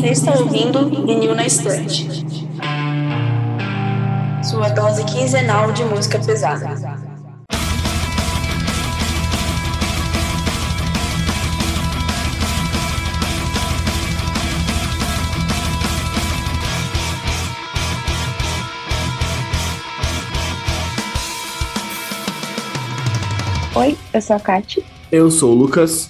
Você está ouvindo Vinil na Estante. Sua dose quinzenal de música pesada. Oi, eu sou a Kati. Eu sou o Lucas.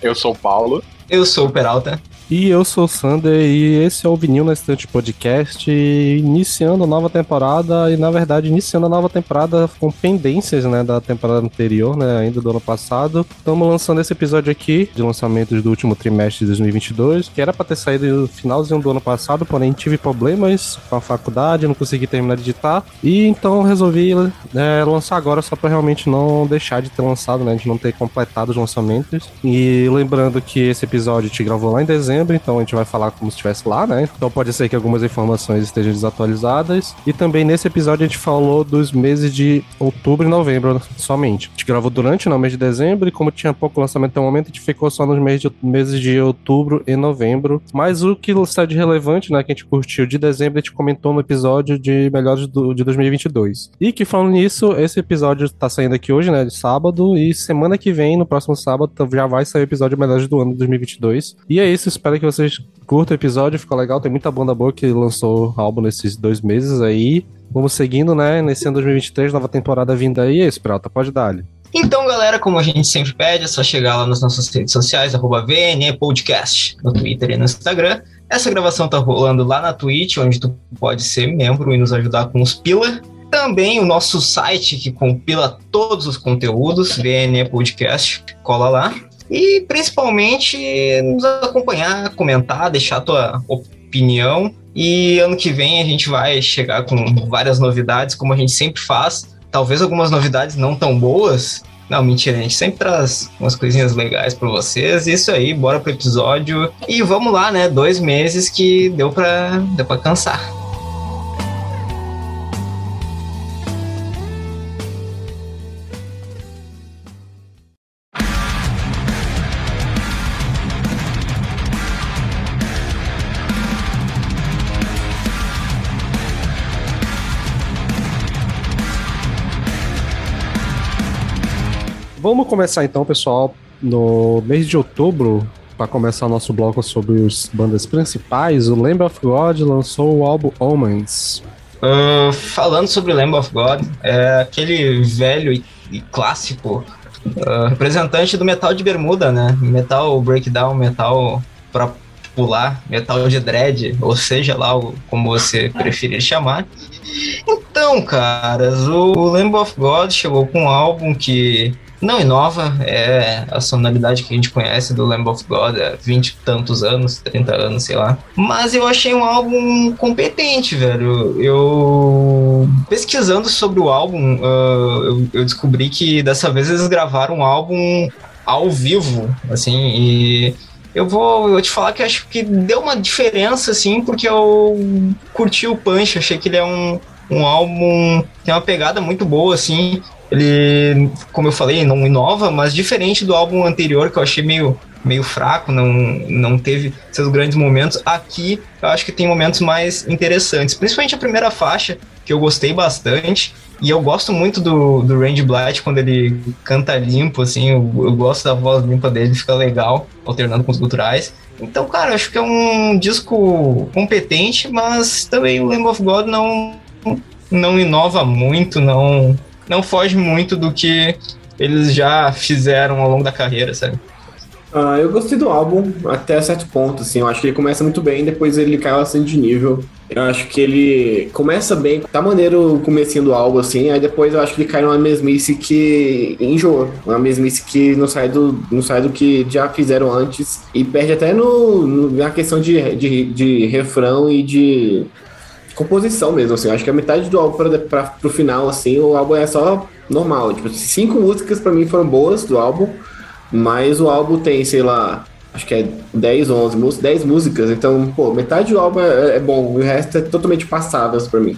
Eu sou o Paulo. Eu sou o Peralta. E eu sou o Sander e esse é o Vinil na Estante Podcast, iniciando a nova temporada e, na verdade, iniciando a nova temporada com pendências, né, da temporada anterior, né, ainda do ano passado. Estamos lançando esse episódio aqui de lançamentos do último trimestre de 2022, que era para ter saído no finalzinho do ano passado, porém tive problemas com a faculdade, não consegui terminar de editar, e então resolvi é, lançar agora só para realmente não deixar de ter lançado, né, de não ter completado os lançamentos. E lembrando que esse episódio te gravou lá em dezembro, dezembro, então a gente vai falar como se estivesse lá, né? Então pode ser que algumas informações estejam desatualizadas. E também nesse episódio a gente falou dos meses de outubro e novembro somente. A gente gravou durante no mês de dezembro e como tinha pouco lançamento até o momento, a gente ficou só nos meses de, meses de outubro e novembro. Mas o que está de relevante, né, que a gente curtiu de dezembro, a gente comentou no episódio de melhores do, de 2022. E que falando nisso, esse episódio está saindo aqui hoje, né, de sábado, e semana que vem, no próximo sábado, já vai sair o episódio melhores do ano de 2022. E é isso, espero espero que vocês curtam o episódio, ficou legal. Tem muita banda boa que lançou álbum nesses dois meses aí. Vamos seguindo, né? Nesse ano 2023, nova temporada vindo aí. E Prata, pode dar -lhe. Então, galera, como a gente sempre pede, é só chegar lá nas nossas redes sociais, arroba Podcast, no Twitter e no Instagram. Essa gravação tá rolando lá na Twitch, onde tu pode ser membro e nos ajudar com os pila. Também o nosso site que compila todos os conteúdos, VNE Podcast, cola lá. E principalmente nos acompanhar, comentar, deixar a tua opinião. E ano que vem a gente vai chegar com várias novidades, como a gente sempre faz. Talvez algumas novidades não tão boas. Não, mentira, a gente sempre traz umas coisinhas legais para vocês. Isso aí, bora pro episódio. E vamos lá, né? Dois meses que deu pra, deu cansar. Vamos começar então, pessoal, no mês de outubro, para começar nosso bloco sobre as bandas principais, o Lamb of God lançou o álbum Omens. Uh, falando sobre Lamb of God, é aquele velho e, e clássico uh, representante do metal de bermuda, né? Metal breakdown, metal para pular, metal de dread, ou seja lá como você preferir chamar. Então, caras, o Lamb of God chegou com um álbum que não inova, é a sonoridade que a gente conhece do Lamb of God há 20 e tantos anos, 30 anos, sei lá. Mas eu achei um álbum competente, velho. Eu. Pesquisando sobre o álbum, uh, eu, eu descobri que dessa vez eles gravaram um álbum ao vivo, assim, e eu vou, eu te falar que acho que deu uma diferença, assim, porque eu curti o Punch, achei que ele é um, um álbum, tem uma pegada muito boa, assim, ele, como eu falei, não inova, mas diferente do álbum anterior, que eu achei meio, meio fraco, não, não teve seus grandes momentos, aqui eu acho que tem momentos mais interessantes. Principalmente a primeira faixa, que eu gostei bastante. E eu gosto muito do, do Randy Blatt quando ele canta limpo, assim, eu, eu gosto da voz limpa dele, fica legal, alternando com os guturais. Então, cara, acho que é um disco competente, mas também o Lamb of God não, não inova muito, não não foge muito do que eles já fizeram ao longo da carreira, sabe? Uh, eu gostei do álbum até certo ponto, assim. Eu acho que ele começa muito bem, depois ele cai bastante de nível. Eu acho que ele começa bem, tá maneiro o comecinho do álbum, assim, aí depois eu acho que ele cai numa mesmice que enjoa. Uma mesmice que não sai do, não sai do que já fizeram antes. E perde até no, no na questão de, de, de refrão e de composição mesmo, assim. Eu acho que a metade do álbum pra, pra, pro final, assim, o álbum é só normal. Tipo, cinco músicas para mim foram boas do álbum, mas o álbum tem, sei lá, acho que é 10, 11 músicas, 10 músicas, então, pô, metade do álbum é, é bom, o resto é totalmente passadas para mim.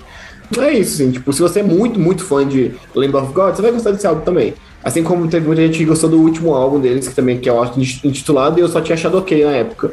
É isso, assim, tipo, se você é muito, muito fã de Lamb of God, você vai gostar desse álbum também. Assim como teve muita gente que gostou do último álbum deles, que também que é o intitulado, e eu só tinha achado ok na época.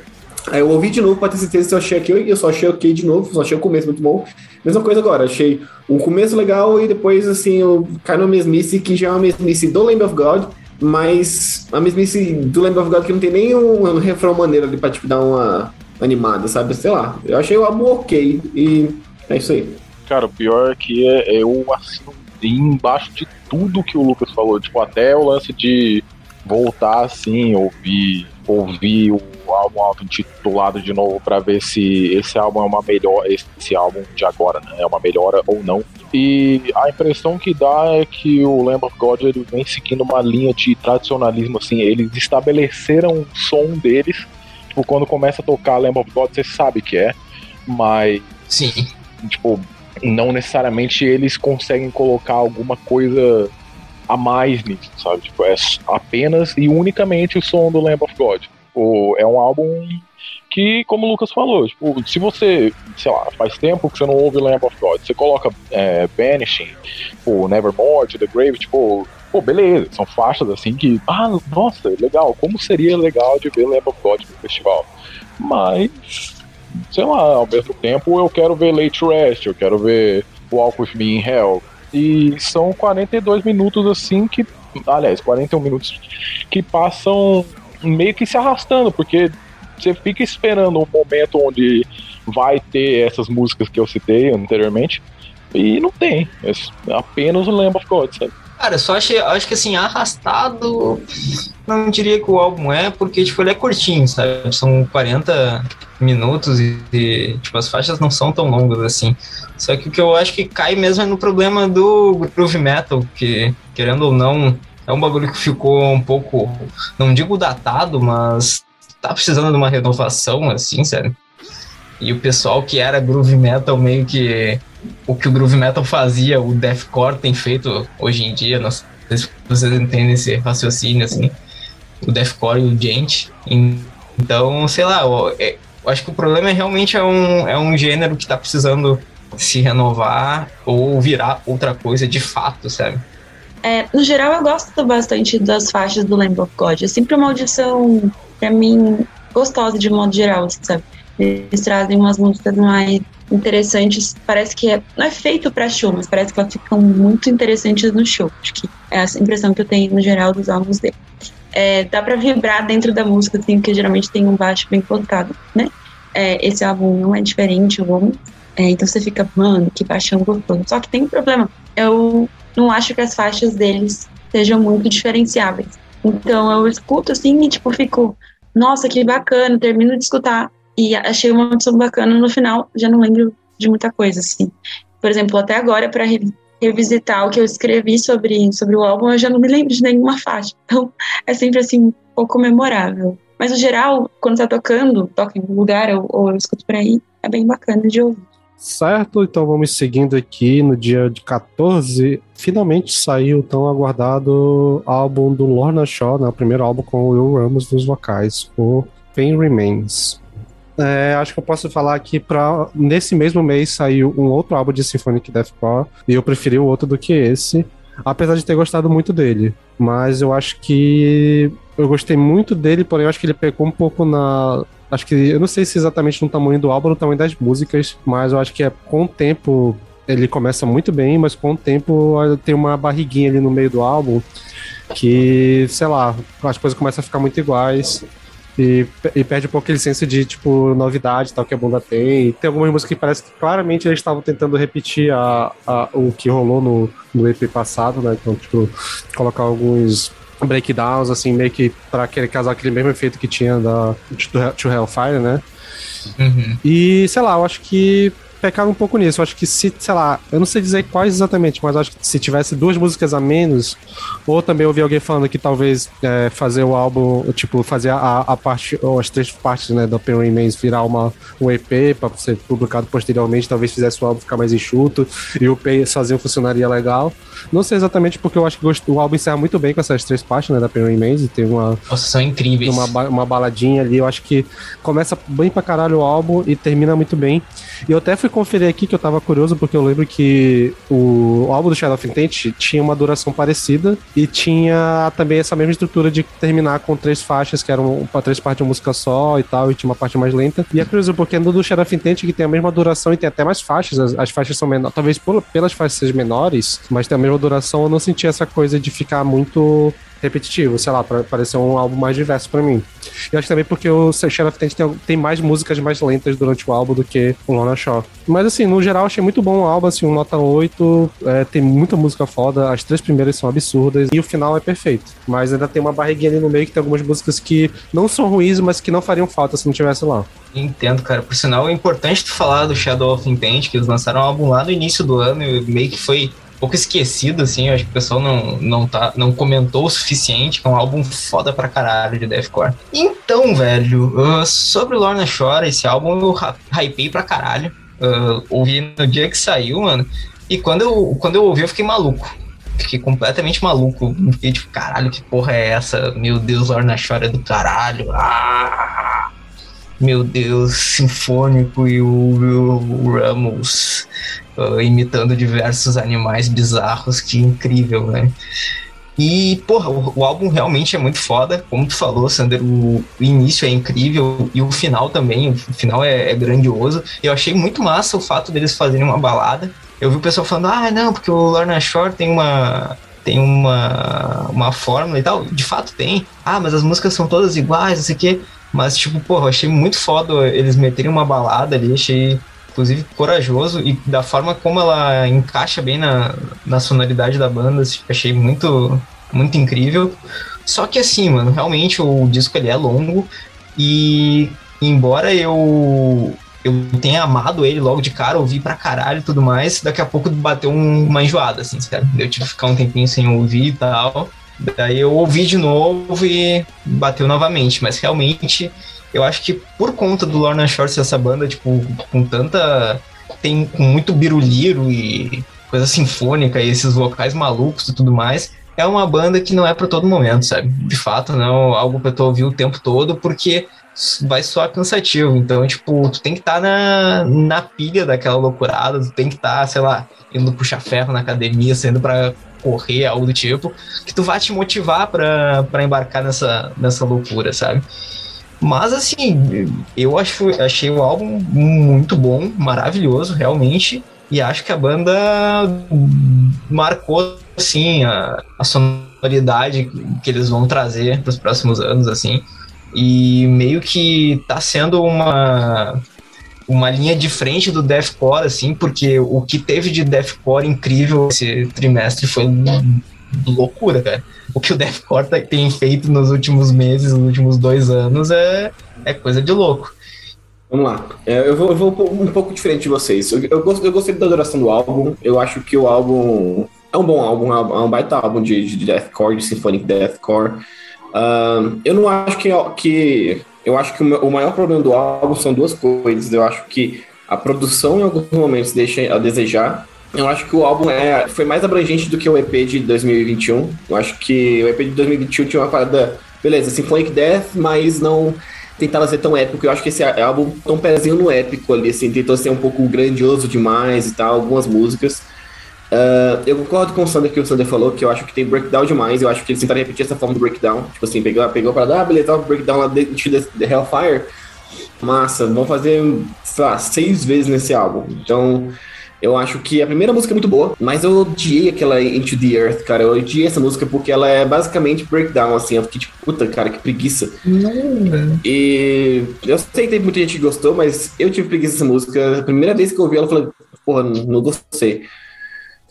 Aí eu ouvi de novo pra ter certeza se eu achei aqui, eu só achei ok de novo, só achei o começo muito bom. Mesma coisa agora, achei um começo legal e depois, assim, eu caio na mesmice, que já é uma mesmice do Lamb of God, mas a mesmice do Lamb of God que não tem nem um, refrão maneiro ali pra, tipo, dar uma animada, sabe? Sei lá, eu achei o álbum ok e é isso aí. Cara, o pior é que é, eu assino embaixo de tudo que o Lucas falou, tipo, até o lance de voltar assim, ouvir, ouvir o álbum auto-intitulado de novo para ver se esse álbum é uma melhor, esse álbum de agora, né, é uma melhora ou não. E a impressão que dá é que o Lamb of God ele vem seguindo uma linha de tradicionalismo, assim, eles estabeleceram o som deles, tipo, quando começa a tocar Lamb of God, você sabe que é, mas... Sim. Tipo, não necessariamente eles conseguem colocar alguma coisa a mais nisso, sabe? Tipo, é apenas e unicamente o som do Lamb of God. Tipo, é um álbum que, como o Lucas falou, tipo, se você, sei lá, faz tempo que você não ouve Lamb of God, você coloca é, Banishing, o Nevermore, The Grave, tipo, pô, beleza, são faixas assim que, ah, nossa, legal, como seria legal de ver Lamb of God no festival. Mas, sei lá, ao mesmo tempo eu quero ver Late Rest, eu quero ver Walk With Me in Hell, e são 42 minutos assim que. Aliás, 41 minutos que passam meio que se arrastando, porque você fica esperando um momento onde vai ter essas músicas que eu citei anteriormente, e não tem. É apenas o Lamb of God, sabe? Cara, só achei, acho que assim, arrastado, não diria que o álbum é, porque tipo, ele é curtinho, sabe? São 40 minutos e, e, tipo, as faixas não são tão longas assim. Só que o que eu acho que cai mesmo é no problema do groove metal, que, querendo ou não, é um bagulho que ficou um pouco, não digo datado, mas tá precisando de uma renovação, assim, sério. E o pessoal que era groove metal meio que o que o groove metal fazia, o deathcore tem feito hoje em dia, não sei se vocês entendem esse raciocínio, assim, o deathcore e o gente. Então, sei lá, eu, é, eu acho que o problema é realmente é um, é um gênero que tá precisando se renovar ou virar outra coisa de fato, sabe? É, no geral, eu gosto bastante das faixas do Lamb of God. É sempre uma audição, pra mim, gostosa de modo geral, sabe? Eles trazem umas músicas mais interessantes. Parece que é, não é feito para show, mas parece que elas ficam muito interessantes no show. Acho que é essa impressão que eu tenho no geral dos álbuns dele. É, dá para vibrar dentro da música, assim, porque geralmente tem um baixo bem colocado, né? É, esse álbum não é diferente, o álbum é, então você fica, mano, que baixão gostoso. Só que tem um problema. Eu não acho que as faixas deles sejam muito diferenciáveis. Então eu escuto assim e tipo fico, nossa, que bacana, termino de escutar e achei uma opção bacana no final, já não lembro de muita coisa assim. Por exemplo, até agora para revisitar o que eu escrevi sobre sobre o álbum, eu já não me lembro de nenhuma faixa. Então é sempre assim um pouco memorável. Mas no geral, quando tá tocando, toca em algum lugar ou, ou eu escuto por aí, é bem bacana de ouvir. Certo, então vamos seguindo aqui no dia de 14. Finalmente saiu o tão aguardado álbum do Lorna Shaw, né, o primeiro álbum com o Will Ramos nos vocais, o Pain Remains. É, acho que eu posso falar que para nesse mesmo mês saiu um outro álbum de Symphonic Deathcore e eu preferi o outro do que esse, apesar de ter gostado muito dele. Mas eu acho que eu gostei muito dele, porém eu acho que ele pecou um pouco na Acho que eu não sei se exatamente no tamanho do álbum no tamanho das músicas, mas eu acho que é com o tempo ele começa muito bem, mas com o tempo tem uma barriguinha ali no meio do álbum que, sei lá, as coisas começam a ficar muito iguais. E, e, perde um pouco aquele senso de, tipo, novidade tal que a banda tem. Tem algumas músicas que parece que claramente eles estavam tentando repetir a, a, o que rolou no, no EP passado, né? Então, tipo, colocar alguns breakdowns, assim, meio que pra aquele casar aquele mesmo efeito que tinha da To Hellfire, né? Uhum. E, sei lá, eu acho que pecaram um pouco nisso. Eu acho que se, sei lá, eu não sei dizer quais exatamente, mas acho que se tivesse duas músicas a menos, ou também ouvi alguém falando que talvez é, fazer o álbum, tipo, fazer a, a parte, ou as três partes, né, do Open Remains virar uma, um EP para ser publicado posteriormente, talvez fizesse o álbum ficar mais enxuto e o EP sozinho funcionaria legal. Não sei exatamente porque eu acho que o álbum encerra muito bem com essas três partes, né, da Open Remains, e tem uma. Nossa, são incríveis. Uma, uma baladinha ali, eu acho que começa bem pra caralho o álbum e termina muito bem. E eu até fui fui conferir aqui que eu tava curioso, porque eu lembro que o, álbum do Shadow of Intent tinha uma duração parecida e tinha também essa mesma estrutura de terminar com três faixas, que eram para três partes de música só e tal, e tinha uma parte mais lenta. E é curioso, porque no do Shadow of Intent, que tem a mesma duração e tem até mais faixas, as, as faixas são menores, talvez pelas faixas menores, mas tem a mesma duração, eu não senti essa coisa de ficar muito repetitivo, sei lá, para parecer um álbum mais diverso para mim. E acho também porque o Sheriff Tent tem, tem mais músicas mais lentas durante o álbum do que o Lona Shaw. Mas assim, no geral, achei muito bom o álbum, assim, um nota 8, é, tem muita música foda, as três primeiras são absurdas e o final é perfeito. Mas ainda tem uma barriguinha ali no meio que tem algumas músicas que não são ruins, mas que não fariam falta se não tivesse lá. Entendo, cara. Por sinal, é importante tu falar do Shadow of Intent, que eles lançaram um álbum lá no início do ano e meio que foi pouco esquecido, assim. Eu acho que o pessoal não, não, tá, não comentou o suficiente, que é um álbum foda pra caralho de deathcore. Então, velho, uh, sobre Lorna Shore, esse álbum eu hypei pra caralho. Uh, ouvi no dia que saiu, mano. E quando eu, quando eu ouvi, eu fiquei maluco. Fiquei completamente maluco. Fiquei tipo, caralho, que porra é essa? Meu Deus, Lorna Shore é do caralho. Ah! Meu Deus, sinfônico e o, o, o Ramos uh, imitando diversos animais bizarros, que incrível, né? E, porra, o, o, álbum realmente é muito foda. Como tu falou, Sander, o, o início é incrível e o final também. O final é, é, grandioso. Eu achei muito massa o fato deles fazerem uma balada. Eu vi o pessoal falando, ah, não, porque o Lorna Shore tem uma. Tem uma, uma fórmula e tal. De fato tem. Ah, mas as músicas são todas iguais, não sei o quê. Mas, tipo, porra, achei muito foda eles meterem uma balada ali. Achei inclusive corajoso e da forma como ela encaixa bem na, na sonoridade da banda, assim, achei muito, muito incrível. Só que assim, mano, realmente o disco ele é longo e embora eu eu tenha amado ele logo de cara, ouvi pra caralho e tudo mais, daqui a pouco bateu uma enjoada, assim, sabe? Eu tive que ficar um tempinho sem ouvir e tal. Daí eu ouvi de novo e bateu novamente, mas realmente eu acho que por conta do Lorna Shore ser essa banda, tipo, com tanta. tem com muito biruliro e coisa sinfônica e esses vocais malucos e tudo mais, é uma banda que não é para todo momento, sabe? De fato, não é algo pra tu ouvir o tempo todo, porque vai soar cansativo. Então, tipo, tu tem que estar tá na, na pilha daquela loucurada, tu tem que estar, tá, sei lá, indo puxar ferro na academia, saindo para correr, algo do tipo, que tu vai te motivar para embarcar nessa, nessa loucura, sabe? Mas assim, eu acho, achei o álbum muito bom, maravilhoso, realmente. E acho que a banda marcou assim a, a sonoridade que eles vão trazer para os próximos anos, assim. E meio que tá sendo uma uma linha de frente do deathcore, assim, porque o que teve de deathcore incrível esse trimestre foi loucura, cara o que o Deathcore tem feito nos últimos meses, nos últimos dois anos, é, é coisa de louco. Vamos lá. É, eu, vou, eu, vou, um pouco diferente de vocês. Eu, eu, eu, gostei da duração do álbum. Eu acho que o álbum é um bom álbum, é um baita álbum de, de deathcore, de symphonic deathcore. Uh, eu não acho que, que eu acho que o maior problema do álbum são duas coisas. Eu acho que a produção em alguns momentos deixa a desejar eu acho que o álbum é, foi mais abrangente do que o EP de 2021. Eu acho que o EP de 2021 tinha uma parada, beleza, Symphonic Death, mas não tentava ser tão épico. Eu acho que esse álbum tem um pezinho no épico ali, assim, tentou ser um pouco grandioso demais e tal, algumas músicas. Uh, eu concordo com o Sander que o Sander falou, que eu acho que tem breakdown demais. Eu acho que eles tentaram repetir essa forma do breakdown. Tipo assim, pegou, pegou pra dar, ah, beleza, breakdown lá de, de, de Hellfire. Massa, vão fazer, sei lá, seis vezes nesse álbum. Então, eu acho que a primeira música é muito boa, mas eu odiei aquela Into the Earth, cara. Eu odiei essa música porque ela é basicamente breakdown, assim. Eu fiquei tipo, puta, cara, que preguiça. Não, e eu sei que tem muita gente que gostou, mas eu tive preguiça dessa música. A primeira vez que eu ouvi ela, eu falei, porra, não gostei.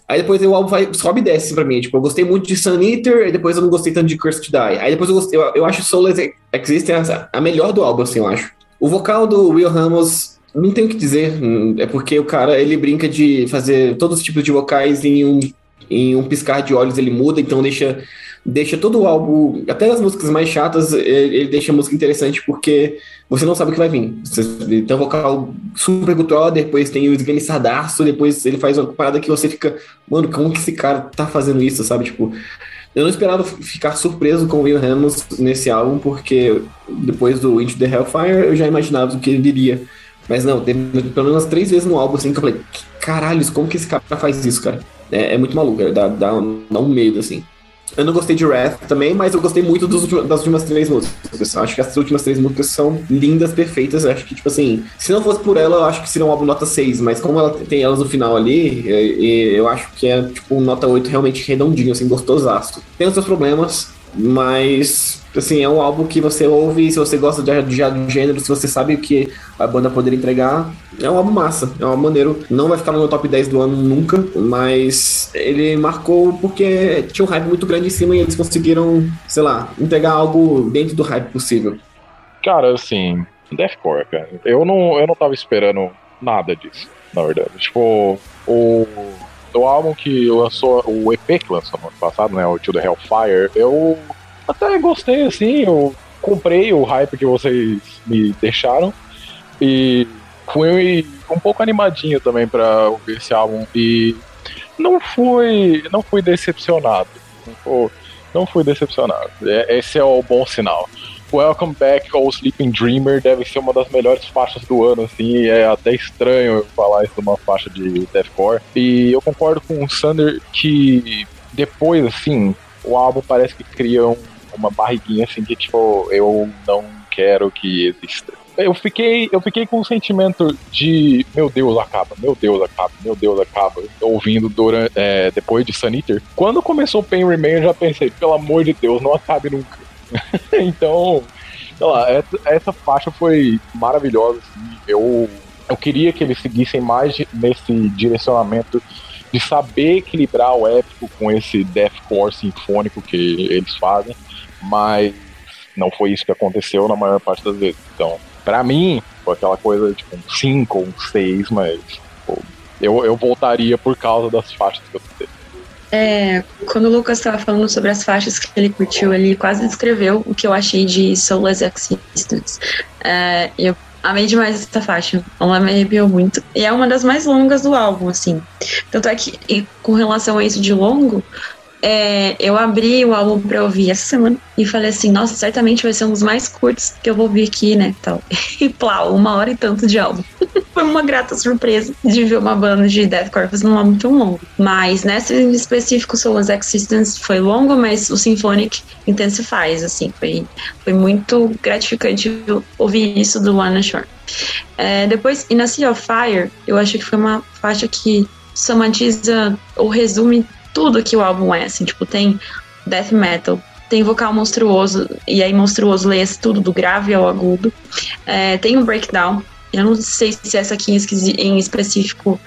Aí depois o álbum vai, sobe e desce pra mim. Tipo, eu gostei muito de Sun Eater, e depois eu não gostei tanto de Curse to Die. Aí depois eu gostei, eu, eu acho Soul Existence a melhor do álbum, assim, eu acho. O vocal do Will Ramos não tenho o que dizer. É porque o cara ele brinca de fazer todos os tipos de vocais em um, em um piscar de olhos, ele muda, então deixa, deixa todo o álbum, até as músicas mais chatas, ele deixa a música interessante porque você não sabe o que vai vir. Você tem um vocal super gutural, depois tem o esganiçadaço, depois ele faz uma parada que você fica, mano, como que esse cara tá fazendo isso, sabe? Tipo, eu não esperava ficar surpreso com o Will Ramos nesse álbum, porque depois do Into the Hellfire eu já imaginava o que ele viria Mas não, teve pelo menos três vezes no álbum assim que eu falei, caralho, como que esse cara faz isso, cara? É, é muito maluco, é, dá, dá, dá um medo, assim. Eu não gostei de Wrath também, mas eu gostei muito das últimas três músicas. Eu acho que essas últimas três músicas são lindas, perfeitas. Eu acho que, tipo assim, se não fosse por ela, eu acho que seria um álbum nota 6, mas como ela tem elas no final ali, eu acho que é, tipo, um nota 8 realmente redondinho, assim, gostosaço. Tem os seus problemas, mas assim, é um álbum que você ouve, se você gosta de, de, de gênero, se você sabe o que a banda poderia entregar, é um álbum massa, é um álbum maneiro. Não vai ficar no meu top 10 do ano nunca, mas ele marcou porque tinha um hype muito grande em cima e eles conseguiram, sei lá, entregar algo dentro do hype possível. Cara, assim, Deathcore, cara. Eu não, eu não tava esperando nada disso, na verdade. Tipo, o o álbum que lançou, o EP que lançou no ano passado, né, o To The Hellfire, eu até gostei, assim, eu comprei o hype que vocês me deixaram e fui um pouco animadinho também para ouvir esse álbum e não fui, não fui decepcionado. Não fui decepcionado. É, esse é o bom sinal. Welcome Back ao Sleeping Dreamer deve ser uma das melhores faixas do ano, assim, é até estranho falar isso de uma faixa de deathcore. E eu concordo com o Sander que depois, assim, o álbum parece que cria um, uma barriguinha assim que, tipo, eu não quero que exista. Eu fiquei, eu fiquei com um sentimento de meu Deus, acaba, meu Deus, acaba, meu Deus, acaba, ouvindo durante, é, depois de Sun Eater. Quando começou Pain Remain, eu já pensei, pelo amor de Deus, não acabe nunca. então, sei lá, essa, essa, faixa foi maravilhosa. Assim. Eu, eu queria que eles seguissem mais nesse direcionamento de saber equilibrar o épico com esse deathcore sinfônico que eles fazem, mas não foi isso que aconteceu na maior parte das vezes. Então, para mim, foi aquela coisa tipo um 5 ou um 6, mas pô, eu, eu voltaria por causa das faixas que eu citei. É, quando o Lucas estava falando sobre as faixas que ele curtiu, ele quase descreveu o que eu achei de Soulless Existence. É, eu amei demais essa faixa, ela me arrepiou muito. E é uma das mais longas do álbum, assim. Tanto é que, com relação a isso de longo, é, eu abri o álbum pra ouvir essa semana e falei assim, nossa, certamente vai ser um dos mais curtos que eu vou ouvir aqui, né, tal. E plau, uma hora e tanto de álbum. Foi uma grata surpresa de ver uma banda de deathcore fazendo um álbum tão longo. Mas nessa em específico, Souls Existence foi longo, mas o Symphonic intensifies, assim, foi, foi muito gratificante ouvir isso do Lana Shore. É, depois, In a Sea of Fire, eu acho que foi uma faixa que somatiza ou resume tudo que o álbum é, assim, tipo, tem death metal, tem vocal monstruoso, e aí monstruoso lê tudo do grave ao agudo. É, tem um breakdown, eu não sei se essa aqui em específico,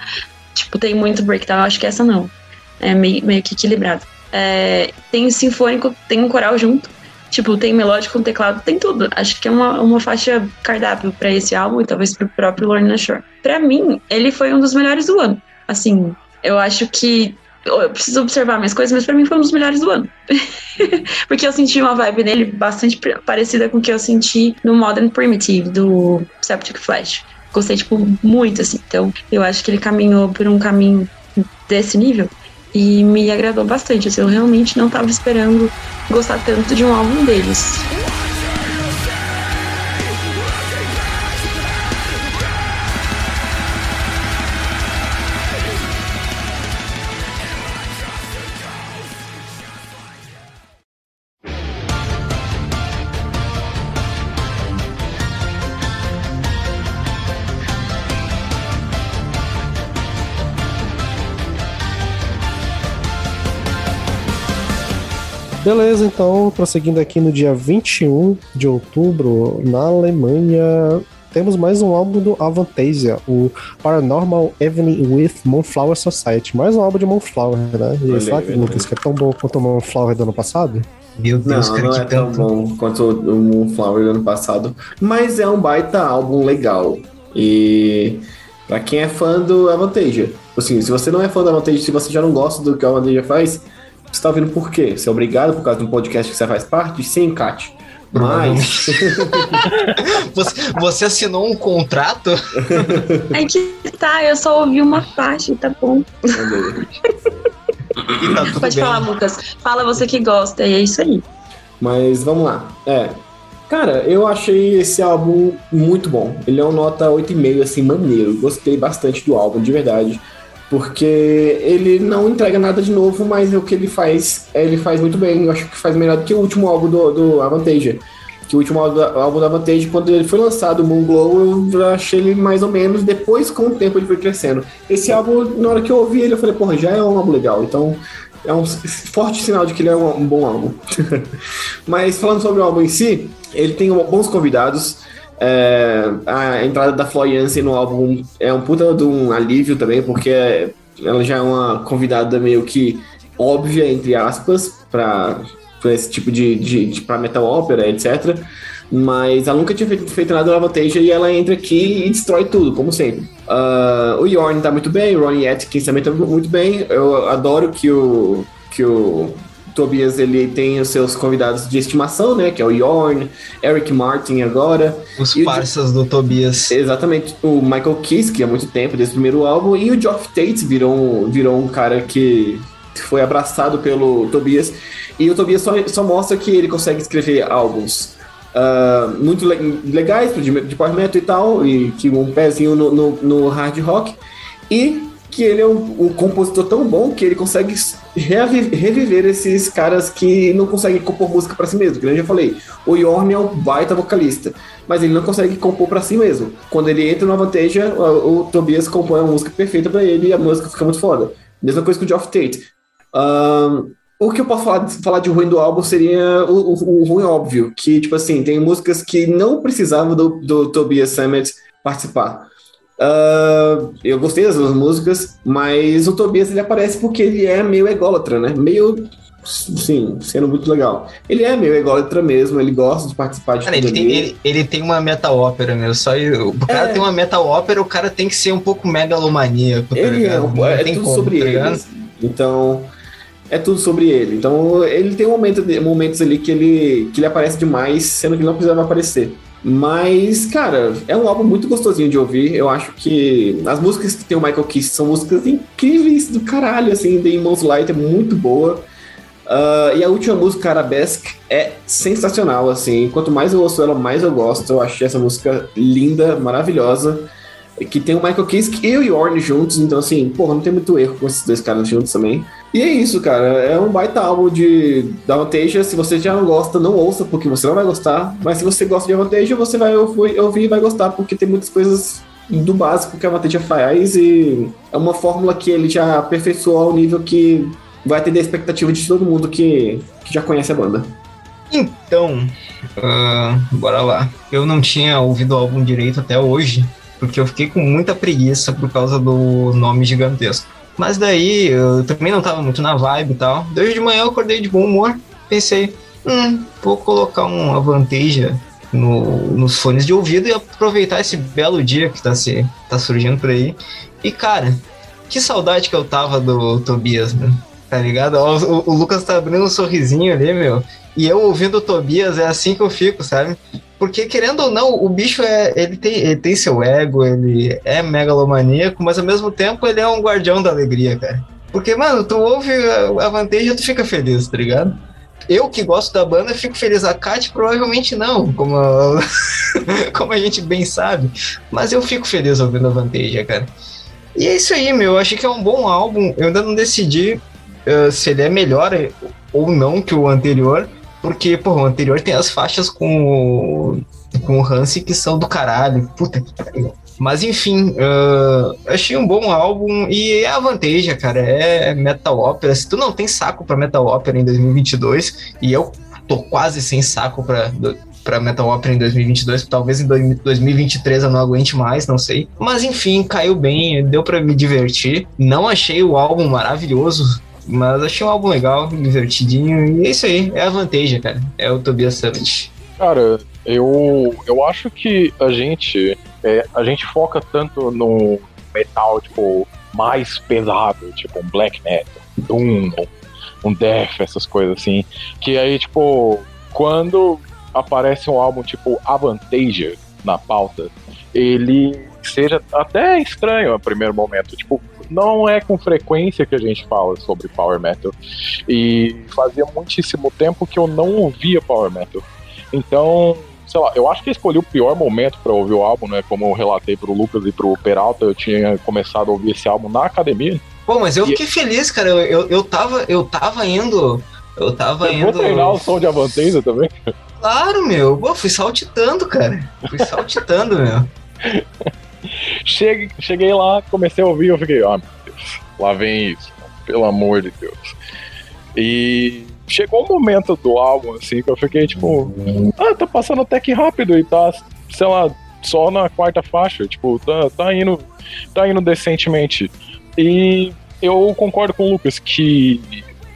tipo, tem muito breakdown, acho que essa não. É meio, meio que equilibrado. É, tem sinfônico, tem um coral junto. Tipo, tem melódico com teclado, tem tudo. Acho que é uma, uma faixa cardápio para esse álbum e talvez pro próprio Lorna Shore. Pra mim, ele foi um dos melhores do ano. Assim, eu acho que eu preciso observar mais coisas, mas para mim foi um dos melhores do ano. Porque eu senti uma vibe nele bastante parecida com o que eu senti no Modern Primitive, do Septic Flash. Gostei, tipo, muito, assim. Então, eu acho que ele caminhou por um caminho desse nível e me agradou bastante. Assim, eu realmente não estava esperando gostar tanto de um álbum deles. Beleza, então, prosseguindo aqui no dia 21 de outubro, na Alemanha, temos mais um álbum do Avantasia, o Paranormal Evening with Moonflower Society. Mais um álbum de Moonflower, né? E será que, Lucas, que é tão bom quanto o Moonflower do ano passado? Meu Deus, não, cara, não é tão bom quanto o Moonflower do ano passado, mas é um baita álbum legal. E pra quem é fã do Avantasia, assim, se você não é fã do Avantasia, se você já não gosta do que o Avantasia faz, você tá ouvindo por quê? Você é obrigado por causa de um podcast que você faz parte? Sim, Kat. Mas. você, você, assinou um contrato? É que tá, eu só ouvi uma faixa, tá bom. tá Pode bem. falar, Lucas. Fala você que gosta, e é isso aí. Mas vamos lá. É. Cara, eu achei esse álbum muito bom. Ele é um nota 8,5, assim, maneiro. Gostei bastante do álbum, de verdade. Porque ele não entrega nada de novo, mas o que ele faz, ele faz muito bem. Eu acho que faz melhor do que o último álbum do, do Avantage. Que o último álbum do Avantage, quando ele foi lançado, o Moonglow, eu achei ele mais ou menos. Depois, com o tempo, ele foi crescendo. Esse álbum, na hora que eu ouvi ele, eu falei, porra, já é um álbum legal. Então, é um forte sinal de que ele é um, um bom álbum. Mas falando sobre o álbum em si, ele tem bons convidados. É, a entrada da Flo Jansen no álbum é um puta de um alívio também, porque ela já é uma convidada meio que óbvia, entre aspas, para esse tipo de, de, de para metal ópera, etc. Mas ela nunca tinha feito, feito nada na Vantage e ela entra aqui e destrói tudo, como sempre. Uh, o Yorn tá muito bem, o Ronnie Atkins também tá muito bem. Eu adoro que o, que o Tobias ele tem os seus convidados de estimação, né? Que é o Yorn, Eric Martin agora. Os parças do Tobias. Exatamente. O Michael Kiss, que há muito tempo, desde o primeiro álbum, e o Geoff Tate virou, virou um cara que foi abraçado pelo Tobias. E o Tobias só, só mostra que ele consegue escrever álbuns uh, muito le legais de, de e tal, e que um pezinho no, no, no hard rock, e que ele é um, um, compositor tão bom que ele consegue reviver esses caras que não conseguem compor música para si mesmo. Que eu já falei, o Yorn é um baita vocalista, mas ele não consegue compor para si mesmo. Quando ele entra no Vantasia, o, o Tobias compõe uma música perfeita para ele e a música fica muito foda. Mesma coisa com o Geoff Tate. Um, o que eu posso falar, falar de ruim do álbum seria o, o, o, ruim óbvio, que, tipo assim, tem músicas que não precisavam do, do Tobias Sammet participar. Uh, eu gostei das duas músicas, mas o Tobias ele aparece porque ele é meio ególatra, né? Meio. Sim, sendo muito legal. Ele é meio ególatra mesmo, ele gosta de participar de cara, ele tem, ele, ele, tem uma metal ópera, meu. Só o cara é. tem uma metal ópera, o cara tem que ser um pouco megalomaníaco. Tá ele é, é tudo como, sobre tá ele. Então é tudo sobre ele. Então ele tem um momento, momentos ali que ele, que ele aparece demais, sendo que não precisava aparecer. Mas, cara, é um álbum muito gostosinho de ouvir. Eu acho que as músicas que tem o Michael Kiss são músicas incríveis do caralho, assim, The Immons Light é muito boa. Uh, e a última música, Arabesque, é sensacional, assim. Quanto mais eu ouço ela, mais eu gosto. Eu achei essa música linda, maravilhosa que tem o Michael Kiske e o Yorn juntos, então assim, porra, não tem muito erro com esses dois caras juntos também. E é isso, cara, é um baita álbum de Avantasia, se você já não gosta, não ouça, porque você não vai gostar, mas se você gosta de Avantasia, você vai ouvir e vai gostar, porque tem muitas coisas do básico que a Avantasia faz e é uma fórmula que ele já aperfeiçoou ao nível que vai atender a expectativa de todo mundo que, que já conhece a banda. Então, uh, bora lá. Eu não tinha ouvido o álbum direito até hoje, porque eu fiquei com muita preguiça por causa do nome gigantesco. Mas daí eu também não tava muito na vibe e tal. Desde de manhã eu acordei de bom humor, pensei, hum, vou colocar uma Vantage no, nos fones de ouvido e aproveitar esse belo dia que tá, se, tá surgindo por aí. E cara, que saudade que eu tava do Tobias, né? Tá ligado? O, o, Lucas tá abrindo um sorrisinho ali, meu. E eu ouvindo o Tobias, é assim que eu fico, sabe? Porque, querendo ou não, o bicho é. Ele tem, ele tem seu ego, ele é megalomaníaco, mas ao mesmo tempo ele é um guardião da alegria, cara. Porque, mano, tu ouve a vantagem e tu fica feliz, tá ligado? Eu que gosto da banda fico feliz. A Kat provavelmente não, como a, como a gente bem sabe. Mas eu fico feliz ouvindo a Vantage, cara. E é isso aí, meu. Eu achei que é um bom álbum. Eu ainda não decidi uh, se ele é melhor ou não que o anterior. Porque, pô, o anterior tem as faixas com o, com o Hansi que são do caralho. Puta que pariu. Mas enfim, uh, achei um bom álbum e é a vantagem, cara. É metal ópera. Se tu não tem saco pra metal ópera em 2022, e eu tô quase sem saco pra, pra metal ópera em 2022, talvez em 2023 eu não aguente mais, não sei. Mas enfim, caiu bem, deu pra me divertir. Não achei o álbum maravilhoso, mas achei um álbum legal, divertidinho. E é isso aí, é a vantagem, cara. É o Tobias Summit. Cara, eu, eu acho que a gente é, a gente foca tanto no metal tipo mais pesado, tipo um black metal, doom, um death, essas coisas assim, que aí tipo quando aparece um álbum tipo Avantasia na pauta, ele seja até estranho a primeiro momento, tipo não é com frequência que a gente fala sobre power metal. E fazia muitíssimo tempo que eu não ouvia power metal. Então, sei lá, eu acho que escolhi o pior momento para ouvir o álbum, né? Como eu relatei pro Lucas e pro Peralta, eu tinha começado a ouvir esse álbum na academia. Pô, mas eu fiquei feliz, cara. Eu, eu, eu, tava, eu tava indo. Eu tava eu indo. Vou treinar o som de Avantasia também. Claro, meu. Pô, fui saltitando, cara. Fui saltitando, meu. Cheguei, cheguei lá, comecei a ouvir, eu fiquei, ah, meu Deus, lá vem isso, pelo amor de Deus. E chegou um momento do álbum, assim, que eu fiquei tipo, ah, tá passando até que rápido e tá, sei lá, só na quarta faixa, tipo, tá, tá indo, tá indo decentemente. E eu concordo com o Lucas que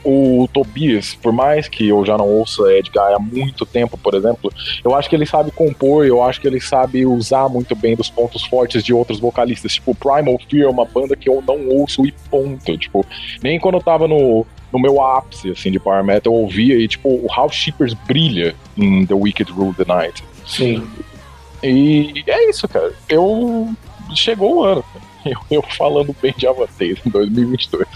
o Tobias, por mais que eu já não ouça Edgar há muito tempo, por exemplo, eu acho que ele sabe compor, eu acho que ele sabe usar muito bem dos pontos fortes de outros vocalistas. Tipo, Primal Fear é uma banda que eu não ouço e ponto. Tipo, nem quando eu tava no, no meu ápice, assim, de power metal, eu ouvia e, tipo, o House Shippers brilha em The Wicked Rule the Night. Sim. E é isso, cara. Eu... Chegou o ano. Eu, eu falando bem de Avantasia em 2022.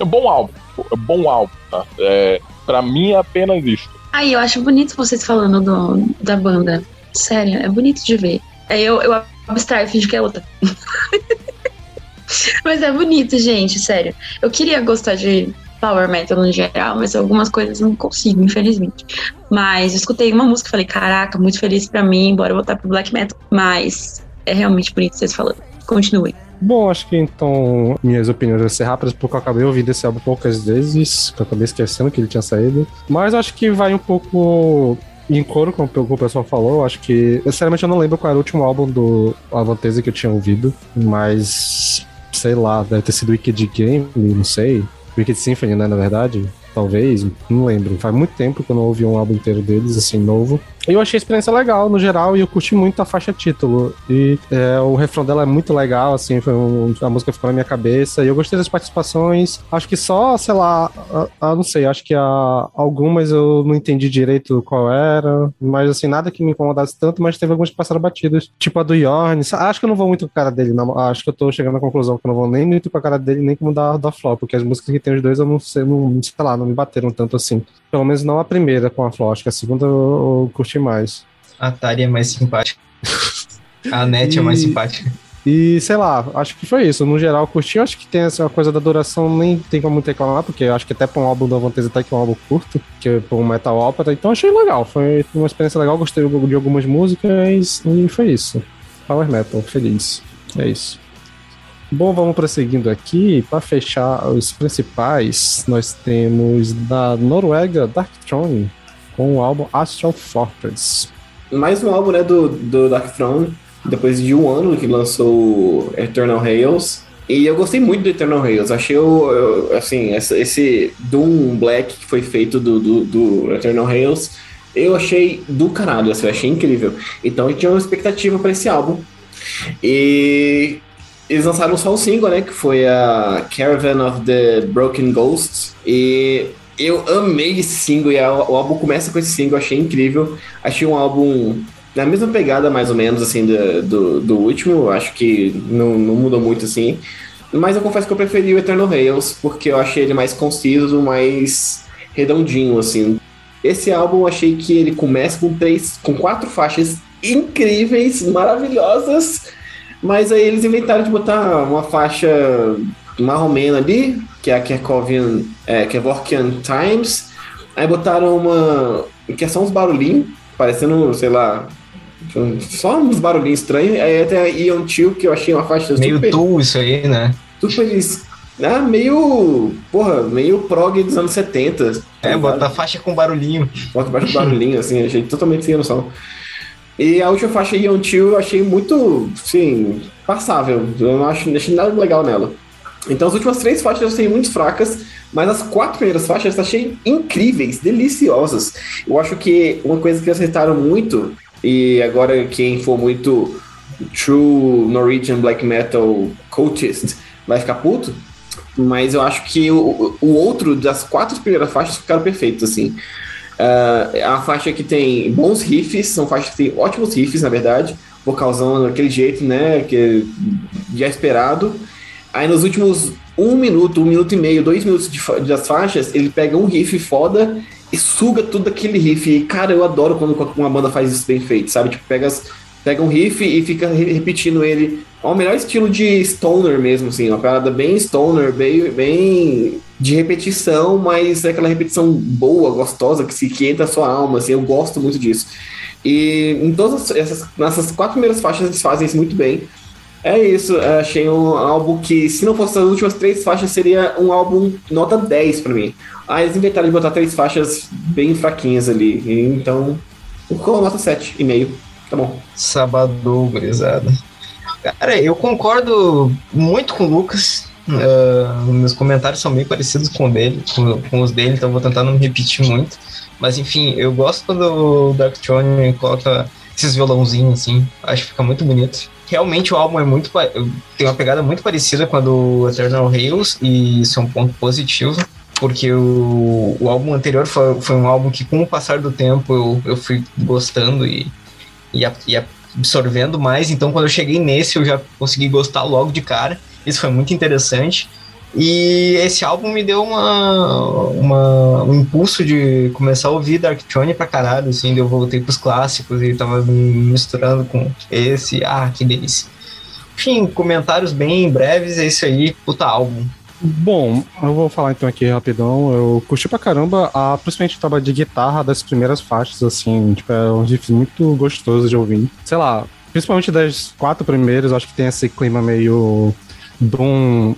É um bom álbum. É bom álbum, tá? É, pra mim é apenas isso. Aí, eu acho bonito vocês falando do, da banda. Sério, é bonito de ver. Aí eu, eu abstraio e finge que é outra. mas é bonito, gente, sério. Eu queria gostar de power metal no geral, mas algumas coisas não consigo, infelizmente. Mas escutei uma música e falei, caraca, muito feliz pra mim, bora voltar pro black metal. Mas é realmente bonito vocês falando. Continue. Bom, acho que então minhas opiniões vão ser rápidas, porque eu acabei ouvindo esse álbum poucas vezes, que eu acabei esquecendo que ele tinha saído. Mas acho que vai um pouco em coro com o pessoal falou. Acho que. Sinceramente, eu não lembro qual era o último álbum do Avantese que eu tinha ouvido, mas. Sei lá, deve ter sido Wicked Game, não sei. Wicked Symphony, né, na verdade talvez, não lembro. Faz muito tempo que eu não ouvi um álbum inteiro deles, assim, novo. Eu achei a experiência legal, no geral, e eu curti muito a faixa título. E é, o refrão dela é muito legal, assim, foi um, a música ficou na minha cabeça. E eu gostei das participações. Acho que só, sei lá, a, a, não sei, acho que a, algumas eu não entendi direito qual era. Mas, assim, nada que me incomodasse tanto, mas teve algumas que passaram batidas. Tipo a do Yorn. Acho que eu não vou muito com a cara dele, não. Acho que eu tô chegando à conclusão que eu não vou nem muito com a cara dele, nem como da, da Flop, porque as músicas que tem os dois eu não sei, não, sei lá, não me bateram tanto assim. Pelo menos não a primeira com a Flo, acho que a segunda eu, eu curti mais. A Tari é mais simpática. A Net e... é mais simpática. E sei lá, acho que foi isso. No geral, curti. Acho que tem essa coisa da duração, nem tem como reclamar, porque acho que até para um álbum da Vantage até que é um álbum curto, que é um metal ópera. Então achei legal. Foi uma experiência legal. Gostei de algumas músicas e foi isso. Power Metal, feliz. É isso. Bom, vamos prosseguindo aqui. Para fechar os principais, nós temos da Noruega Dark Throne com o álbum Astral Fortress. Mais um álbum né, do, do Dark Throne, depois de um ano que lançou Eternal Hails. E eu gostei muito do Eternal Hails. Achei o, assim, esse Doom Black que foi feito do, do, do Eternal Hails. Eu achei do caralho, assim, eu achei incrível. Então gente tinha uma expectativa para esse álbum. E eles lançaram só um single, né? Que foi a Caravan of the Broken Ghosts. E eu amei esse single. E o álbum começa com esse single, achei incrível. Achei um álbum na mesma pegada, mais ou menos, assim, do, do, do último. Acho que não, não mudou muito, assim. Mas eu confesso que eu preferi o Eternal Rails, porque eu achei ele mais conciso, mais redondinho, assim. Esse álbum eu achei que ele começa com três, com quatro faixas incríveis, maravilhosas mas aí eles inventaram de botar uma faixa marromena ali, que é a Kerkovian, é, Kevorkian Times. Aí botaram uma. que é só uns barulhinhos, parecendo, sei lá. Só uns barulhinhos estranhos. Aí até a Ion Chill, que eu achei uma faixa meio super. Meio isso aí, né? Super. Ah, meio. Porra, meio prog dos anos 70. É, tá bota a faixa com barulhinho. Bota a faixa com barulhinho, assim, achei totalmente sem noção. E a última faixa Ion Chill eu achei muito, sim, passável. Eu não acho, achei nada legal nela. Então as últimas três faixas eu achei muito fracas, mas as quatro primeiras faixas eu achei incríveis, deliciosas. Eu acho que uma coisa que acertaram muito, e agora quem for muito true Norwegian black metal coachist vai ficar puto, mas eu acho que o, o outro das quatro primeiras faixas ficaram perfeitos, assim. Uh, é uma faixa que tem bons riffs, são faixas que tem ótimos riffs, na verdade, vocalzão daquele jeito, né, que já esperado. Aí nos últimos um minuto, um minuto e meio, dois minutos de, das faixas, ele pega um riff foda e suga tudo aquele riff. E, cara, eu adoro quando uma banda faz isso bem feito, sabe? Tipo, pega, pega um riff e fica repetindo ele. É o melhor estilo de stoner mesmo, assim, uma parada bem stoner, bem, bem de repetição, mas é aquela repetição boa, gostosa, que, se, que entra a sua alma, assim, eu gosto muito disso. E em todas essas, nessas quatro primeiras faixas eles fazem isso muito bem. É isso, achei um álbum que, se não fosse as últimas três faixas, seria um álbum nota 10 para mim. Ah, eles inventaram de botar três faixas bem fraquinhas ali, então ficou nota 7,5. Tá bom. Sabadão, gurizada. Cara, eu concordo muito com o Lucas. Uh, meus comentários são bem parecidos com, dele, com, com os dele, então vou tentar não me repetir muito. Mas enfim, eu gosto quando o Dark Throne coloca esses violãozinhos assim, acho que fica muito bonito. Realmente o álbum é muito tem uma pegada muito parecida com a do Eternal Rails e isso é um ponto positivo, porque o, o álbum anterior foi, foi um álbum que com o passar do tempo eu, eu fui gostando e, e, e absorvendo mais, então quando eu cheguei nesse eu já consegui gostar logo de cara. Isso foi muito interessante. E esse álbum me deu uma, uma, um impulso de começar a ouvir Dark Throne pra caralho, assim, eu voltei pros clássicos e tava misturando com esse, ah, que delícia. Enfim, comentários bem breves, é isso aí, puta álbum. Bom, eu vou falar então aqui rapidão. Eu curti pra caramba, a, principalmente o trabalho de guitarra das primeiras faixas, assim, tipo, é um riff muito gostoso de ouvir. Sei lá, principalmente das quatro primeiras, acho que tem esse clima meio Doom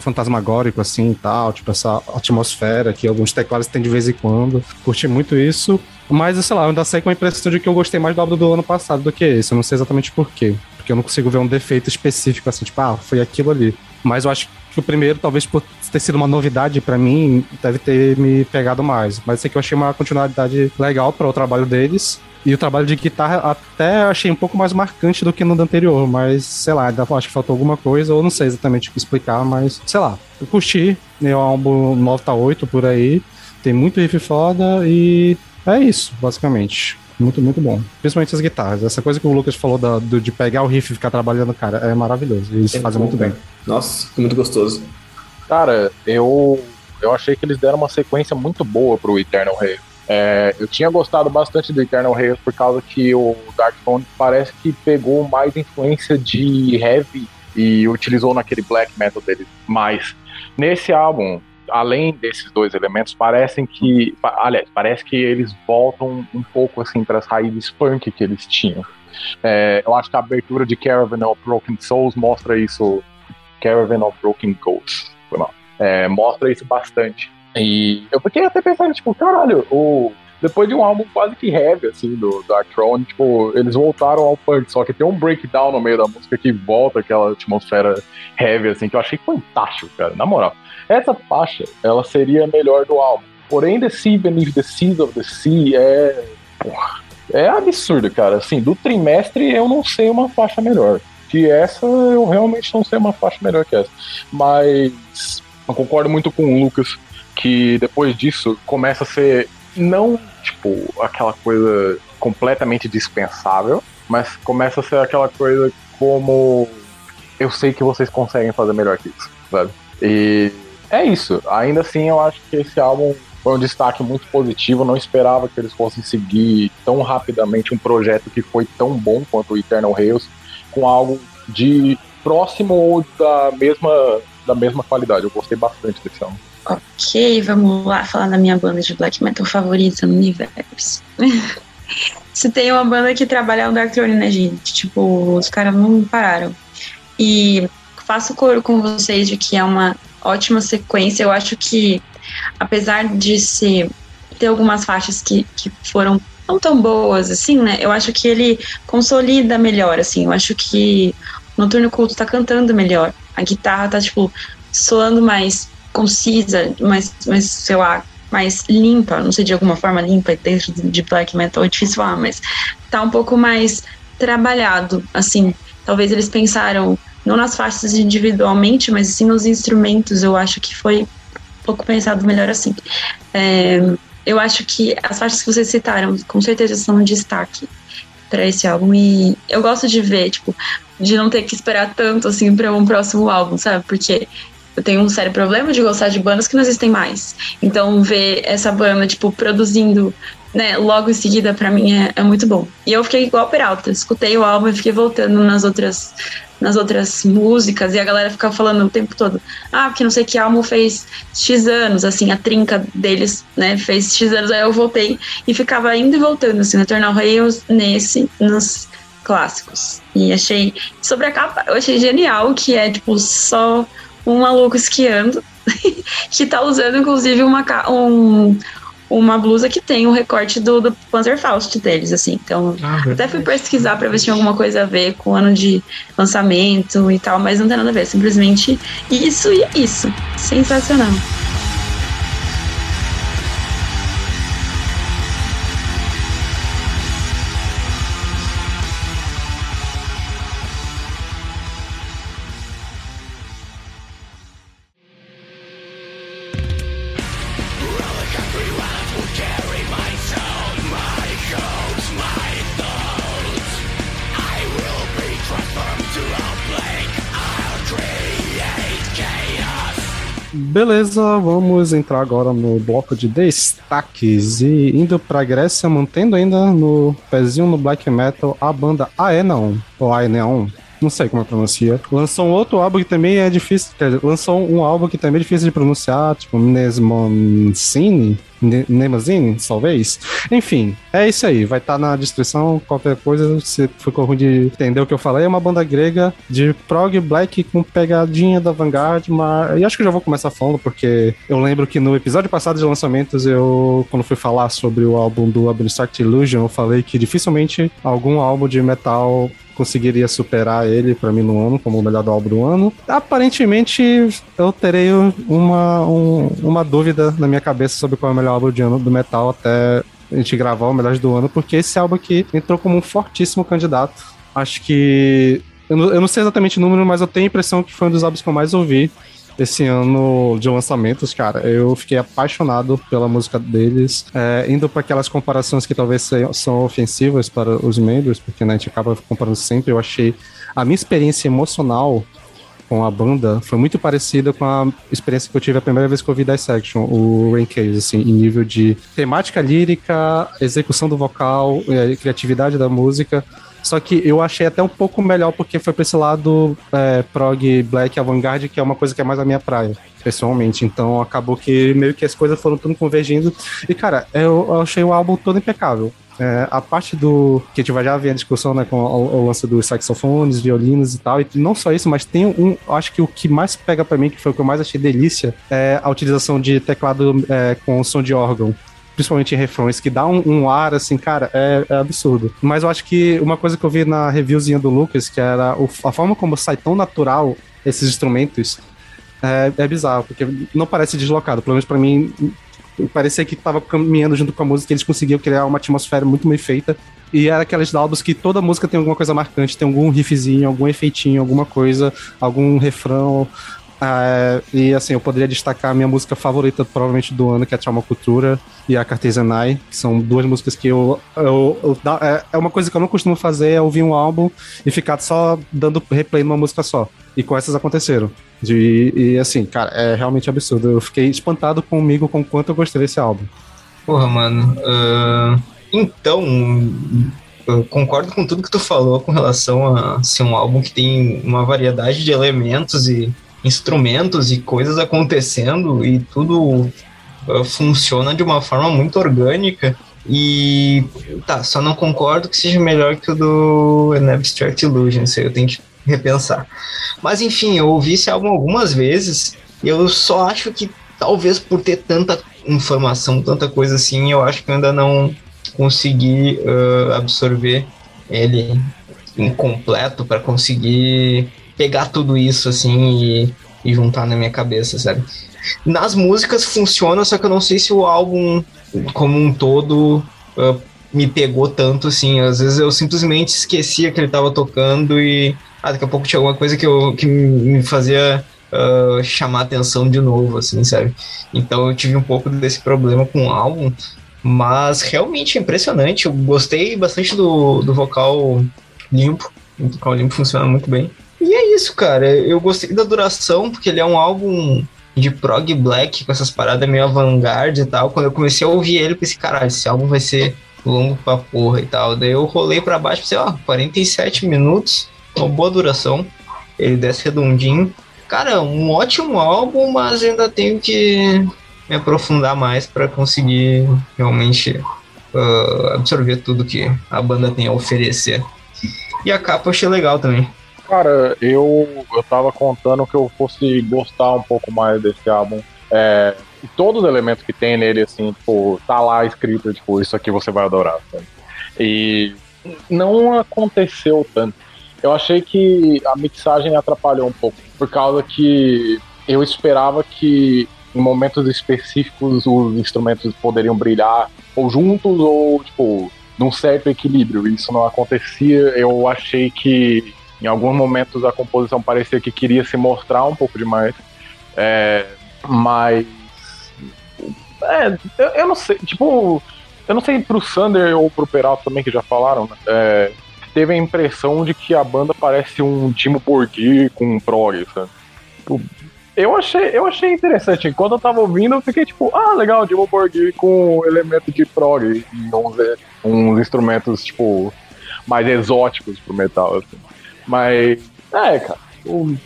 fantasmagórico assim e tal, tipo essa atmosfera que alguns teclados tem de vez em quando. Curti muito isso. Mas, sei lá, eu ainda sei com a impressão de que eu gostei mais do álbum do ano passado do que esse. Eu não sei exatamente por quê. Porque eu não consigo ver um defeito específico assim, tipo, ah, foi aquilo ali. Mas eu acho o primeiro, talvez por ter sido uma novidade para mim, deve ter me pegado mais. Mas sei que eu achei uma continuidade legal para o trabalho deles. E o trabalho de guitarra até achei um pouco mais marcante do que no anterior, mas sei lá, ainda acho que faltou alguma coisa, ou não sei exatamente explicar, mas sei lá. Eu curti, meu álbum nota 8 por aí, tem muito riff foda e é isso, basicamente. Muito, muito bom. Principalmente as guitarras. Essa coisa que o Lucas falou da, do, de pegar o riff e ficar trabalhando, cara, é maravilhoso. Eles é fazem bom, muito bem. Nossa, muito gostoso. Cara, eu, eu achei que eles deram uma sequência muito boa pro Eternal Rei. É, eu tinha gostado bastante do Eternal Rails por causa que o Dark Throne parece que pegou mais influência de heavy e utilizou naquele black metal dele mais. Nesse álbum, além desses dois elementos, parecem que, aliás, parece que eles voltam um pouco assim para as raízes punk que eles tinham. É, eu acho que a abertura de Caravan of Broken Souls mostra isso. Caravan of Broken Goats, foi mal. É, mostra isso bastante. E eu fiquei até pensando, tipo, caralho, o, depois de um álbum quase que heavy, assim, do Dark Throne, tipo, eles voltaram ao punk, só que tem um breakdown no meio da música que volta aquela atmosfera heavy, assim, que eu achei fantástico, cara, na moral. Essa faixa, ela seria a melhor do álbum. Porém, The Sea Beneath the Seas of the Sea é... Porra, é absurdo, cara. Assim, do trimestre eu não sei uma faixa melhor. Que essa eu realmente não sei uma faixa melhor que essa. Mas eu concordo muito com o Lucas que depois disso começa a ser não tipo aquela coisa completamente dispensável, mas começa a ser aquela coisa como eu sei que vocês conseguem fazer melhor que isso, sabe? E é isso. Ainda assim, eu acho que esse álbum foi um destaque muito positivo. não esperava que eles fossem seguir tão rapidamente um projeto que foi tão bom quanto o Eternal Rails, com algo de próximo ou da mesma, da mesma qualidade. Eu gostei bastante desse álbum. Ok, vamos lá falar da minha banda de black metal favorita no universo. Se tem uma banda que trabalha o Dark Throne, né, gente? Tipo, os caras não pararam. E faço coro com vocês de que é uma ótima sequência. Eu acho que, apesar de ser, ter algumas faixas que, que foram não tão boas, assim, né? Eu acho que ele consolida melhor, assim. Eu acho que o Noturno Culto tá cantando melhor. A guitarra tá, tipo, soando mais concisa, mais, mais, sei lá, mais limpa, não sei, de alguma forma limpa dentro de black metal, é difícil falar, mas tá um pouco mais trabalhado, assim, talvez eles pensaram não nas faixas individualmente, mas sim nos instrumentos, eu acho que foi um pouco pensado melhor assim. É, eu acho que as faixas que vocês citaram, com certeza são um destaque para esse álbum e eu gosto de ver, tipo, de não ter que esperar tanto assim para um próximo álbum, sabe? Porque eu tenho um sério problema de gostar de bandas que não existem mais. Então, ver essa banda, tipo, produzindo né, logo em seguida, para mim é, é, muito bom. E eu fiquei igual Peralta, escutei o álbum e fiquei voltando nas outras, nas outras músicas, e a galera ficava falando o tempo todo, ah, porque não sei que álbum fez X anos, assim, a trinca deles, né, fez X anos, aí eu voltei e ficava indo e voltando, assim, Eternal Rails nesse, nos clássicos. E achei, sobre a capa, eu achei genial, que é, tipo, só um maluco esquiando, que tá usando, inclusive, uma, um, uma blusa que tem o recorte do, do Panzerfaust deles, assim. Então, ah, até fui pesquisar para ver se tinha alguma coisa a ver com o ano de lançamento e tal, mas não tem nada a ver. Simplesmente isso e é isso. Sensacional. Beleza, vamos entrar agora no bloco de destaques e indo pra Grécia, mantendo ainda no pezinho no black metal a banda Aeneon, ou Aeneon, não sei como é pronuncia. Lançou um outro álbum que também é difícil, quer dizer, lançou um álbum que também é difícil de pronunciar, tipo Nesmoncini, Nemazine, talvez. Enfim, é isso aí. Vai estar tá na descrição. Qualquer coisa, se ficou ruim de entender o que eu falei, é uma banda grega de prog black com pegadinha da Vanguard. Mas... E acho que já vou começar falando, porque eu lembro que no episódio passado de lançamentos, eu, quando fui falar sobre o álbum do Abstract Illusion, eu falei que dificilmente algum álbum de metal conseguiria superar ele para mim no ano como o melhor álbum do ano. Aparentemente, eu terei uma, um, uma dúvida na minha cabeça sobre qual é o melhor álbum de ano do metal até a gente gravar o melhor do ano, porque esse álbum aqui entrou como um fortíssimo candidato. Acho que. Eu não sei exatamente o número, mas eu tenho a impressão que foi um dos álbuns que eu mais ouvi esse ano de lançamentos, cara, eu fiquei apaixonado pela música deles, é, indo para aquelas comparações que talvez são ofensivas para os membros, porque né, a gente acaba comparando sempre. Eu achei a minha experiência emocional com a banda foi muito parecida com a experiência que eu tive a primeira vez que eu vi Dissection, o Rain Case, assim, em nível de temática lírica, execução do vocal, é, criatividade da música. Só que eu achei até um pouco melhor porque foi pra esse lado é, prog, black, avant-garde, que é uma coisa que é mais a minha praia, pessoalmente. Então acabou que meio que as coisas foram tudo convergindo. E, cara, eu, eu achei o álbum todo impecável. É, a parte do. que a gente vai já ver a discussão né, com o, o lance dos saxofones, violinos e tal. E não só isso, mas tem um. Acho que o que mais pega para mim, que foi o que eu mais achei delícia, é a utilização de teclado é, com som de órgão principalmente em refrões, que dá um, um ar, assim, cara, é, é, absurdo. Mas eu acho que uma coisa que eu vi na reviewzinha do Lucas, que era o, a forma como sai tão natural esses instrumentos, é, é bizarro, porque não parece deslocado. Pelo menos pra mim, parecia que tava caminhando junto com a música, eles conseguiam criar uma atmosfera muito bem feita. E era aquelas álbuns que toda música tem alguma coisa marcante, tem algum riffzinho, algum efeitinho, alguma coisa, algum refrão, é, e assim, eu poderia destacar a minha música favorita, provavelmente do ano, que é Trauma Cultura e a Cartesanai, que são duas músicas que eu. eu, eu é, é uma coisa que eu não costumo fazer, é ouvir um álbum e ficar só dando replay numa música só. E com essas aconteceram. De, e assim, cara, é realmente absurdo. Eu fiquei espantado comigo com o quanto eu gostei desse álbum. Porra, mano. Uh, então, eu concordo com tudo que tu falou com relação a ser um álbum que tem uma variedade de elementos e instrumentos e coisas acontecendo e tudo uh, funciona de uma forma muito orgânica. E tá, só não concordo que seja melhor que o do An Abstract Illusion, isso aí eu tenho que repensar. Mas enfim, eu ouvi esse álbum algumas vezes e eu só acho que talvez por ter tanta informação, tanta coisa assim, eu acho que eu ainda não consegui uh, absorver ele incompleto para conseguir pegar tudo isso assim e, e juntar na minha cabeça, sabe? Nas músicas funciona, só que eu não sei se o álbum como um todo uh, me pegou tanto assim. Às vezes eu simplesmente esquecia que ele tava tocando e ah, daqui a pouco tinha alguma coisa que, eu, que me fazia uh, chamar atenção de novo, assim, sabe? Então eu tive um pouco desse problema com o álbum, mas realmente é impressionante. Eu gostei bastante do, do vocal limpo. O vocal limpo funciona muito bem. E é isso, cara. Eu gostei da duração, porque ele é um álbum de prog black, com essas paradas meio avant-garde e tal. Quando eu comecei a ouvir ele, eu pensei, caralho, esse álbum vai ser longo pra porra e tal. Daí eu rolei pra baixo pensei, ó, 47 minutos, uma boa duração. Ele desce redondinho. Cara, um ótimo álbum, mas ainda tenho que me aprofundar mais para conseguir realmente uh, absorver tudo que a banda tem a oferecer. E a capa eu achei legal também. Cara, eu, eu tava contando que eu fosse gostar um pouco mais desse álbum. É, e todos os elementos que tem nele, assim, tipo, tá lá escrito, tipo, isso aqui você vai adorar. Sabe? E não aconteceu tanto. Eu achei que a mixagem atrapalhou um pouco, por causa que eu esperava que em momentos específicos os instrumentos poderiam brilhar ou juntos ou, tipo, num certo equilíbrio. Isso não acontecia. Eu achei que em alguns momentos a composição parecia que queria se mostrar um pouco demais. É, mas. É, eu, eu, não sei. Tipo, eu não sei pro Sander ou pro Peralta também, que já falaram, né? É, teve a impressão de que a banda parece um Timo Borghi com um prog, sabe? Tipo, eu achei, eu achei interessante. Enquanto eu tava ouvindo, eu fiquei tipo, ah, legal, Timo Borghi com elemento de prog e uns, uns instrumentos, tipo, mais exóticos pro metal, assim. Mas, é, cara, eu,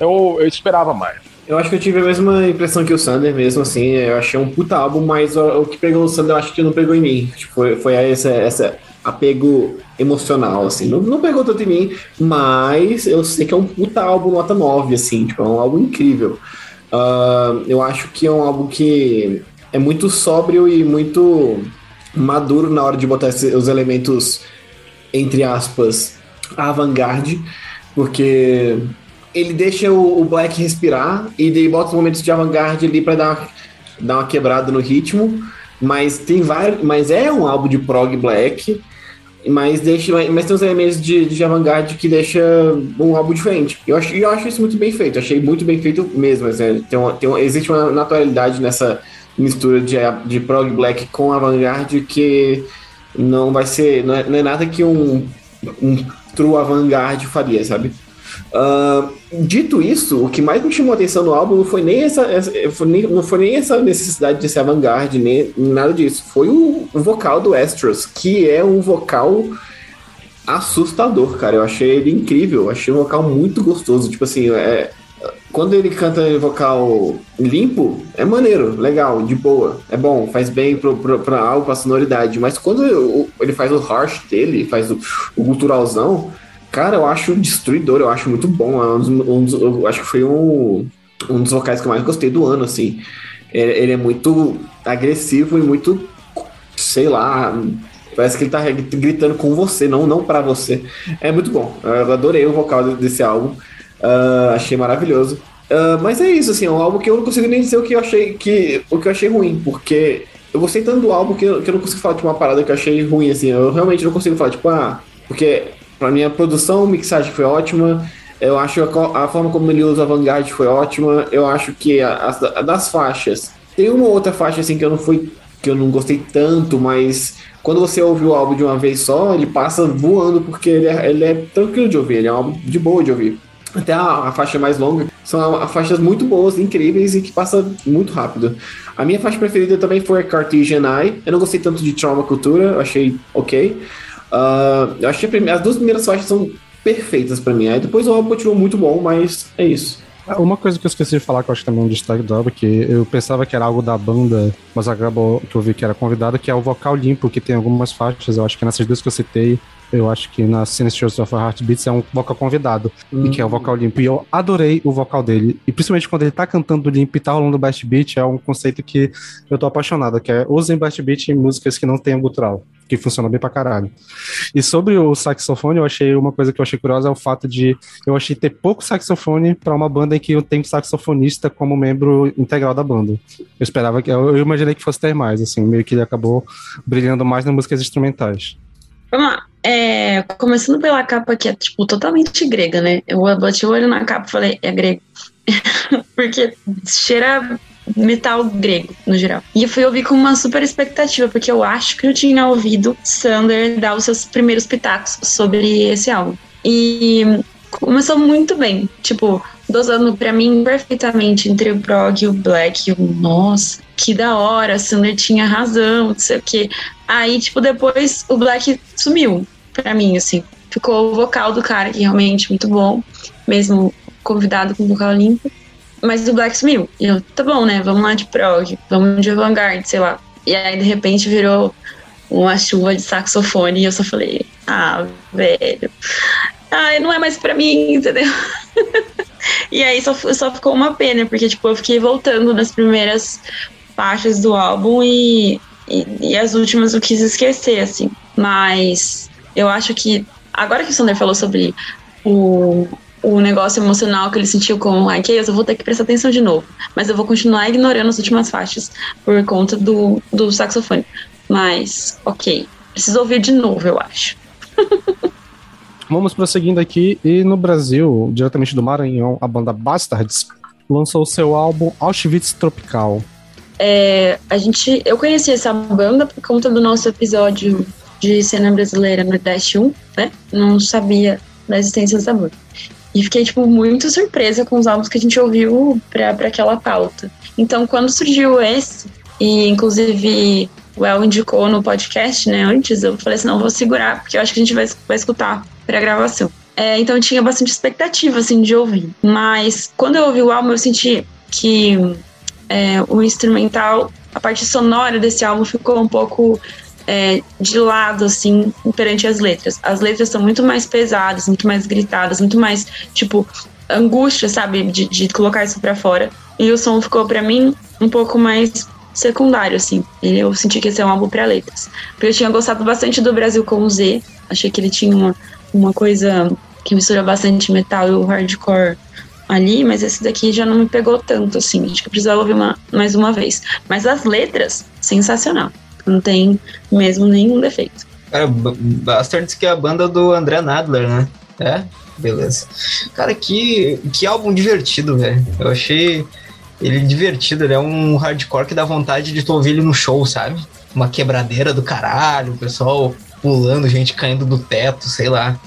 eu, esperava mais. Eu acho que eu tive a mesma impressão que o Sander mesmo, assim, eu achei um puta álbum, mas o, o que pegou o Sander eu acho que não pegou em mim. Tipo, foi, foi essa, essa apego emocional, assim. Não, não pegou tanto em mim, mas eu sei que é um puta álbum nota 9, assim, tipo, é um álbum incrível. Uh, eu acho que é um álbum que é muito sóbrio e muito maduro na hora de botar os elementos, entre aspas, avant-garde, porque ele deixa o, o, Black respirar e daí bota os momentos de avant-garde ali para dar, dar uma quebrada no ritmo, mas tem vários, mas é um álbum de prog black, mas deixa, mas tem uns elementos de, de avant-garde que deixa um álbum diferente. Eu acho, eu acho isso muito bem feito, achei muito bem feito mesmo, assim, tem uma, tem uma, existe uma naturalidade nessa mistura de, de prog black com avant-garde que não vai ser, não é, não é nada que um, um true avant-garde faria, sabe? Uh, dito isso, o que mais me chamou atenção no álbum não foi nem essa, essa foi nem, não foi nem essa necessidade de ser avant-garde, nem nada disso. Foi o, o, vocal do Astros, que é um vocal assustador, cara. Eu achei ele incrível, achei um vocal muito gostoso. Tipo assim, é, quando ele canta em vocal limpo, é maneiro, legal, de boa, é bom, faz bem pro, pro, pra algo, pra sonoridade. Mas quando ele faz o harsh dele, faz o, o culturalzão, cara, eu acho destruidor, eu acho muito bom. É um dos, um dos, eu acho que foi um, um dos vocais que eu mais gostei do ano, assim. Ele, ele é muito agressivo e muito, sei lá, Parece que ele tá gritando com você, não, não para você. É muito bom. Eu adorei o vocal desse álbum. Uh, achei maravilhoso. Uh, mas é isso, assim, é um álbum que eu não consigo nem dizer o que eu achei, que, o que eu achei ruim, porque eu gostei tanto do álbum que eu, que eu não consigo falar de uma parada que eu achei ruim, assim. Eu realmente não consigo falar, tipo, ah, porque pra mim a produção, a mixagem foi ótima. Eu acho a, a forma como ele usa a Vanguard foi ótima. Eu acho que a, a, das faixas. Tem uma outra faixa assim que eu não fui. que eu não gostei tanto, mas quando você ouve o álbum de uma vez só, ele passa voando, porque ele é, ele é tranquilo de ouvir, ele é um álbum de boa de ouvir até a, a, faixa mais longa, são a, a faixas muito boas, incríveis e que passa muito rápido. A minha faixa preferida também foi Cartesian Eye. Eu não gostei tanto de Trauma Cultura, achei ok. Uh, eu achei primeira, as duas primeiras faixas são perfeitas para mim. Aí depois o álbum continuou muito bom, mas é isso. Ah, uma coisa que eu esqueci de falar, que eu acho também um destaque do álbum, que eu pensava que era algo da banda, mas acabou que eu vi que era convidado, que é o vocal limpo, que tem algumas faixas, eu acho que nessas duas que eu citei, eu acho que na Sinister of Heartbeats é um vocal convidado, hum. e que é o vocal limpo. E eu adorei o vocal dele. E principalmente quando ele tá cantando limpo e tá rolando Best Beat, é um conceito que eu tô apaixonado, que é usem Best Beat em músicas que não tenham gutural, que funciona bem pra caralho. E sobre o saxofone, eu achei uma coisa que eu achei curiosa é o fato de eu achei ter pouco saxofone para uma banda em que eu tenho saxofonista como membro integral da banda. Eu esperava que eu imaginei que fosse ter mais, assim, meio que ele acabou brilhando mais nas músicas instrumentais. Vamos lá. É, começando pela capa que é, tipo, totalmente grega, né? Eu bati o olho na capa e falei, é grego. porque cheira metal grego, no geral. E eu fui ouvir com uma super expectativa, porque eu acho que eu tinha ouvido Sander dar os seus primeiros pitacos sobre esse álbum. E começou muito bem. Tipo, dosando pra mim perfeitamente entre o prog e o black. Eu, nossa, que da hora, a Sander tinha razão, não sei o quê. Aí, tipo, depois o black sumiu pra mim, assim. Ficou o vocal do cara, que realmente é muito bom, mesmo convidado com vocal limpo. Mas o black sumiu. E eu, tá bom, né? Vamos lá de prog, vamos de avant sei lá. E aí, de repente, virou uma chuva de saxofone e eu só falei, ah, velho. Ah, não é mais pra mim, entendeu? e aí só, só ficou uma pena, porque tipo, eu fiquei voltando nas primeiras faixas do álbum e, e, e as últimas eu quis esquecer, assim. Mas eu acho que agora que o Sander falou sobre o, o negócio emocional que ele sentiu com o Ike, eu vou ter que prestar atenção de novo. Mas eu vou continuar ignorando as últimas faixas por conta do, do saxofone. Mas, ok. Preciso ouvir de novo, eu acho. Vamos prosseguindo aqui. E no Brasil, diretamente do Maranhão, a banda Bastards lançou seu álbum Auschwitz Tropical. É, a gente, eu conheci essa banda por conta do nosso episódio de cena brasileira no Nordeste 1, né? Não sabia da existência dessa banda. E fiquei, tipo, muito surpresa com os álbuns que a gente ouviu para aquela pauta. Então, quando surgiu esse, e inclusive o El indicou no podcast, né, antes, eu falei assim, não, vou segurar, porque eu acho que a gente vai, vai escutar para a gravação. É, então eu tinha bastante expectativa, assim, de ouvir. Mas quando eu ouvi o álbum, eu senti que é, o instrumental, a parte sonora desse álbum ficou um pouco é, de lado, assim, perante as letras. As letras são muito mais pesadas, muito mais gritadas, muito mais, tipo, angústia, sabe, de, de colocar isso para fora. E o som ficou, para mim, um pouco mais secundário, assim. Eu senti que esse é um álbum para letras. Porque eu tinha gostado bastante do Brasil com o Z. Achei que ele tinha uma, uma coisa que mistura bastante metal e o hardcore ali, mas esse daqui já não me pegou tanto, assim. Acho que eu precisava ouvir uma, mais uma vez. Mas as letras, sensacional. Não tem mesmo nenhum defeito. Cara, Bastards que é a banda do André Nadler, né? É? Beleza. Cara, que, que álbum divertido, velho. Eu achei ele é divertido, ele é um hardcore que dá vontade de tu ouvir ele no show, sabe? Uma quebradeira do caralho, o pessoal pulando, gente caindo do teto, sei lá.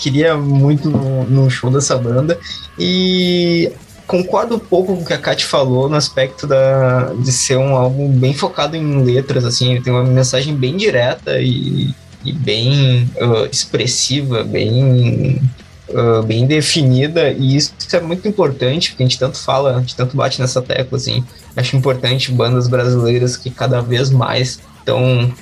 Queria muito no, no show dessa banda. E concordo um pouco com o que a Kat falou no aspecto da, de ser um álbum bem focado em letras, assim, ele tem uma mensagem bem direta e, e bem uh, expressiva, bem uh, bem definida, e isso é muito importante, porque a gente tanto fala, a gente tanto bate nessa tecla, assim. Acho importante bandas brasileiras que cada vez mais estão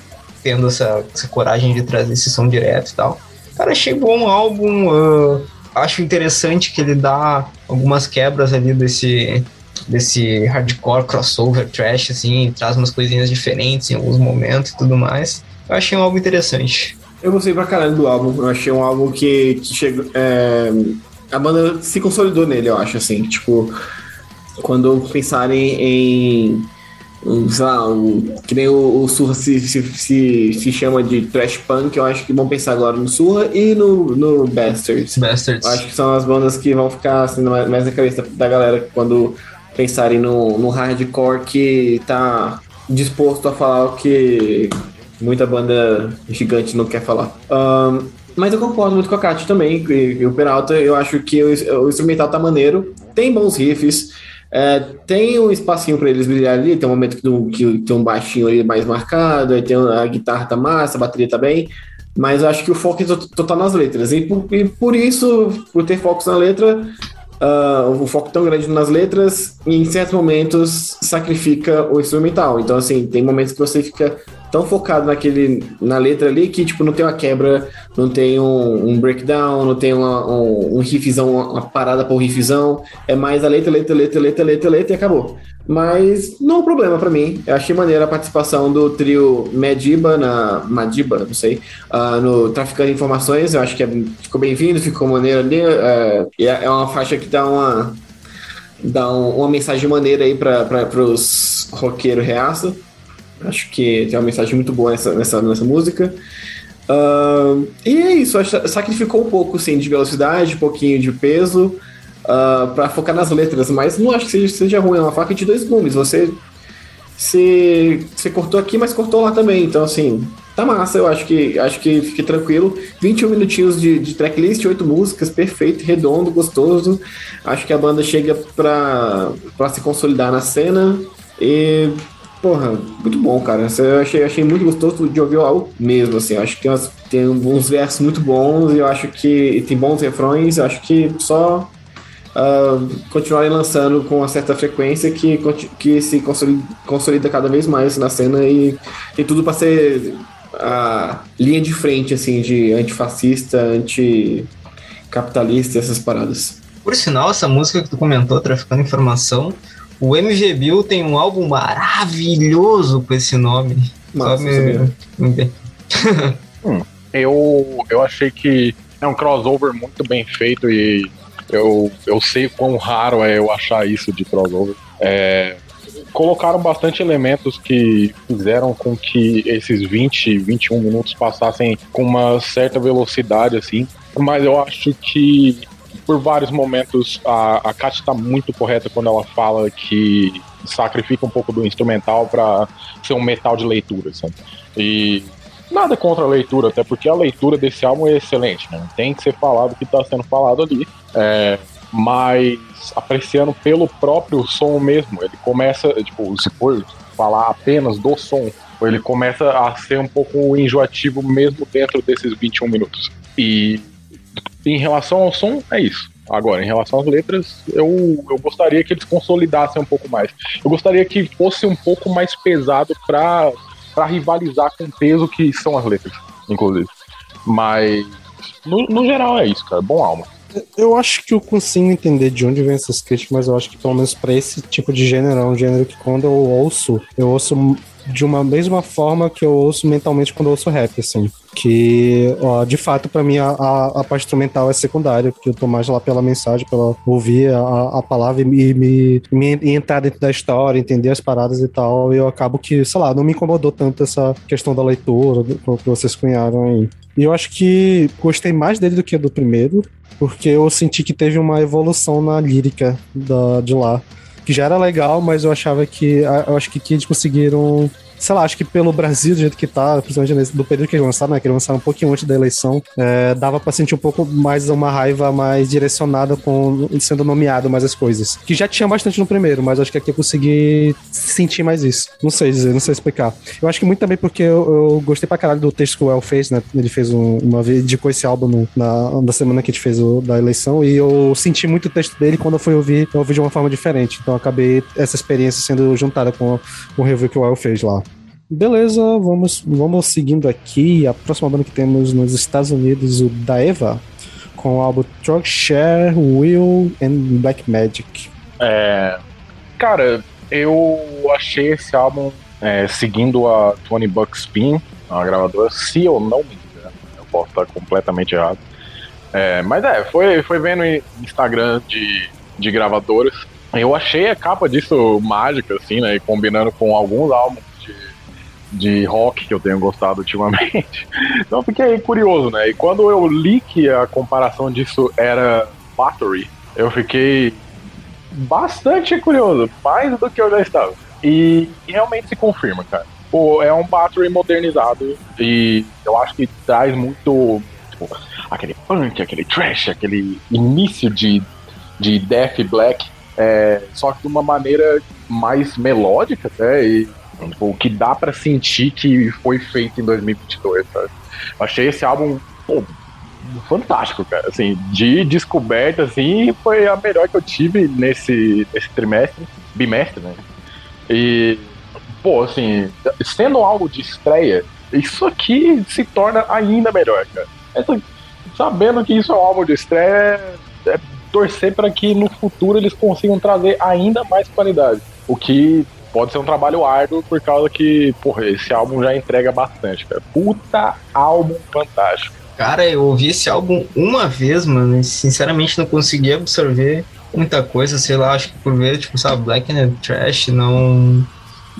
tendo essa, essa, coragem de trazer esse som direto e tal. Cara, achei bom o álbum, uh, acho interessante que ele dá algumas quebras ali desse desse hardcore crossover trash assim, traz umas coisinhas diferentes em alguns momentos e tudo mais. Eu achei um álbum interessante. Eu gostei pra caralho do álbum. Eu achei um álbum que, que chegou. É, a banda se consolidou nele, eu acho, assim. Tipo, quando pensarem em. Sei lá, um, que nem o, o Surra se, se, se, se, chama de trash punk, eu acho que vão pensar agora no Surra e no, no Bastards. Bastards. Eu acho que são as bandas que vão ficar assim, mais na cabeça da galera quando pensarem no, no hardcore que tá disposto a falar o que muita banda gigante não quer falar. Um, mas eu concordo muito com a Kat também, e, e, o Peralta, eu acho que o, o, instrumental tá maneiro, tem bons riffs, é, tem um espacinho para eles brilhar ali, tem um momento que, que, tem um baixinho ali mais marcado, aí tem a guitarra tá massa, a bateria tá bem, mas acho que o foco é total nas letras, e por, e por isso, por ter focos na letra, uh, o foco tão grande nas letras, e em certos momentos sacrifica o instrumental. Então, assim, tem momentos que você fica tão focado naquele, na letra ali que, tipo, não tem uma quebra, não tem um, um breakdown, não tem uma, um, um riffzão, uma parada para o riffzão. É mais a letra, letra, letra, letra, letra, letra e acabou. Mas não é um problema para mim. Eu achei maneira a participação do trio Mediba na. Madiba, não sei. Uh, no Traficando Informações. Eu acho que é, ficou bem-vindo, ficou maneiro ali. Uh, é, é uma faixa que dá uma. Dá um, uma mensagem maneira aí para os roqueiros reaça. Acho que tem uma mensagem muito boa nessa, nessa, nessa música. Uh, e é isso, sacrificou um pouco sim, de velocidade, um pouquinho de peso uh, ah, para focar nas letras, mas não acho que seja, ruim, é uma faca de dois gumes. Você, você, você cortou aqui, mas cortou lá também, então assim, tá massa, eu acho que acho que fique tranquilo. 21 minutinhos de, de tracklist, oito músicas, perfeito, redondo, gostoso. Acho que a banda chega pra, pra se consolidar na cena. E, porra, muito bom, cara. Eu achei, achei muito gostoso de ouvir algo mesmo, assim. Acho que tem, tem uns versos muito bons, eu acho que tem bons refrões, eu acho que só uh, continuarem lançando com uma certa frequência que, que se consolida, consolida cada vez mais na cena e tem tudo para ser a linha de frente, assim, de antifascista, anticapitalista, essas paradas. Por sinal, essa música que tu comentou, Traficando Informação, o MG Bill tem um álbum maravilhoso com esse nome. Massa, me... hum, eu, eu achei que é um crossover muito bem feito e eu, eu sei quão raro é eu achar isso de crossover. É, colocaram bastante elementos que fizeram com que esses 20, 21 minutos passassem com uma certa velocidade, assim. Mas eu acho que por vários momentos a, a Kat está muito correta quando ela fala que sacrifica um pouco do instrumental para ser um metal de leitura, sabe? E nada contra a leitura, até porque a leitura desse álbum é excelente, né? Tem que ser falado o que está sendo falado ali. É, mas apreciando pelo próprio som mesmo. Ele começa, tipo, se for falar apenas do som, ele começa a ser um pouco enjoativo mesmo dentro desses 21 minutos. E em relação ao som, é isso. Agora, em relação às letras, eu, eu gostaria que eles consolidassem um pouco mais. Eu gostaria que fosse um pouco mais pesado para rivalizar com o peso que são as letras, inclusive. Mas, no, no geral, é isso, cara. Bom alma. Eu acho que eu consigo entender de onde vem essas críticas, mas eu acho que pelo menos para esse tipo de gênero, é um gênero que quando eu ouço, eu ouço de uma mesma forma que eu ouço mentalmente quando eu ouço rap, assim. Que, ó, de fato, para mim, a, a, a, parte instrumental é secundária, porque eu tô mais lá pela mensagem, pela ouvir a, a palavra e me, me, entrar dentro da história, entender as paradas e tal. E eu acabo que, sei lá, não me incomodou tanto essa questão da leitura, que vocês cunharam aí. E eu acho que gostei mais dele do que do primeiro, porque eu senti que teve uma evolução na lírica da, de lá. Que já era legal, mas eu achava que. Eu acho que, que eles conseguiram sei lá, acho que pelo Brasil, do jeito que tá, principalmente do período que eles lançaram, né, que eles lançaram um pouquinho antes da eleição, é, dava pra sentir um pouco mais uma raiva mais direcionada com sendo nomeado mais as coisas. Que já tinha bastante no primeiro, mas acho que aqui eu consegui sentir mais isso. Não sei dizer, não sei explicar. Eu acho que muito também porque eu, eu gostei pra caralho do texto que o El fez, né? Ele fez um, uma vez, indicou esse álbum no, na, na semana que a gente fez o, da eleição, e eu senti muito o texto dele quando eu fui ouvir, eu ouvi de uma forma diferente. Então acabei essa experiência sendo juntada com, com o review que o El fez lá. Beleza, vamos, vamos seguindo aqui. A próxima banda que temos nos Estados Unidos, o Daeva, com o álbum Share, Will and Black Magic. É, cara, eu achei esse álbum é, seguindo a Tony Buckspin, a gravadora, se eu não me engano, eu posso estar completamente errado. É, mas é, foi, foi vendo Instagram de, de gravadoras. Eu achei a capa disso mágica, assim, né? E combinando com alguns álbuns de rock que eu tenho gostado ultimamente. Então fiquei curioso, né? E quando eu li que a comparação disso era Battery, eu fiquei bastante curioso, mais do que eu já estava. E, e realmente se confirma, cara. Pô, é um Battery modernizado e eu acho que traz muito tipo, aquele punk, aquele trash, aquele início de, de death black, é, só que de uma maneira mais melódica até e o que dá para sentir que foi feito em 2022, sabe? Achei esse álbum pô, fantástico, cara. Assim, de descoberta, assim, foi a melhor que eu tive nesse, nesse trimestre, bimestre, né? E, pô, assim, sendo algo de estreia, isso aqui se torna ainda melhor, cara. Essa, sabendo que isso é um álbum de estreia, é torcer para que no futuro eles consigam trazer ainda mais qualidade. O que pode ser um trabalho árduo por causa que, porra, esse álbum já entrega bastante, cara. Puta álbum fantástico. Cara, eu ouvi esse álbum uma vez, mano, e sinceramente não consegui absorver muita coisa, sei lá, acho que por ver, tipo, sabe, Black and Trash, não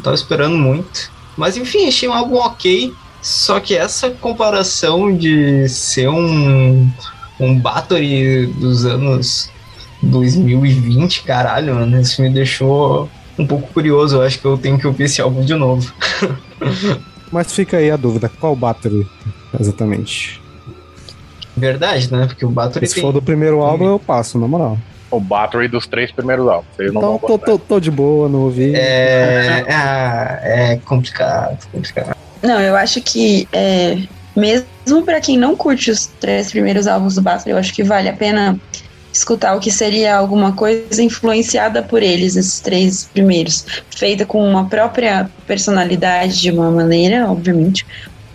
tava esperando muito. Mas enfim, achei um álbum ok, só que essa comparação de ser um, um Battery dos anos 2020, caralho, mano, isso me deixou um pouco curioso. Eu acho que eu tenho que ouvir esse álbum de novo. Mas fica aí a dúvida, qual Battery exatamente? Verdade, né? Porque o Battery Se tem... for do primeiro álbum, eu passo, na moral. O Battery dos três primeiros álbuns. Vocês não Então, vão tô, tô, tô de boa, não ouvi. É, ah, é complicado, complicado. Não, eu acho que é, mesmo pra quem não curte os três primeiros álbuns do Battery, eu acho que vale a pena escutar o que seria alguma coisa influenciada por eles, esses três primeiros, feita com uma própria personalidade de uma maneira, obviamente,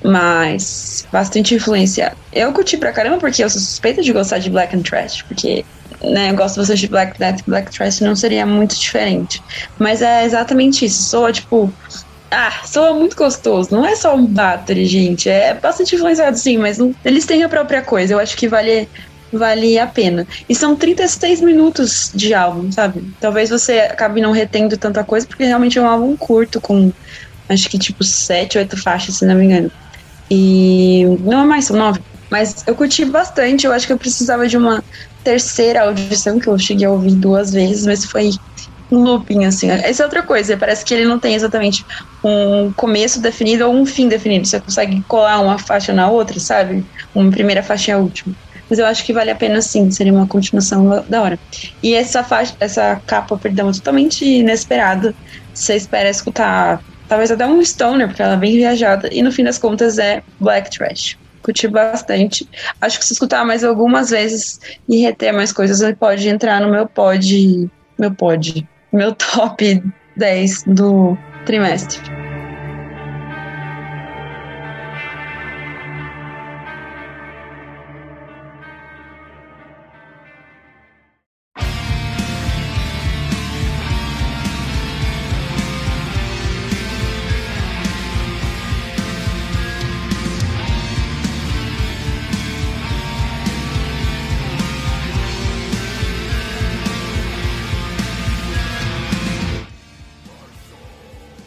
mas bastante influenciada. Eu curti pra caramba porque eu sou suspeita de gostar de Black and Trash, porque né, eu gosto bastante de Black Death, Black Trash não seria muito diferente. Mas é exatamente isso, soa tipo ah, soa muito gostoso. Não é só um battery, gente. É bastante influenciado, sim, mas não- eles têm a própria coisa. Eu acho que vale, vale a pena. E são 36 minutos de álbum, sabe? Talvez você acabe não retendo tanta coisa, porque realmente é um álbum curto, com acho que tipo 7, 8 faixas, se não me engano. E não é mais, são 9. Mas eu curti bastante. Eu acho que eu precisava de uma terceira audição, que eu cheguei a ouvir duas vezes, mas foi um looping, assim. Essa é outra coisa, parece que ele não tem exatamente um começo definido ou um fim definido. Você consegue colar uma faixa na outra, sabe? Uma primeira faixa e a última. Mas eu acho que vale a pena sim, seria uma continuação da hora. E essa faixa, essa capa, perdão, é totalmente inesperada. Você espera escutar talvez até um stoner, porque ela é bem viajada, e no fim das contas é black trash. Curti bastante. Acho que se escutar mais algumas vezes e reter mais coisas, ele pode entrar no meu pod. Meu pod. Meu top 10 do trimestre.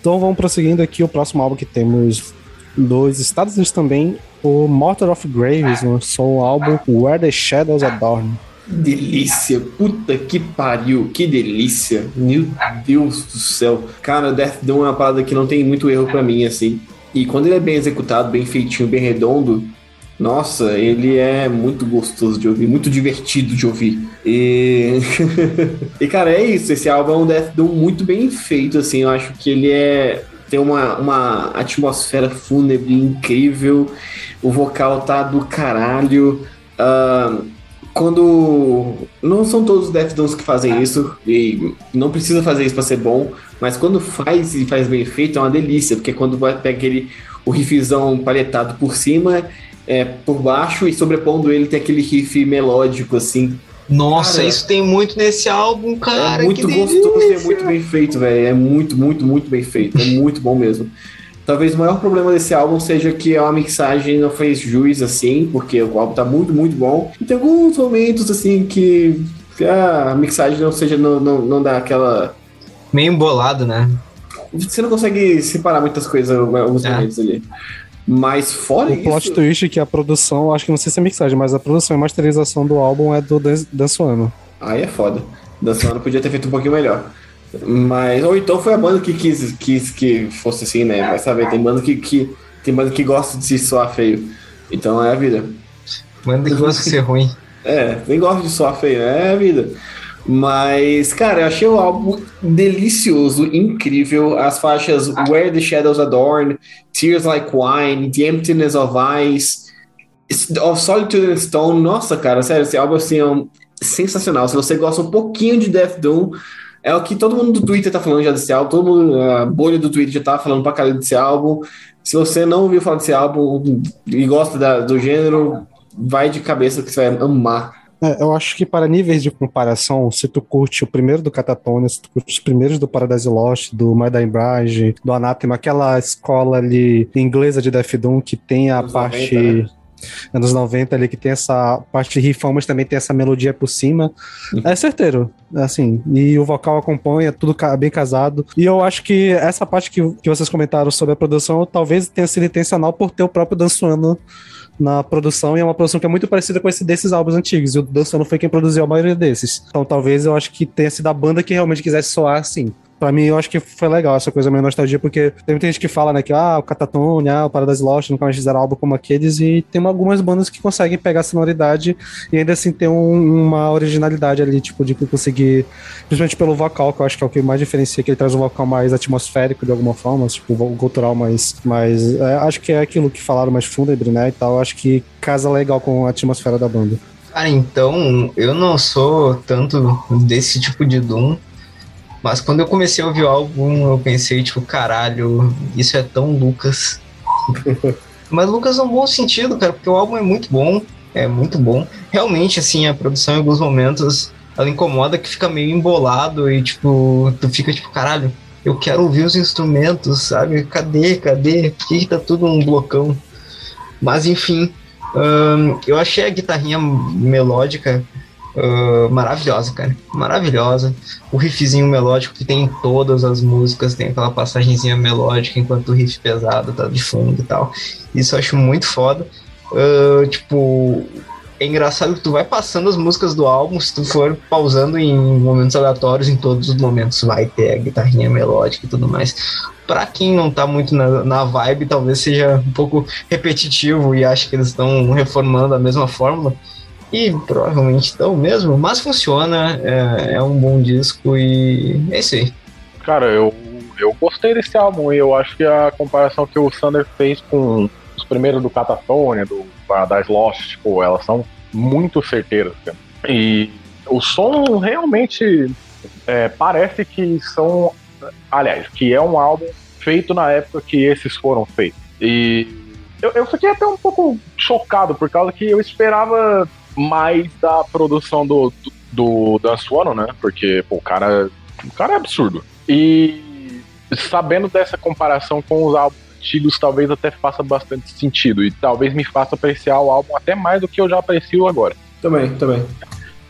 Então vamos prosseguindo aqui o próximo álbum que temos dos Estados Unidos também. O Mortar of Graves lançou o álbum Where the Shadows Adorn. Delícia, puta que pariu, que delícia. Meu Deus do céu. Cara, Death Doom é uma parada que não tem muito erro pra mim, assim. E quando ele é bem executado, bem feitinho, bem redondo, nossa, ele é muito gostoso de ouvir, muito divertido de ouvir. E, e cara, é isso. Esse álbum é um Death Doom muito bem feito, assim. Eu acho que ele é tem uma, uma atmosfera fúnebre incrível. O vocal tá do caralho. Ah, quando. Não são todos os Death Downs que fazem isso, e não precisa fazer isso pra ser bom, mas quando faz e faz bem feito é uma delícia, porque quando vai pega aquele, o riffzão paletado por cima, é, por baixo, e sobrepondo ele tem aquele riff melódico assim. Nossa, Cara, isso tem muito nesse álbum, cara. é muito gostoso e é muito bem feito, velho. É muito, muito, muito bem feito. É muito bom mesmo. Talvez o maior problema desse álbum seja que a mixagem não fez juiz assim, porque o álbum tá muito, muito bom. E tem alguns momentos assim que que a mixagem não seja não, não, não dá aquela. Meio embolado, né? Você não consegue separar muitas coisas em alguns É. momentos ali. Mas fora O plot isso. twist é que a produção, acho que não sei se é mixagem, mas a produção e masterização do álbum é do Dan- Dan Suano. Aí é foda. Dançando podia ter feito um pouquinho melhor. Mas, ou então foi a banda que quis, quis que fosse assim, né? Vai saber, tem banda que, que, tem banda que gosta de se soar feio. Então é a vida. Manda que gosta de ser ruim. É, nem gosto de soar feio, é a vida. Mas, cara, eu achei o álbum delicioso, incrível. As faixas Where the Shadows Adorn, Tears Like Wine, The Emptiness of Eyes, of Solitude and Stone. Nossa, cara, sério, esse álbum assim, é um- sensacional. Se você gosta um pouquinho de Death Doom, é o que todo mundo do Twitter tá falando já desse álbum. Todo mundo, a bolha do Twitter já tá falando pra caralho desse álbum. Se você não ouviu falar desse álbum e gosta da- do gênero, vai de cabeça que você vai amar. É, eu acho que para níveis de comparação, se tu curte o primeiro do Catatonia, se tu curte os primeiros do Paradise Lost, do Dying Bride, do Anathema, aquela escola ali inglesa de Death Doom que tem a Anos parte 90, né? anos 90 ali, que tem essa parte de rifão, mas também tem essa melodia por cima. É certeiro, assim, e o vocal acompanha, tudo bem casado. E eu acho que essa parte que, que vocês comentaram sobre a produção, talvez tenha sido intencional por ter o próprio Dan Suano na produção, e é uma produção que é muito parecida com esse desses álbuns antigos, e o Dan foi quem produziu a maioria desses. Então talvez eu acho que tenha sido a banda que realmente quisesse soar assim. Pra mim, eu acho que foi legal essa coisa meio nostalgia, porque tem muita gente que fala, né, que ah, o Catatone, ah, o Paradise Lost, nunca mais fizeram álbum como aqueles, e tem algumas bandas que conseguem pegar a sonoridade e ainda assim ter um, uma originalidade ali, tipo, de conseguir, principalmente pelo vocal, que eu acho que é o que mais diferencia, que ele traz um vocal mais atmosférico de alguma forma, tipo, cultural mais, mais é, acho que é aquilo que falaram mais fúnebre, né, e tal, acho que casa legal com a atmosfera da banda. Cara, então, eu não sou tanto desse tipo de Doom, mas quando eu comecei a ouvir o álbum, eu pensei, tipo, caralho, isso é tão Lucas. Mas Lucas no bom sentido, cara, porque o álbum é muito bom, é muito bom. Realmente, assim, a produção em alguns momentos, ela incomoda que fica meio embolado e, tipo, tu fica tipo, caralho, eu quero ouvir os instrumentos, sabe? Cadê, cadê? Por que, que tá tudo um blocão? Mas, enfim, hum, eu achei a guitarrinha melódica Uh, maravilhosa, cara. Maravilhosa. O riffzinho melódico que tem em todas as músicas, tem aquela passagenzinha melódica enquanto o riff pesado tá de fundo e tal. Isso eu acho muito foda. Uh, tipo, é engraçado que tu vai passando as músicas do álbum, se tu for pausando em momentos aleatórios, em todos os momentos vai ter a guitarrinha melódica e tudo mais. Pra quem não tá muito na, na vibe, talvez seja um pouco repetitivo e acha que eles estão reformando a mesma fórmula. E provavelmente estão mesmo, mas funciona, é, é, um bom disco e é isso aí. Cara, eu, eu gostei desse álbum e eu acho que a comparação que o Sander fez com os primeiros do Catatonia, do Paradise Lost, tipo, elas são muito certeiras, cara. E o som realmente é, parece que são. Aliás, que é um álbum feito na época que esses foram feitos. E eu, eu fiquei até um pouco chocado, por causa que eu esperava mais da produção do, do, do Dan né? Porque pô, o cara, o cara é absurdo. E sabendo dessa comparação com os álbuns antigos, talvez até faça bastante sentido. E talvez me faça apreciar o álbum até mais do que eu já aprecio agora. Também, também.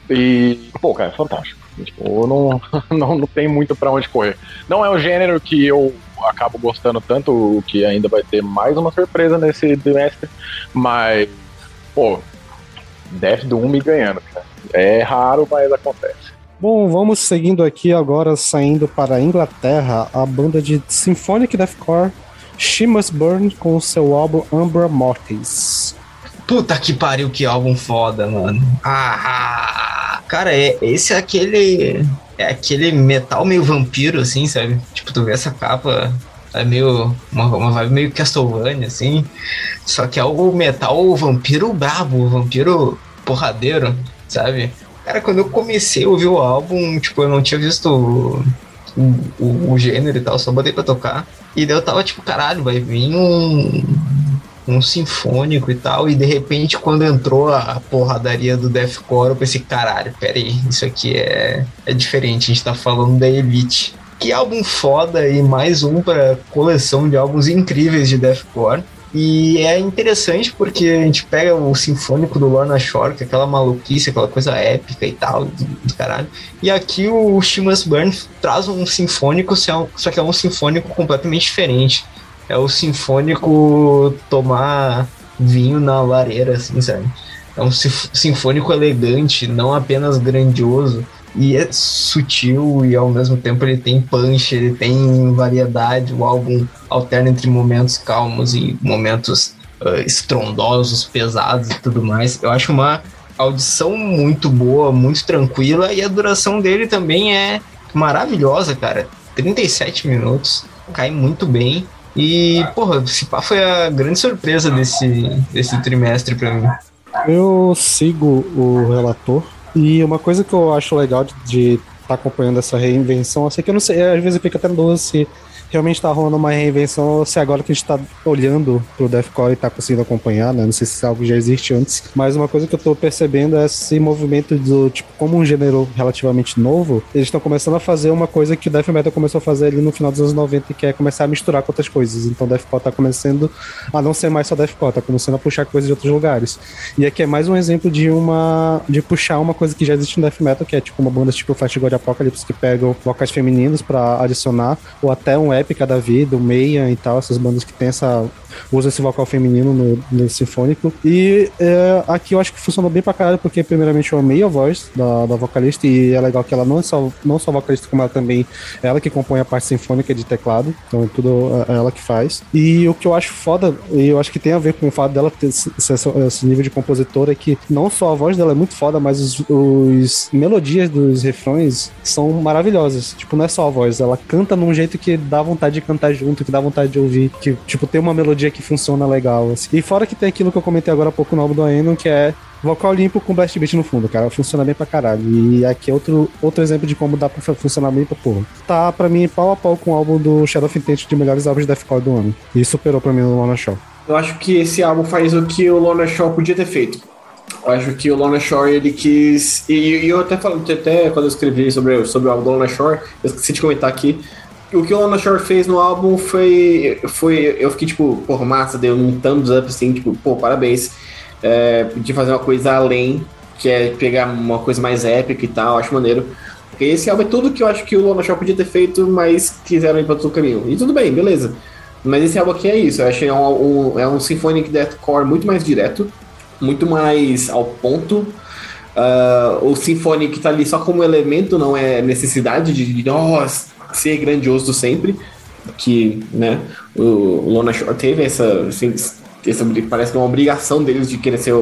E, pô, cara, é fantástico. Tipo, não, não, não tem muito para onde correr. Não é um gênero que eu acabo gostando tanto, o que ainda vai ter mais uma surpresa nesse trimestre, mas, pô, Death Doom me ganhando, cara. É raro, mas acontece. Bom, vamos seguindo aqui agora, saindo para a Inglaterra, a banda de Symphonic Deathcore She Must Burn com o seu álbum Umbra Mortis. Puta que pariu, que álbum foda, mano. Ah, cara, é, esse é aquele. É aquele metal meio vampiro, assim, sabe? Tipo, tu vê essa capa, é meio. Uma, uma vibe meio Castlevania, assim. Só que é o metal vampiro brabo, vampiro porradeiro, sabe? Cara, quando eu comecei a ouvir o álbum, tipo, eu não tinha visto o, o, o gênero e tal, só botei pra tocar. E daí eu tava tipo, caralho, vai vir um, um sinfônico e tal. E de repente, quando entrou a porradaria do Deathcore, eu pensei, caralho, peraí, isso aqui é, é diferente, a gente tá falando da Elite. Que álbum foda e mais um para coleção de álbuns incríveis de deathcore. E é interessante porque a gente pega o sinfônico do Lorna Shore, que é aquela maluquice, aquela coisa épica e tal, do, do caralho. E aqui o She Burn traz um sinfônico, só que é um sinfônico completamente diferente. É o sinfônico tomar vinho na lareira, assim, sabe? É um sinfônico elegante, não apenas grandioso e é sutil e ao mesmo tempo ele tem punch, ele tem variedade. O álbum alterna entre momentos calmos e momentos uh, estrondosos, pesados e tudo mais. Eu acho uma audição muito boa, muito tranquila e a duração dele também é maravilhosa, cara. 37 minutos, cai muito bem. E, porra, esse pá foi a grande surpresa desse, desse trimestre para mim. Eu sigo o relator e uma coisa que eu acho legal de estar tá acompanhando essa reinvenção, sei que eu não sei, às vezes eu fico até dúvida se realmente tá rolando uma reinvenção, se agora que a gente tá olhando pro Deathcore e tá conseguindo acompanhar, né? Não sei se é algo já existe antes, mas uma coisa que eu tô percebendo é esse movimento do, tipo, como um gênero relativamente novo, eles estão começando a fazer uma coisa que o Death Metal começou a fazer ali no final dos anos 90, que é começar a misturar com outras coisas. Então o Deathcore tá começando a não ser mais só Deathcore, tá começando a puxar coisas de outros lugares. E aqui é mais um exemplo de uma de puxar uma coisa que já existe no Death Metal, que é tipo uma banda tipo Fast God Apocalypse que pegam vocais femininos para adicionar, ou até um Épica da Vida, o Meia e tal, essas bandas que tem essa. usa esse vocal feminino no, no sinfônico. E é, aqui eu acho que funcionou bem pra caralho, porque primeiramente eu amei a voz da, da vocalista e é legal que ela não é só, não só vocalista, como ela também é ela que compõe a parte sinfônica de teclado, então é tudo é ela que faz. E o que eu acho foda, e eu acho que tem a ver com o fato dela ter esse, esse nível de compositora, é que não só a voz dela é muito foda, mas os, os melodias dos refrões são maravilhosas. Tipo, não é só a voz, ela canta num jeito que dá vontade de cantar junto, que dá vontade de ouvir, que, tipo, tem uma melodia que funciona legal. Assim. E fora que tem aquilo que eu comentei agora há pouco no álbum do Aenon, que é vocal limpo com blast beat no fundo, cara. Funciona bem pra caralho. E aqui é outro, outro exemplo de como dá pra funcionar bem pra porra. Tá, pra mim, pau a pau com o álbum do Shadow of Intent de melhores álbuns de deathcore do ano. E superou pra mim no Lona Show. Eu acho que esse álbum faz o que o Lona Shaw podia ter feito. Eu acho que o Lona Shore ele quis. E, e eu até falei, até quando eu escrevi sobre, sobre o álbum do Lona Shore, eu esqueci de comentar aqui. O que o Lona Shore fez no álbum foi. foi eu fiquei tipo, porra, massa, deu um thumbs up assim, tipo, pô, parabéns. É, de fazer uma coisa além, que é pegar uma coisa mais épica e tal, acho maneiro. Porque esse álbum é tudo que eu acho que o Lona Shore podia ter feito, mas quiseram ir para outro caminho. E tudo bem, beleza. Mas esse álbum aqui é isso, eu achei um, um, é um Symphonic Deathcore muito mais direto muito mais ao ponto. Uh, o Symphonic tá ali só como elemento, não é necessidade de, de oh, ser grandioso sempre. Que né, o Lona Shore teve essa, assim, essa. Parece que é uma obrigação deles de querer ser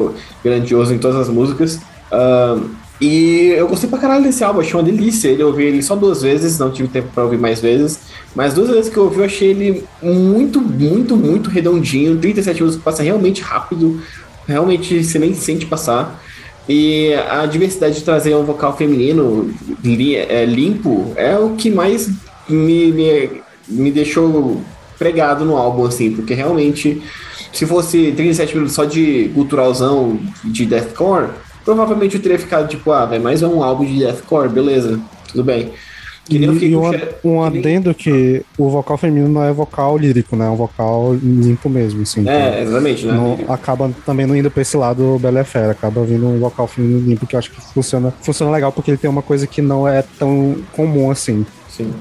grandioso em todas as músicas. Uh, e eu gostei pra caralho desse álbum, achei uma delícia. Ele, eu ouvi ele só duas vezes, não tive tempo pra ouvir mais vezes. Mas duas vezes que eu ouvi, eu achei ele muito, muito, muito redondinho. 37 músicas passa realmente rápido realmente você nem sente passar. E a diversidade de trazer um vocal feminino é, limpo é o que mais me, me, me deixou pregado no álbum, assim, porque realmente, se fosse 37 minutos só de culturalzão de deathcore, provavelmente eu teria ficado tipo, ah, vai mais um álbum de deathcore, beleza, tudo bem. Que nem e, um, um adendo que o vocal feminino não é vocal lírico, né? É um vocal limpo mesmo, assim. É, exatamente, né? Não, acaba também não indo pra esse lado Bela Fera, acaba vindo um vocal feminino limpo que eu acho que funciona, funciona legal porque ele tem uma coisa que não é tão comum assim. Sim.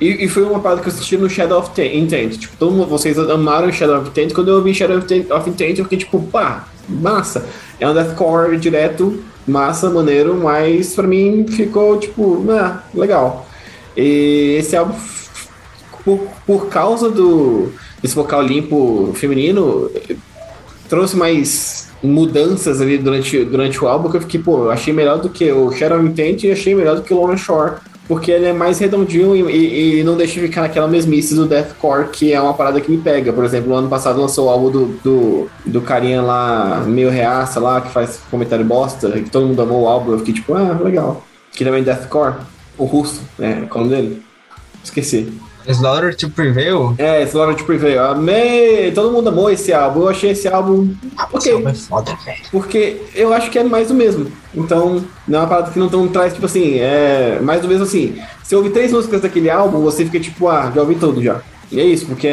E, e, foi uma parada que eu assisti no Shadow of Intent. Tipo, todo mundo, vocês amaram Shadow of Intent. Quando eu ouvi Shadow of Intent, eu fiquei tipo, pá, massa. É um deathcore direto, massa, maneiro, mas pra mim ficou tipo, ah, legal. E esse álbum, por, por causa do desse vocal limpo feminino, trouxe mais mudanças ali durante, durante o álbum que eu fiquei, pô, achei melhor do que o Shadow Intent e achei melhor do que o Lona Shore. Porque ele é mais redondinho e, e, e, não deixa ficar naquela mesmice do deathcore, que é uma parada que me pega. Por exemplo, no ano passado lançou o álbum do, do, do carinha lá, meio reaça lá, que faz comentário bosta, que todo mundo amou o álbum. Eu fiquei tipo, ah, legal. Que também é deathcore o russo, né? Qual o nome dele? Esqueci. Slaughter to Prevail? É, Slaughter to Prevail. Amei! Todo mundo amou esse álbum. Eu achei esse álbum. Ok. É foda, velho. Porque eu acho que é mais do mesmo. Então, não é uma parada que não tão, traz, tipo assim, é mais do mesmo assim. Se ouvir três músicas daquele álbum, você fica tipo, ah, já ouvi tudo já. E é isso, porque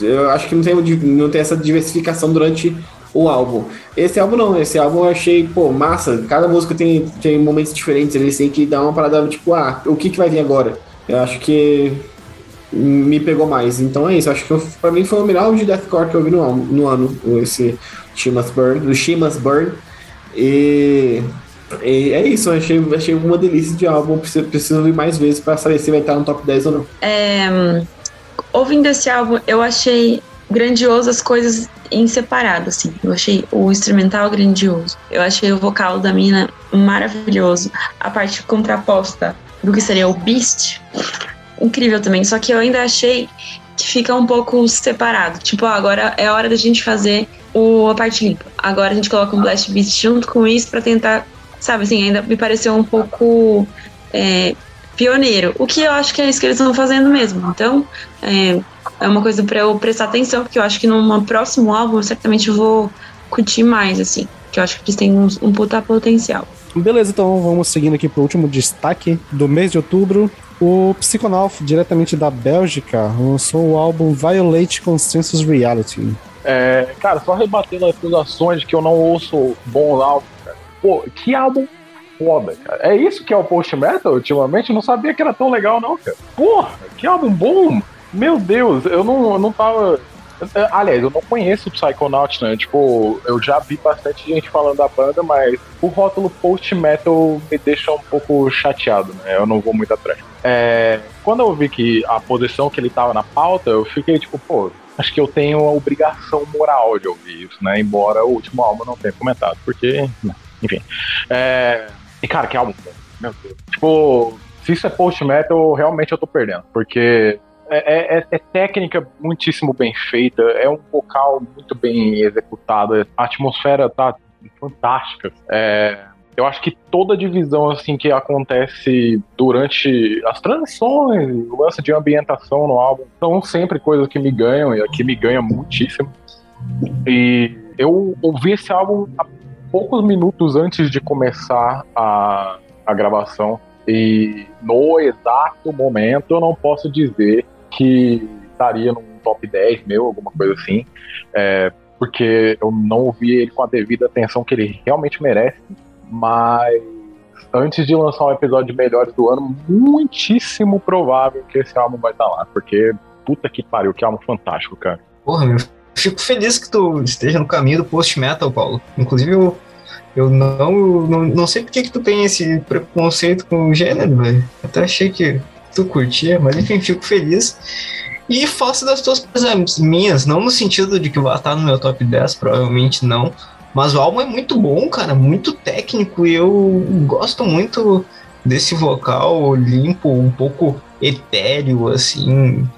eu acho que não tem, não tem essa diversificação durante o álbum. Esse álbum não, esse álbum eu achei, pô, massa. Cada música tem, tem momentos diferentes, eles têm que dar uma parada, tipo, ah, o que, que vai vir agora? Eu acho que me pegou mais. Então é isso, acho que pra mim foi o melhor álbum de deathcore que eu vi no, no ano, esse Shimas Burn, do Shimas Burn. E, e, é isso, eu achei, achei uma delícia de álbum, preciso, preciso ouvir mais vezes para saber se vai estar no top 10 ou não. É, ouvindo esse álbum, eu achei grandioso as coisas em separado, assim. Eu achei o instrumental grandioso. Eu achei o vocal da mina maravilhoso. A parte contraposta do que seria o Beast, incrível também. Só que eu ainda achei que fica um pouco separado. Tipo, agora é hora da gente fazer o, a parte limpa. Agora a gente coloca um Blast Beast junto com isso para tentar, sabe assim, ainda me pareceu um pouco é, pioneiro. O que eu acho que é isso que eles estão fazendo mesmo. Então, é, é uma coisa para eu prestar atenção, porque eu acho que num próximo álbum eu certamente vou curtir mais, assim. Que eu acho que eles têm um, um puta potencial. Beleza, então vamos seguindo aqui pro último destaque do mês de outubro. O Psychonaut, diretamente da Bélgica, lançou o álbum Violate Consensus Reality. É, cara, só rebatendo as acusações de que eu não ouço bons álbuns, cara. Pô, que álbum foda, cara. É isso que é o post metal ultimamente? Eu não sabia que era tão legal, não, cara. Porra, que álbum bom! Meu Deus, eu não, eu não tava. Aliás, eu não conheço o Psychonaut, né? Tipo, eu já vi bastante gente falando da banda, mas o rótulo post-metal me deixa um pouco chateado, né? Eu não vou muito atrás. É, quando eu vi que a posição que ele tava na pauta, eu fiquei tipo, pô, acho que eu tenho a obrigação moral de ouvir isso, né? Embora o último álbum não tenha comentado, porque, enfim. É, e cara, que álbum, meu Deus. Tipo, se isso é post-metal, realmente eu tô perdendo, porque é, é, é, técnica muitíssimo bem feita, é um vocal muito bem executado, a atmosfera tá fantástica. É, eu acho que toda divisão assim que acontece durante as transições, o lance de ambientação no álbum, são sempre coisas que me ganham e aqui me ganha muitíssimo. E eu ouvi esse álbum há poucos minutos antes de começar a, a gravação. E no exato momento eu não posso dizer que estaria num top 10 meu, alguma coisa assim. É, porque eu não ouvi ele com a devida atenção que ele realmente merece. Mas antes de lançar um episódio de melhores do ano, muitíssimo provável que esse álbum vai estar lá, porque puta que pariu, que álbum fantástico, cara. Porra, meu, fico feliz que tu esteja no caminho do post-metal, Paulo. Inclusive, eu, eu não, não, não sei porque que tu tem esse preconceito com o gênero, velho. Até achei que tu curtia, mas enfim, fico feliz. E faço das tuas coisas minhas, não no sentido de que vai estar no meu top 10, provavelmente não, mas o álbum é muito bom, cara, muito técnico e eu gosto muito desse vocal limpo, um pouco etéreo, assim,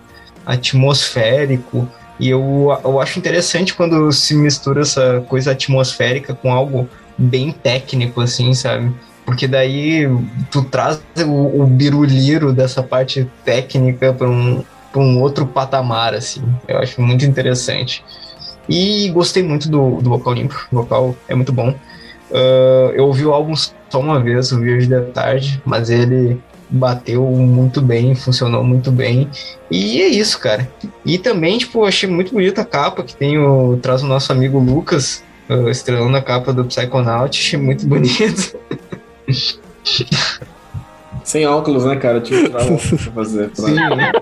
atmosférico. E eu, eu acho interessante quando se mistura essa coisa atmosférica com algo bem técnico, assim, sabe? Porque daí tu traz o, o biruliro dessa parte técnica para um, um outro patamar, assim. Eu acho muito interessante. E gostei muito do, do vocal limpo. O vocal é muito bom. Uh, eu ouvi o álbum só uma vez, ouvi hoje da tarde, mas ele bateu muito bem, funcionou muito bem. E é isso, cara. E também, tipo, achei muito bonita a capa que tem o, traz o nosso amigo Lucas, uh, estrelando a capa do Psychonaut. Achei muito bonito. Sem óculos, né, cara? Tive que tirar óculos pra fazer. Pra... Sim, né?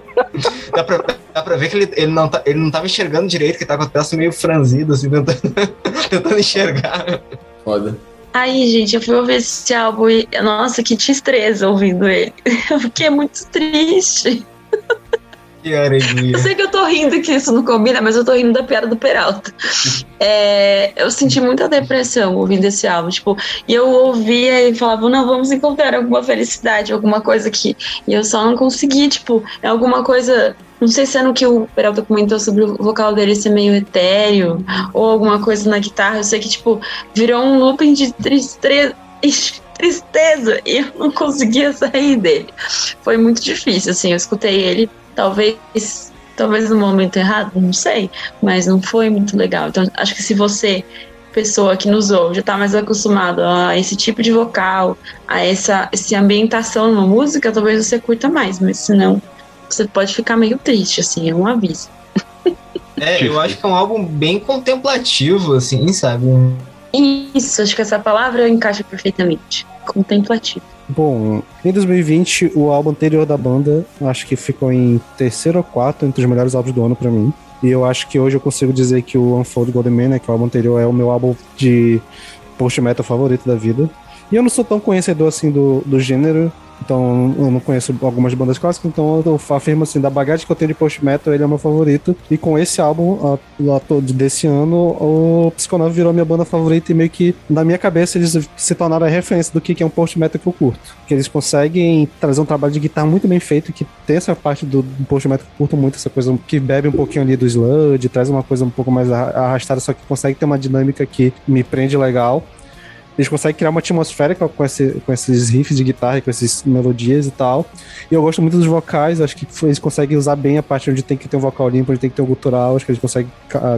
dá, pra, dá pra ver que ele, ele, não tá, ele não tava enxergando direito, que tá com o traço meio franzido, assim, tentando, tentando enxergar. Foda. Aí, gente, eu fui ouvir esse álbum e, nossa, que tristeza ouvindo ele. Eu fiquei muito triste. Que. Eu sei que eu tô rindo que isso não combina, mas eu tô rindo da piada do Peralta. É, eu senti muita depressão ouvindo esse álbum, tipo, e eu ouvia e falava, não, vamos encontrar alguma felicidade, alguma coisa aqui. E eu só não consegui, tipo, é alguma coisa. Não sei se é no que o Peralta comentou sobre o vocal dele ser meio etéreo, ou alguma coisa na guitarra. Eu sei que, tipo, virou um looping de tristeza tristeza e eu não conseguia sair dele. Foi muito difícil, assim, eu escutei ele talvez talvez no momento errado, não sei, mas não foi muito legal. Então, acho que se você, pessoa que nos ouve, já está mais acostumado a esse tipo de vocal, a essa, essa ambientação numa música, talvez você curta mais, mas senão você pode ficar meio triste, assim, é um aviso. É, eu acho que é um álbum bem contemplativo, assim, sabe? Isso, acho que essa palavra encaixa perfeitamente. Contemplativo. Bom, em 2020, o álbum anterior da banda, acho que ficou em terceiro ou quarto entre os melhores álbuns do ano para mim. E eu acho que hoje eu consigo dizer que o Unfold Golden Man, né, que é o álbum anterior, é o meu álbum de post-metal favorito da vida. E eu não sou tão conhecedor assim do, do gênero, então, eu não conheço algumas bandas clássicas, então eu afirmo assim, da bagagem que eu tenho de post-metal, ele é meu favorito. E com esse álbum lá desse ano, o Psychonaut virou minha banda favorita e meio que, na minha cabeça, eles se tornaram a referência do que é um post-metal que eu curto. Que eles conseguem trazer um trabalho de guitarra muito bem feito, que tem essa parte do, post-metal que eu curto muito, essa coisa que bebe um pouquinho ali do sludge, traz uma coisa um pouco mais arrastada, só que consegue ter uma dinâmica que me prende legal. Eles conseguem criar uma atmosfera com, esse, com esses riffs de guitarra, com essas melodias e tal. E eu gosto muito dos vocais, acho que eles conseguem usar bem a parte onde tem que ter um vocal limpo, onde tem que ter um gutural, acho que eles conseguem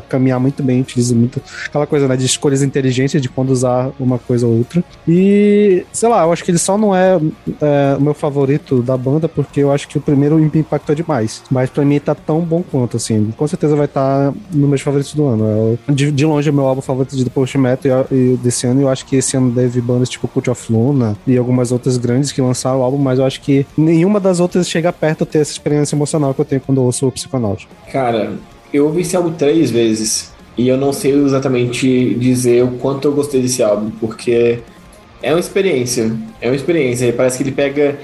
caminhar muito bem, utilizam muito aquela coisa né, de escolhas inteligentes de quando usar uma coisa ou outra. E, sei lá, eu acho que ele só não é, é o meu favorito da banda, porque eu acho que o primeiro me impactou demais. Mas pra mim tá tão bom quanto, assim. Com certeza vai estar tá no meus favoritos do ano. É de, de longe é meu álbum favorito de Post Metal e, e desse ano, eu acho que esse ano teve bandas tipo Cult of Luna e algumas outras grandes que lançaram o álbum, mas eu acho que nenhuma das outras chega perto de ter essa experiência emocional que eu tenho quando eu ouço o Psiconaut. Cara, eu ouvi esse álbum três vezes e eu não sei exatamente dizer o quanto eu gostei desse álbum, porque é uma experiência. É uma experiência. Parece que ele pega.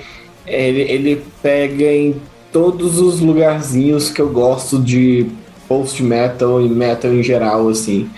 Ele, ele pega em todos os lugarzinhos que eu gosto de post-metal e metal em geral, assim.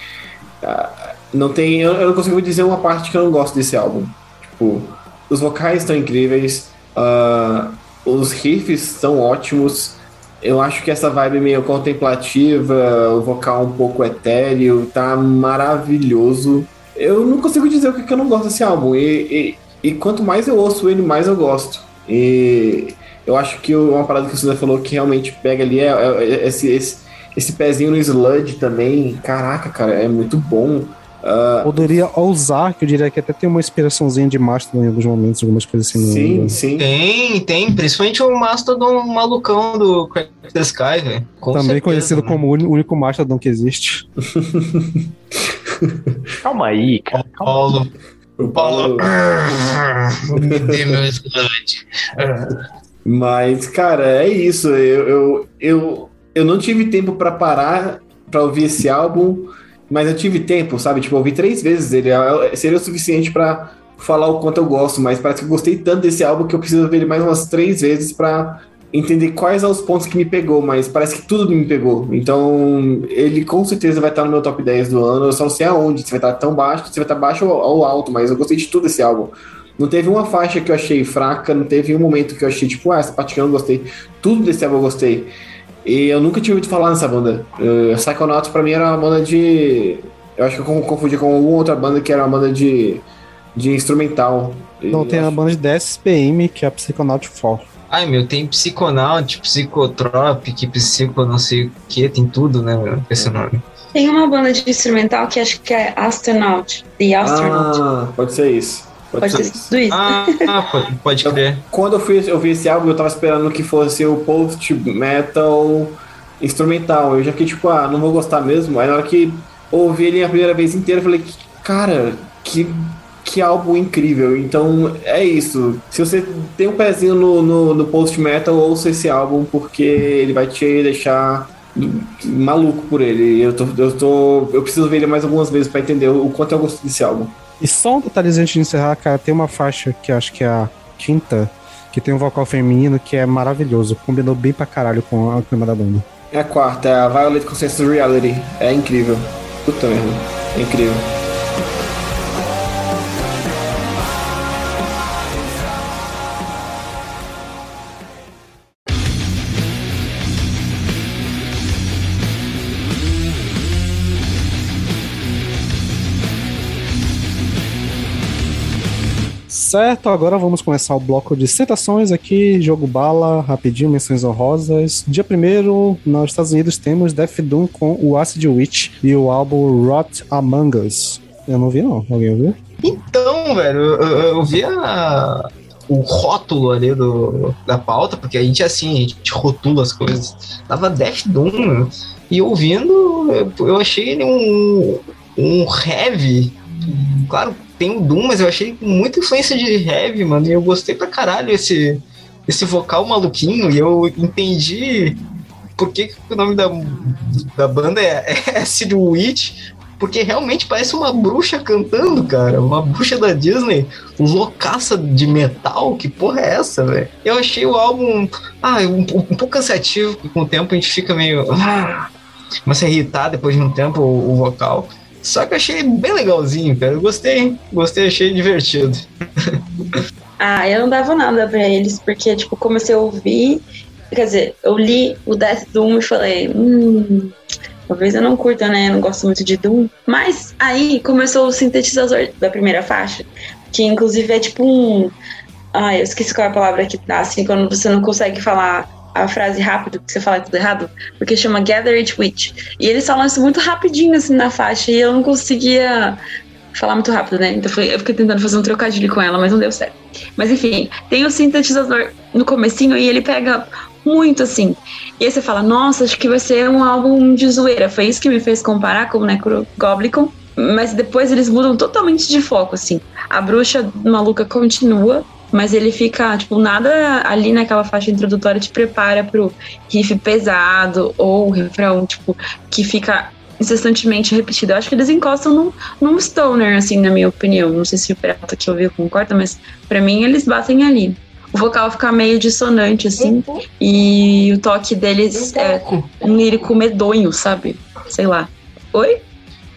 Não tem. Eu, eu não consigo dizer uma parte que eu não gosto desse álbum. Tipo, os vocais estão incríveis, uh, os riffs são ótimos. Eu acho que essa vibe meio contemplativa, o vocal um pouco etéreo, tá maravilhoso. Eu não consigo dizer o que, que eu não gosto desse álbum. E, e, e, quanto mais eu ouço ele, mais eu gosto. E eu acho que uma parada que o Suda falou que realmente pega ali é, é, é esse, esse, esse pezinho no sludge também. Caraca, cara, é muito bom. Uh, Poderia ousar, que eu diria que até tem uma inspiraçãozinha de Mastodon em alguns momentos, algumas coisas assim. Sim, sim. Tem, tem. Principalmente o Mastodon malucão do Crack the Sky, velho. Também certeza, conhecido né? como o único Mastodon que existe. calma aí, cara. Calma. Paulo. O Paulo. Me dê meu sludge. Mas, cara, é isso. Eu, eu, eu, eu não tive tempo para parar para ouvir esse álbum mas eu tive tempo, sabe? Tipo, eu ouvi três vezes ele. É, é, seria o suficiente para falar o quanto eu gosto, mas parece que eu gostei tanto desse álbum que eu preciso ver ele mais umas três vezes para entender quais são os pontos que me pegou, mas parece que tudo me pegou. Então, ele com certeza vai estar no meu top 10 do ano. Eu só não sei aonde, se vai estar tão baixo, se vai estar baixo ou alto, mas eu gostei de tudo desse álbum. Não teve uma faixa que eu achei fraca, não teve um momento que eu achei, tipo, ah, essa parte que eu não gostei. Tudo desse álbum eu gostei. E eu nunca tinha ouvido falar nessa banda. Uh, Psychonauts pra mim era uma banda de. Eu acho que eu confundi com alguma outra banda que era uma banda de, de instrumental. Não, tem acho... a banda de DSPM, que é a Psychonaut 4. Ai, meu, tem Psychonaut, Psychotropic, Psycho não sei o que, tem tudo, né, meu, esse nome. Tem uma banda de instrumental que acho que é Astronaut, The Astronaut. Ah, pode ser isso. Pode, pode ser tudo isso. Ah, pode, pode crer. Quando eu, fui, eu vi esse álbum, eu tava esperando que fosse o post-metal instrumental. Eu já fiquei tipo, ah, não vou gostar mesmo. Aí na hora que ouvi ele a primeira vez inteira, eu falei, cara, que, que álbum incrível. Então é isso. Se você tem um pezinho no, no, no post-metal, ouça esse álbum, porque ele vai te deixar maluco por ele. Eu, tô, eu, tô, eu preciso ver ele mais algumas vezes para entender o quanto eu gosto desse álbum. E só um detalhezinho antes de encerrar, cara, tem uma faixa que acho que é a quinta, que tem um vocal feminino que é maravilhoso. Combinou bem pra caralho com a clima da banda. É a quarta, é a Violet Consensus Reality. É incrível. Puta merda. É incrível. Certo, agora vamos começar o bloco de citações aqui, jogo bala, rapidinho, menções honrosas. Dia primeiro, nos Estados Unidos temos Death Doom com o Acid Witch e o álbum Rot Among Us. Eu não vi não, alguém ouviu? Então, velho, eu, eu vi a, o rótulo ali do, da pauta, porque a gente é assim, a gente rotula as coisas. Tava Death Doom, e ouvindo, eu, eu achei ele um, um heavy, claro, tem o Doom, mas eu achei muita influência de heavy, mano, e eu gostei pra caralho esse, esse vocal maluquinho, e eu entendi por que, que o nome da, da banda é, é Acid Witch, porque realmente parece uma bruxa cantando, cara. Uma bruxa da Disney, loucaça de metal. Que porra é essa, velho? Eu achei o álbum ah, um, um, pouco cansativo, com o tempo a gente fica meio. Ah, começa a irritar depois de um tempo o, o vocal. Só que eu achei bem legalzinho, cara. Eu gostei, gostei, achei divertido. ah, eu não dava nada pra eles, porque, tipo, comecei a ouvir. Quer dizer, eu li o Death Doom e falei, hum, talvez eu não curta, né? Eu não gosto muito de Doom. Mas aí começou o sintetizador da primeira faixa, que inclusive é tipo um. Ai, eu esqueci qual é a palavra que dá, assim, quando você não consegue falar a frase rápido, que você fala tudo errado, porque chama Gather It Witch. E eles falam isso muito rapidinho, assim, na faixa, e eu não conseguia falar muito rápido, né? Então eu fiquei tentando fazer um trocadilho com ela, mas não deu certo. Mas enfim, tem o sintetizador no comecinho e ele pega muito assim. E aí você fala, nossa, acho que vai ser um álbum de zoeira. Foi isso que me fez comparar com o Necrogoblicon. mas depois eles mudam totalmente de foco, assim. A bruxa maluca continua, mas ele fica, tipo, nada ali naquela faixa introdutória te prepara pro riff pesado ou refrão, tipo, que fica incessantemente repetido. Eu acho que eles encostam num, num stoner, assim, na minha opinião. Não sei se o Pirata que ouviu concorda, mas para mim eles batem ali. O vocal fica meio dissonante, assim, uhum. e o toque deles é um lírico medonho, sabe? Sei lá. Oi?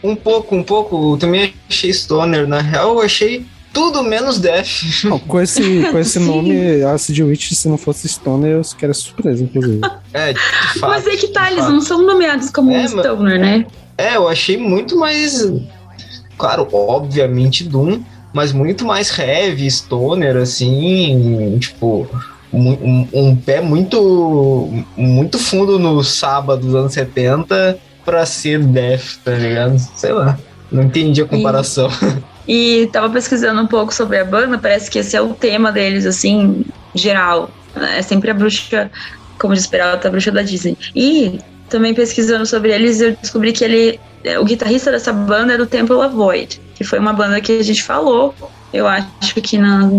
Um pouco, um pouco. Eu também achei stoner. Na real, eu achei tudo menos Death. Não, com esse, com esse nome, Acid Witch, se não fosse Stoner, eu ficaria surpreso, inclusive. É, de fato. Mas é que tá, eles fato. não são nomeados como é, Stoner, né? É, eu achei muito mais. Claro, obviamente Doom, mas muito mais heavy, Stoner, assim, tipo. Um, um, pé muito muito fundo no sábado dos anos 70 pra ser Death, tá ligado? Sei lá. Não entendi a comparação. E... E tava pesquisando um pouco sobre a banda, parece que esse é o tema deles, assim, geral. É sempre a bruxa, como de esperar, a bruxa da Disney. E também pesquisando sobre eles, eu descobri que ele, o guitarrista dessa banda é do Temple of Void, que foi uma banda que a gente falou, eu acho que na,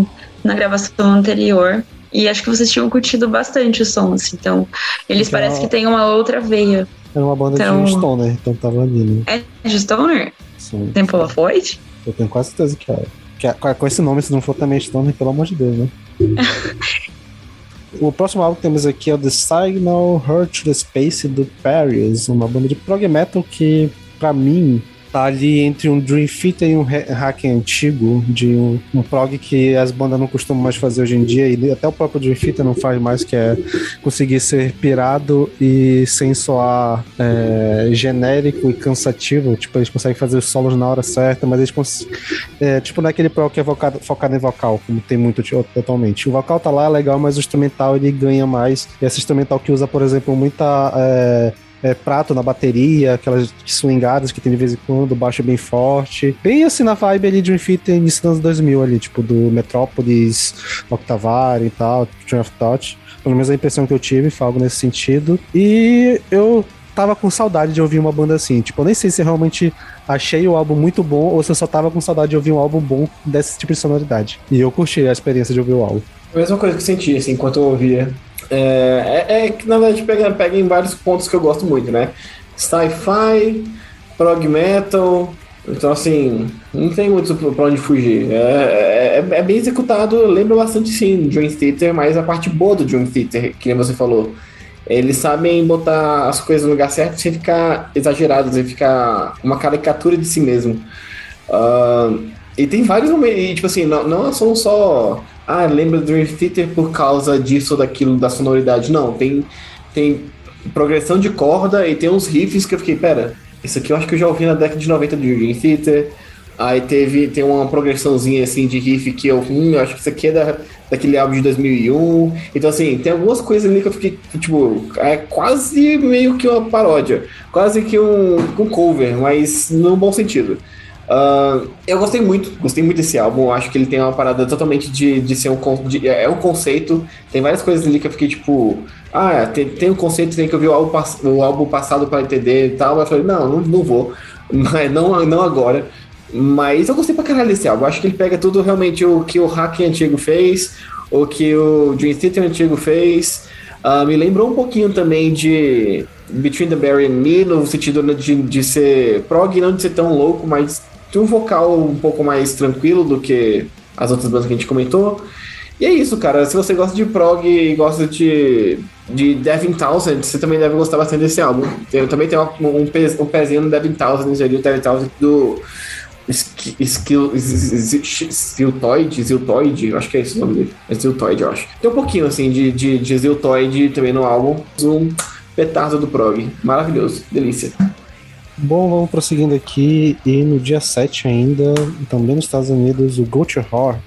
na gravação anterior. E acho que vocês tinham curtido bastante o som, assim. Então, eles então, parecem que têm uma outra veia. Era uma banda então, de Stoner, então tava ali, né? É de Stoner? Sim. Temple of Void? Eu tenho quase certeza que é. Que é com esse nome, se não for também Stone, pelo amor de Deus, né? o próximo álbum que temos aqui é o The Signal Hurt the Space do Paris, uma banda de prog metal que, para mim, tá ali entre um Dream Theater e um hack antigo, de um, um, prog que as bandas não costumam mais fazer hoje em dia, e até o próprio Dream Theater não faz mais, que é conseguir ser pirado e sem soar é, genérico e cansativo. Tipo, eles conseguem fazer os solos na hora certa, mas eles conseguem. É, tipo, não é aquele prog que é focado, focado em vocal, como tem muito totalmente. O vocal tá lá, é legal, mas o instrumental ele ganha mais. E esse instrumental que usa, por exemplo, muita. É, é, prato na bateria, aquelas swingadas que tem de vez em quando, baixo bem forte. Bem assim na vibe ali de um Infinity início dos anos 2000 ali, tipo do Metropolis, Octavari e tal, Train of Thought. Pelo menos a impressão que eu tive foi algo nesse sentido. E eu tava com saudade de ouvir uma banda assim. Tipo, eu nem sei se realmente achei o álbum muito bom ou se eu só tava com saudade de ouvir um álbum bom desse tipo de sonoridade. E eu curti a experiência de ouvir o álbum. A mesma coisa que eu senti, assim, enquanto eu ouvia. É, é, é, que na verdade pega, pega em vários pontos que eu gosto muito, né? Sci-fi, prog metal. Então, assim, não tem muito pra onde fugir. É, é, é bem executado, lembra bastante sim Dream Theater, mas a parte boa do Dream Theater, que nem você falou. Eles sabem botar as coisas no lugar certo sem ficar exagerado, sem ficar uma caricatura de si mesmo. Uh, e tem vários momentos, e, tipo assim, não, não são só ah, lembra do Dream Theater por causa disso ou daquilo, da sonoridade. Não, tem, tem progressão de corda e tem uns riffs que eu fiquei, pera, isso aqui eu acho que eu já ouvi na década de 90 do Dream Theater. Aí teve, tem uma progressãozinha assim de riff que eu, hum, eu acho que isso aqui é da, daquele álbum de 2001. Então, assim, tem algumas coisas ali que eu fiquei, tipo, é quase meio que uma paródia, quase que um, um cover, mas no bom sentido. Uh, eu gostei muito, gostei muito desse álbum. Acho que ele tem uma parada totalmente de, de ser um. De, é um conceito. Tem várias coisas ali que eu fiquei tipo. Ah, tem, tem um conceito, tem que ouvir o álbum, o álbum passado para entender e tal. Mas eu falei, não, não, não vou. Mas não, não agora. Mas eu gostei pra caralho desse álbum. Acho que ele pega tudo realmente o que o Hack antigo fez, o que o Dream Theater antigo fez. Uh, me lembrou um pouquinho também de Between the Barry and Me, no sentido de, de ser prog, não de ser tão louco, mas tem um vocal um pouco mais tranquilo do que as outras bandas que a gente comentou. E é isso, cara. Se você gosta de prog e gosta de, de Devin Townsend, você também deve gostar bastante desse álbum. Tem, também tem um, um, um pezinho no Devin Townsend ali, o Devin Townsend do Ziltoid, Ziltoid, acho que é esse o nome dele. É Ziltoid, eu acho. Tem um pouquinho, assim, de, de, de Ziltoid também no álbum. Um petardo do prog. Maravilhoso. Delícia. Bom, vamos prosseguindo aqui. E no dia 7 ainda, também nos Estados Unidos, o Gotcha Horror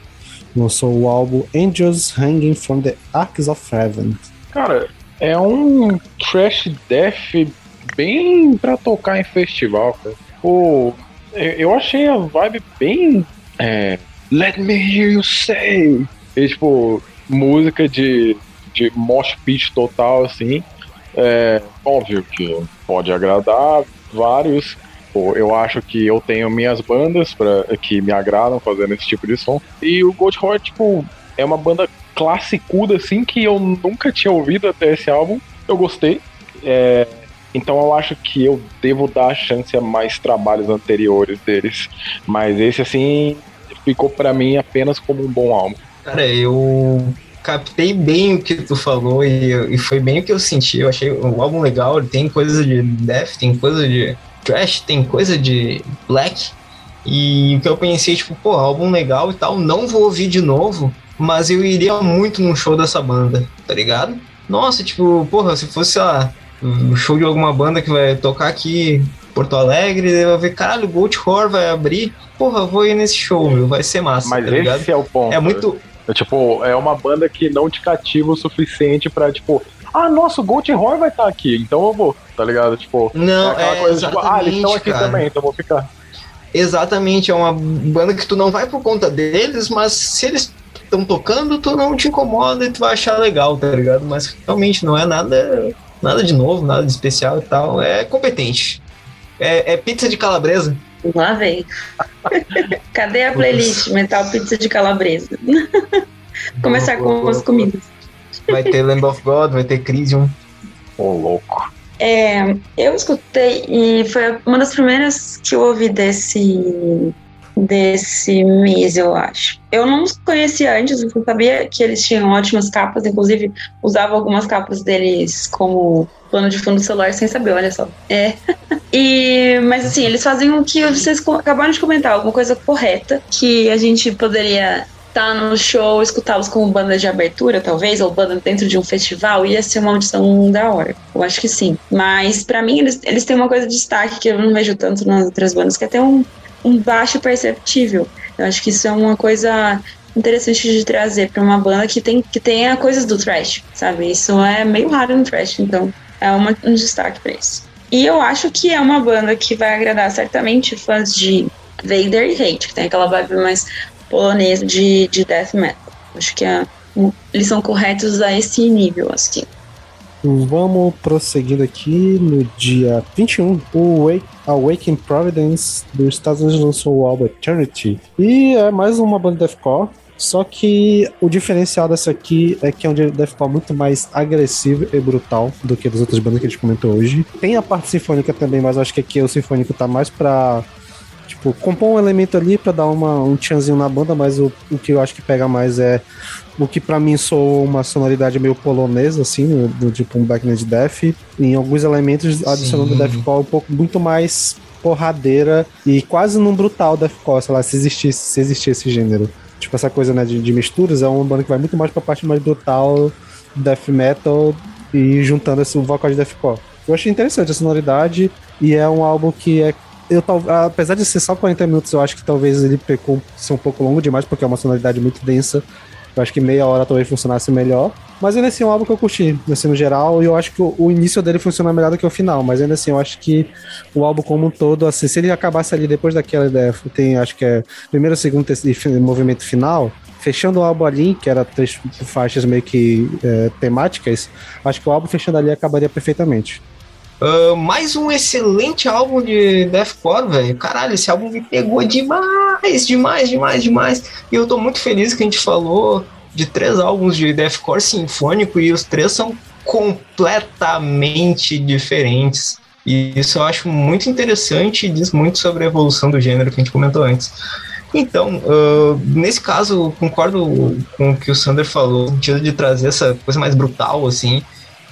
lançou o álbum Angels Hanging from the Arcs of Heaven. Cara, é um trash death bem pra tocar em festival, cara. Pô, eu achei a vibe bem. É, Let me hear you say! E, tipo, música de, de mosh pit total, assim. É óbvio que pode agradar, vários. Eu acho que eu tenho minhas bandas pra, que me agradam fazendo esse tipo de som. E o Gold Horror, tipo, é uma banda classicuda, assim, que eu nunca tinha ouvido até esse álbum. Eu gostei. É, então eu acho que eu devo dar chance a mais trabalhos anteriores deles. Mas esse, assim, ficou para mim apenas como um bom álbum. Cara, eu captei bem o que tu falou e, e foi bem o que eu senti. Eu achei o álbum legal, ele tem coisa de death, tem coisa de trash, tem coisa de black. E o que eu pensei, tipo, pô, álbum legal e tal, não vou ouvir de novo, mas eu iria muito num show dessa banda, tá ligado? Nossa, tipo, porra, se fosse, sei lá, um show de alguma banda que vai tocar aqui em Porto Alegre, eu vou ver, caralho, o Gold Horror vai abrir, porra, vou ir nesse show, meu, vai ser massa, Mas tá ligado? esse é o ponto. É muito, É, tipo, é uma banda que não te cativa o suficiente pra, tipo, ah, nossa, o Gold Horror vai estar aqui, então eu vou, tá ligado? Tipo, Não, é aquela é coisa, tipo, ah, eles estão aqui cara. também, então eu vou ficar. Exatamente, é uma banda que tu não vai por conta deles, mas se eles estão tocando, tu não te incomoda e tu vai achar legal, tá ligado? Mas realmente não é nada, nada de novo, nada de especial e tal. É competente. É, é pizza de calabresa. Lá vem. Cadê a playlist Metal Pizza de Calabresa? Começar com as comidas. Vai ter Lamb of God, vai ter Crisium. Ô, louco. É, eu escutei e foi uma das primeiras que eu ouvi desse desse mês, eu acho. Eu não os conhecia antes, eu sabia que eles tinham ótimas capas, inclusive usava algumas capas deles como plano de fundo do celular sem saber, olha só. É. E, mas assim, eles fazem o que vocês acabaram de comentar, alguma coisa correta, que a gente poderia estar no show, escutá-los como banda de abertura, talvez, ou banda dentro de um festival, ia ser uma audição da hora. Eu acho que sim. Mas pra mim, eles, eles têm uma coisa de destaque que eu não vejo tanto nas outras bandas, que é ter um, um baixo perceptível. Eu acho que isso é uma coisa interessante de trazer pra uma banda que tem que tenha coisas do thrash, sabe? Isso é meio raro no thrash, então é uma, um destaque pra isso. E eu acho que é uma banda que vai agradar certamente fãs de Vader e Hate, que tem aquela vibe mais polonesa de, de death metal. Acho que é, eles são corretos a esse nível, assim. Vamos prosseguindo aqui no dia 21. O Wake, Awaken Providence dos Estados Unidos lançou o álbum Eternity. E é mais uma banda de deathcore. Só que o diferencial dessa aqui é que é um deathcore muito mais agressivo e brutal do que das outras bandas que a gente comentou hoje. Tem a parte sinfônica também, mas acho que aqui o sinfônico tá mais pra Tipo, compor um elemento ali pra dar uma, um tchanzinho na banda, mas o, o que eu acho que pega mais é o que pra mim soou uma sonoridade meio polonesa, assim, no, do tipo um Backnet Death, e em alguns elementos adicionando. Deathcore um pouco muito mais porradeira e quase num brutal Deathcore, sei lá, se existisse, se existisse esse gênero. Tipo, essa coisa né, de, de misturas, é uma banda que vai muito mais pra parte mais brutal, death metal, e juntando esse vocal de deathcore. Eu achei interessante a sonoridade, e é um álbum que é eu apesar de ser só 40 minutos, eu acho que talvez ele pecou ser um pouco longo demais, porque é uma sonoridade muito densa. Eu acho que meia hora talvez funcionasse melhor. Mas ainda assim é um álbum que eu curti, assim, no geral, e eu acho que o, início dele funciona melhor do que o final, mas ainda assim eu acho que o álbum como um todo, assim, se ele acabasse ali depois daquela ideia, tem acho que é primeiro, segundo e movimento final, fechando o álbum ali, que era três faixas meio que é, temáticas, acho que o álbum fechando ali acabaria perfeitamente. Ah, mais um excelente álbum de deathcore, velho. Caralho, esse álbum me pegou demais, demais, demais, demais. E eu tô muito feliz que a gente falou de três álbuns de deathcore sinfônico e os três são completamente diferentes. E isso eu acho muito interessante e diz muito sobre a evolução do gênero que a gente comentou antes. Então, ah, nesse caso, concordo com o que o Sander falou, no sentido de trazer essa coisa mais brutal, assim,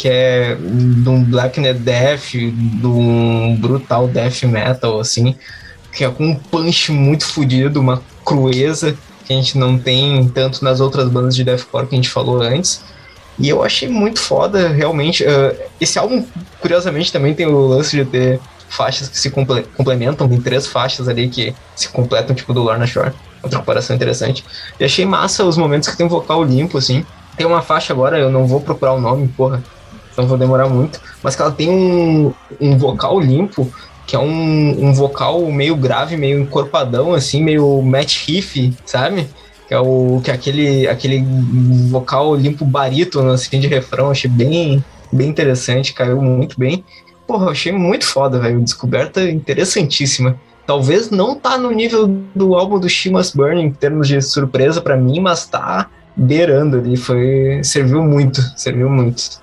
que é de um Black Net Death, de um brutal death metal, assim, que é com um punch muito fodido, uma crueza que a gente não tem tanto nas outras bandas de deathcore que a gente falou antes. E eu achei muito foda, realmente. ah, esse álbum, curiosamente, também tem o lance de ter faixas que se comple- complementam, tem três faixas ali que se completam, tipo do Lorna Shore. Outra comparação interessante. E achei massa os momentos que tem um vocal limpo, assim. Tem uma faixa agora, eu não vou procurar o nome, porra, não vou demorar muito, mas que ela tem um, um vocal limpo, que é um, um vocal meio grave, meio encorpadão, assim, meio Matt Riff, sabe? Que é, o, que é aquele, aquele vocal limpo barítono, assim, de refrão, achei bem, bem interessante, caiu muito bem. porra, achei muito foda, velho. Descoberta interessantíssima. Talvez não tá no nível do álbum do Shimas Burn em termos de surpresa para mim, mas tá beirando ali. Foi, serviu muito, serviu muito.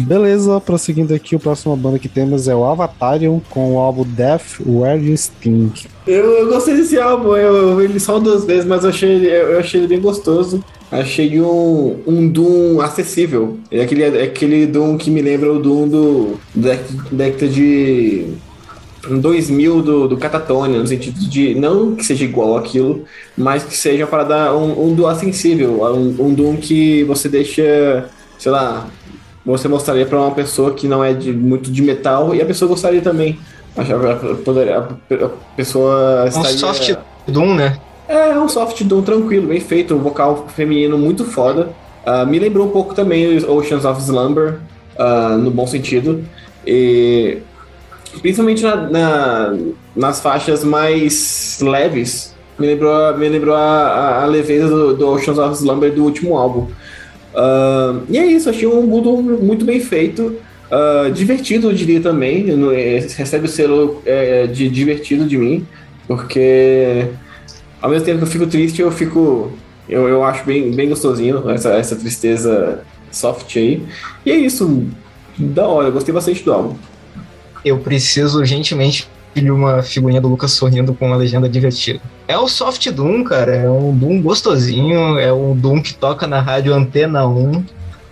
Beleza, prosseguindo aqui, o próximo banda que temos é o Avatarium com o álbum Death Where You Sting. Eu, eu gostei desse álbum, eu, eu vi ele só duas vezes, mas eu achei, eu achei ele bem gostoso. Achei um, um Doom acessível. É aquele, é aquele Doom que me lembra o Doom do década de 2000 do, do Catatonia, no sentido de não que seja igual aquilo, mas que seja para dar um, um Doom acessível, um, um Doom que você deixa, sei lá, você mostraria para uma pessoa que não é de, muito de metal e a pessoa gostaria também. A, a, a pessoa estaria... Um soft Doom, né? É, um soft Doom tranquilo, bem feito, um vocal feminino muito foda. Uh, me lembrou um pouco também os Oceans of Slumber, uh, no bom sentido. E principalmente na, na, nas faixas mais leves, me lembrou, me lembrou a, a leveza do, do Oceans of Slumber do último álbum. Uh, e é isso, achei um mundo muito bem feito. Uh, divertido, eu diria também. Recebe o selo é, de divertido de mim, porque ao mesmo tempo que eu fico triste, eu fico. Eu, eu acho bem, bem gostosinho essa, essa tristeza soft aí. E é isso, da hora, gostei bastante do álbum. Eu preciso urgentemente de uma figurinha do Lucas sorrindo com uma legenda divertida. É o Soft Doom, cara. É um Doom gostosinho. É um Doom que toca na rádio Antena 1,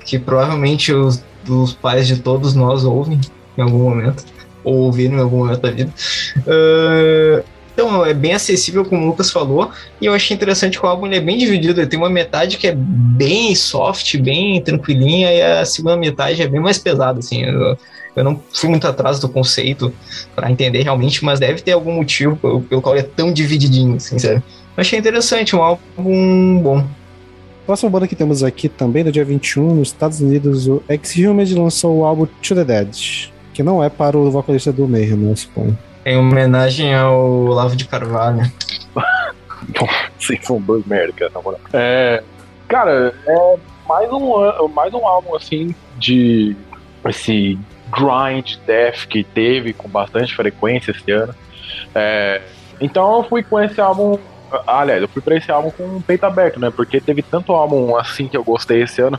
que provavelmente os, os pais de todos nós ouvem em algum momento. Ou ouviram em algum momento da vida. Uh, então, é bem acessível, como o Lucas falou, e eu achei interessante que o álbum é bem dividido. Ele tem uma metade que é bem soft, bem tranquilinha, e a segunda metade é bem mais pesada, assim. Eu, eu não fui muito atrás do conceito para entender realmente, mas deve ter algum motivo pelo, pelo qual ele é tão divididinho, assim, sabe? Eu achei interessante, um álbum bom. Próxima banda que temos aqui também, no dia 21, nos Estados Unidos, o Exhumed lançou o álbum To The Dead, que não é para o vocalista do Mayhem, né, eu suponho. Em homenagem ao Lavo de Carvalho. São dois merda, cara, na moral. É, cara, é mais um, mais um álbum, assim, de esse grind death que teve com bastante frequência esse ano. É, então eu fui com esse álbum. Aliás, eu fui pra esse álbum com o peito aberto, né? Porque teve tanto álbum assim que eu gostei esse ano.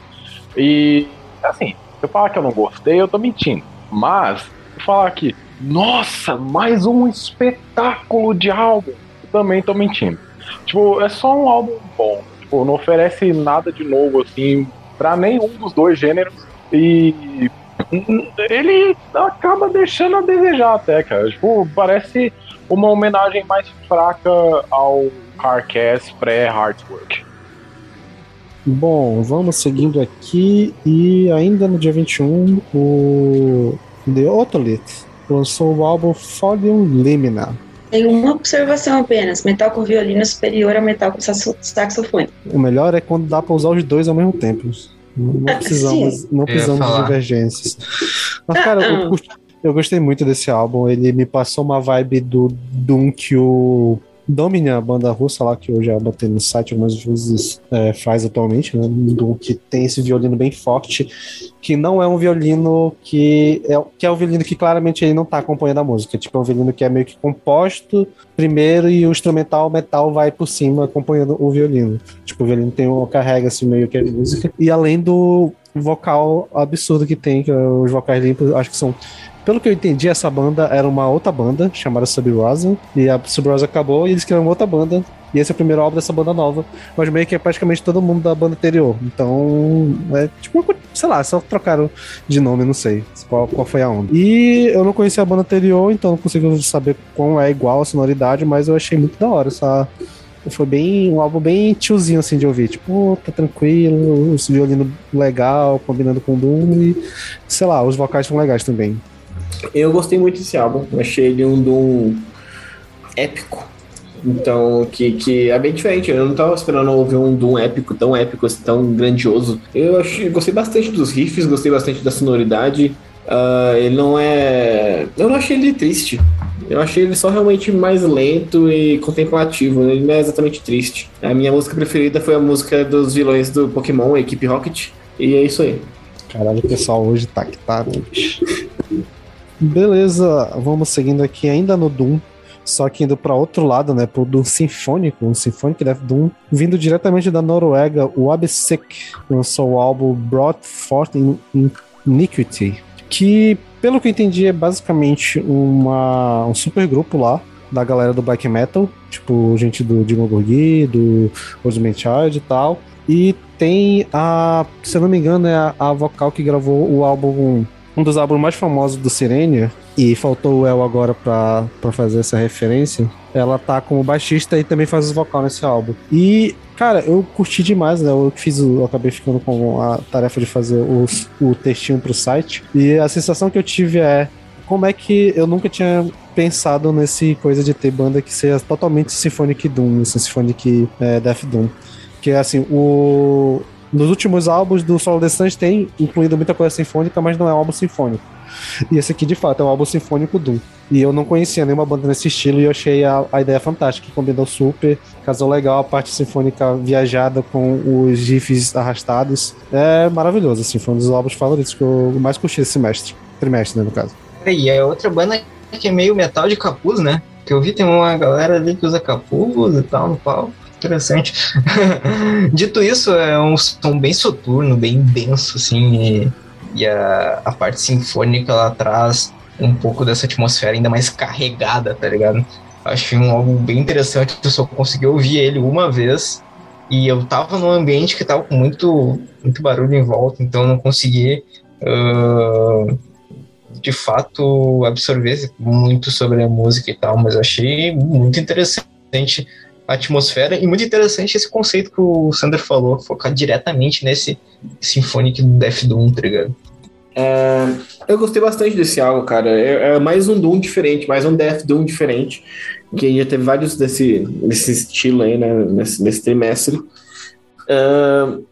E, assim, se eu falar que eu não gostei, eu tô mentindo. Mas, eu falar que, nossa, mais um espetáculo de álbum, eu também tô mentindo. Tipo, é só um álbum bom. Tipo, não oferece nada de novo, assim, pra nenhum dos dois gêneros. E ele acaba deixando a desejar até, cara. Tipo, parece uma homenagem mais fraca ao Hardcast pré-Hardwork. Bom, vamos seguindo aqui e ainda no dia 21 o The Otolith lançou o álbum Folium Limina. Tem uma observação apenas: metal com violino superior a metal com saxofone. O melhor é quando dá para usar os dois ao mesmo tempo. Não precisamos, não precisamos de divergências. Mas, cara, eu, eu, gostei muito desse álbum. Ele me passou uma vibe do Doom que o Dominion, a banda russa lá, que eu já botei no site algumas vezes, é, faz atualmente, né? Do, que tem esse violino bem forte, que não é um violino que é, que é um violino que claramente ele não tá acompanhando a música. Tipo, é um violino que é meio que composto primeiro e o instrumental metal vai por cima acompanhando o violino. Tipo, o violino tem uma carrega assim meio que a música. E além do vocal absurdo que tem, que é os vocais limpos, acho que são pelo que eu entendi, essa banda era uma outra banda chamada Sub Rosa. E a Sub Rosa acabou e eles criaram outra banda. E esse é o primeiro álbum dessa banda nova. Mas meio que é praticamente todo mundo da banda anterior. Então, é tipo, sei lá, só trocaram de nome, não sei qual, qual foi a onda. E eu não conhecia a banda anterior, então não consigo saber qual é igual a sonoridade, mas eu achei muito da hora essa. Foi bem um álbum bem tiozinho assim de ouvir. Tipo, tá tranquilo, os violino legal, combinando com o Doom e sei lá, os vocais são legais também. Eu gostei muito desse álbum. Achei ele um Doom épico. Então, que, que é bem diferente. Eu não tava esperando ouvir um Doom épico, tão épico, assim, tão grandioso. Eu achei, gostei bastante dos riffs, gostei bastante da sonoridade. Uh, ele não é. Eu não achei ele triste. Eu achei ele só realmente mais lento e contemplativo. Ele não é exatamente triste. A minha música preferida foi a música dos vilões do Pokémon, Equipe Rocket. E é isso aí. Caralho, o pessoal hoje tá que tá, né, Beleza, vamos seguindo aqui ainda no Doom. Só que indo para outro lado, né, pro Doom Sinfônico, um Symphonic Death Doom, vindo diretamente da Noruega, o Absek lançou o álbum Brought Forth in Iniquity, que, pelo que eu entendi, é basicamente uma, um super grupo lá, da galera do black metal, tipo gente do Dimo Borghi, do Rosemary Child e tal. E tem a, se eu não me engano, é a, a vocal que gravou o álbum, um dos álbuns mais famosos do Sirenia, e faltou o El agora pra, fazer essa referência. Ela tá como baixista e também faz os vocal nesse álbum. E, cara, eu curti demais, né? Eu fiz eu acabei ficando com a tarefa de fazer os, o textinho pro site. E a sensação que eu tive é como é que eu nunca tinha pensado nesse coisa de ter banda que seja totalmente Symphonic Doom, assim, Symphonic é, Death Doom. Que é assim, o... nos últimos álbuns do Solo Distance tem incluído muita coisa sinfônica, mas não é um álbum sinfônico. E esse aqui, de fato, é um álbum sinfônico Doom. E eu não conhecia nenhuma banda nesse estilo e eu achei a, a ideia fantástica, combinou super, casou legal a parte sinfônica viajada com os riffs arrastados. É maravilhoso, assim, foi um dos álbuns favoritos que eu mais curti esse semestre, trimestre, né, no caso. E é outra banda que é meio metal de capuz, né? Que eu vi tem uma galera ali que usa capuz e tal no pau. Interessante. Dito isso, é um som bem soturno, bem denso, assim, e, e a, a parte sinfônica ela traz um pouco dessa atmosfera ainda mais carregada, tá ligado? Achei um álbum bem interessante, eu só consegui ouvir ele uma vez e eu tava num ambiente que tava com muito, muito barulho em volta, então eu não consegui uh, de fato absorver muito sobre a música e tal, mas achei muito interessante atmosfera e muito interessante esse conceito que o Sander falou, focar diretamente nesse Symphonic Death Doom, tá ligado? É, eu gostei bastante desse álbum, cara. É, é, mais um Doom diferente, mais um Death Doom diferente. Que já teve vários desse, desse estilo aí, né? Nesse, nesse trimestre. Uh,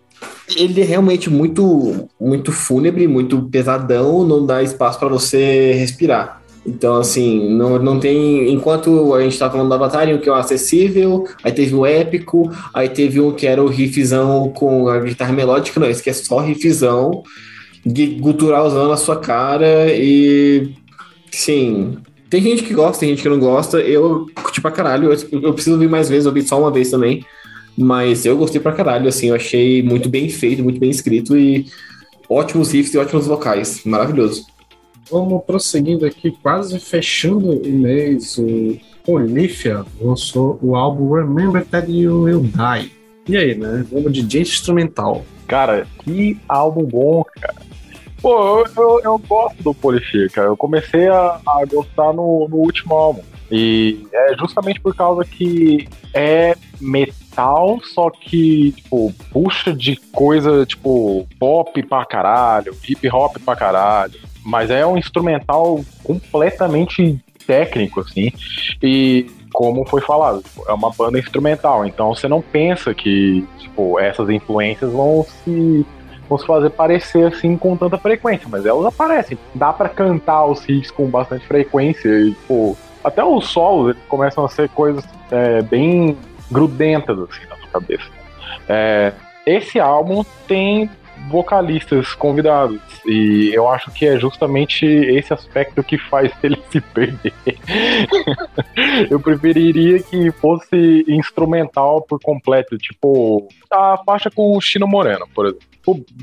ele é realmente muito, muito fúnebre, muito pesadão, não dá espaço para você respirar. Então, assim, não, não tem. Enquanto a gente tá falando da batalha, um que é o acessível, aí teve o épico, aí teve um que era o riffzão com a guitarra melódica, não, esse que é só riffzão, guturalzão na sua cara e. Sim. Tem gente que gosta, tem gente que não gosta. Eu curti pra caralho. Eu, eu preciso ouvir mais vezes, eu só uma vez também. Mas eu gostei pra caralho, assim, eu achei muito bem feito, muito bem escrito e ótimos riffs e ótimos vocais. Maravilhoso. Vamos prosseguindo aqui, quase fechando o mês. O Olivia lançou o álbum Remember That You Will Die. E aí, né? Vamos de gente instrumental. Cara, que álbum bom, cara. Pô, eu, eu, eu gosto do Polifia, cara. Eu comecei a, a gostar no, no último álbum. E é justamente por causa que é metal, só que, tipo, puxa de coisa, tipo, pop pra caralho, hip hop pra caralho. Mas é um instrumental completamente técnico, assim. E como foi falado, é uma banda instrumental. Então você não pensa que, tipo, essas influências vão se vão se fazer parecer assim com tanta frequência, mas elas aparecem. Dá para cantar os hits com bastante frequência e, tipo, até os solos eles começam a ser coisas é, bem grudentas assim na sua cabeça. É, esse álbum tem vocalistas convidados e eu acho que é justamente esse aspecto que faz ele se perder. eu preferiria que fosse instrumental por completo, tipo a faixa com o Chino Moreno, por exemplo.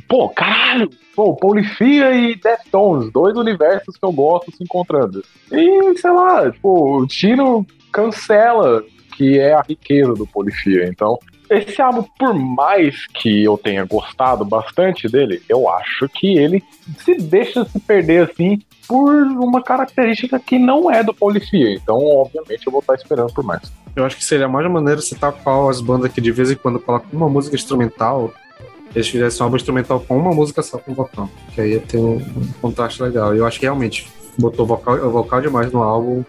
Pô, caralho! Pô, Polifia e Deftones, dois universos que eu gosto se encontrando. E, sei lá, tipo, o Tino cancela que é a riqueza do Polifia. Então, esse álbum, por mais que eu tenha gostado bastante dele, eu acho que ele se deixa se perder assim por uma característica que não é do Polifia. Então, obviamente, eu vou estar esperando por mais. Eu acho que seria mais uma maneira citar qual as bandas que de vez em quando colocam uma música instrumental eles fizessem um álbum instrumental com uma música só com vocal. Que aí ia ter um, um contraste legal. E eu acho que realmente botou vocal, vocal demais no álbum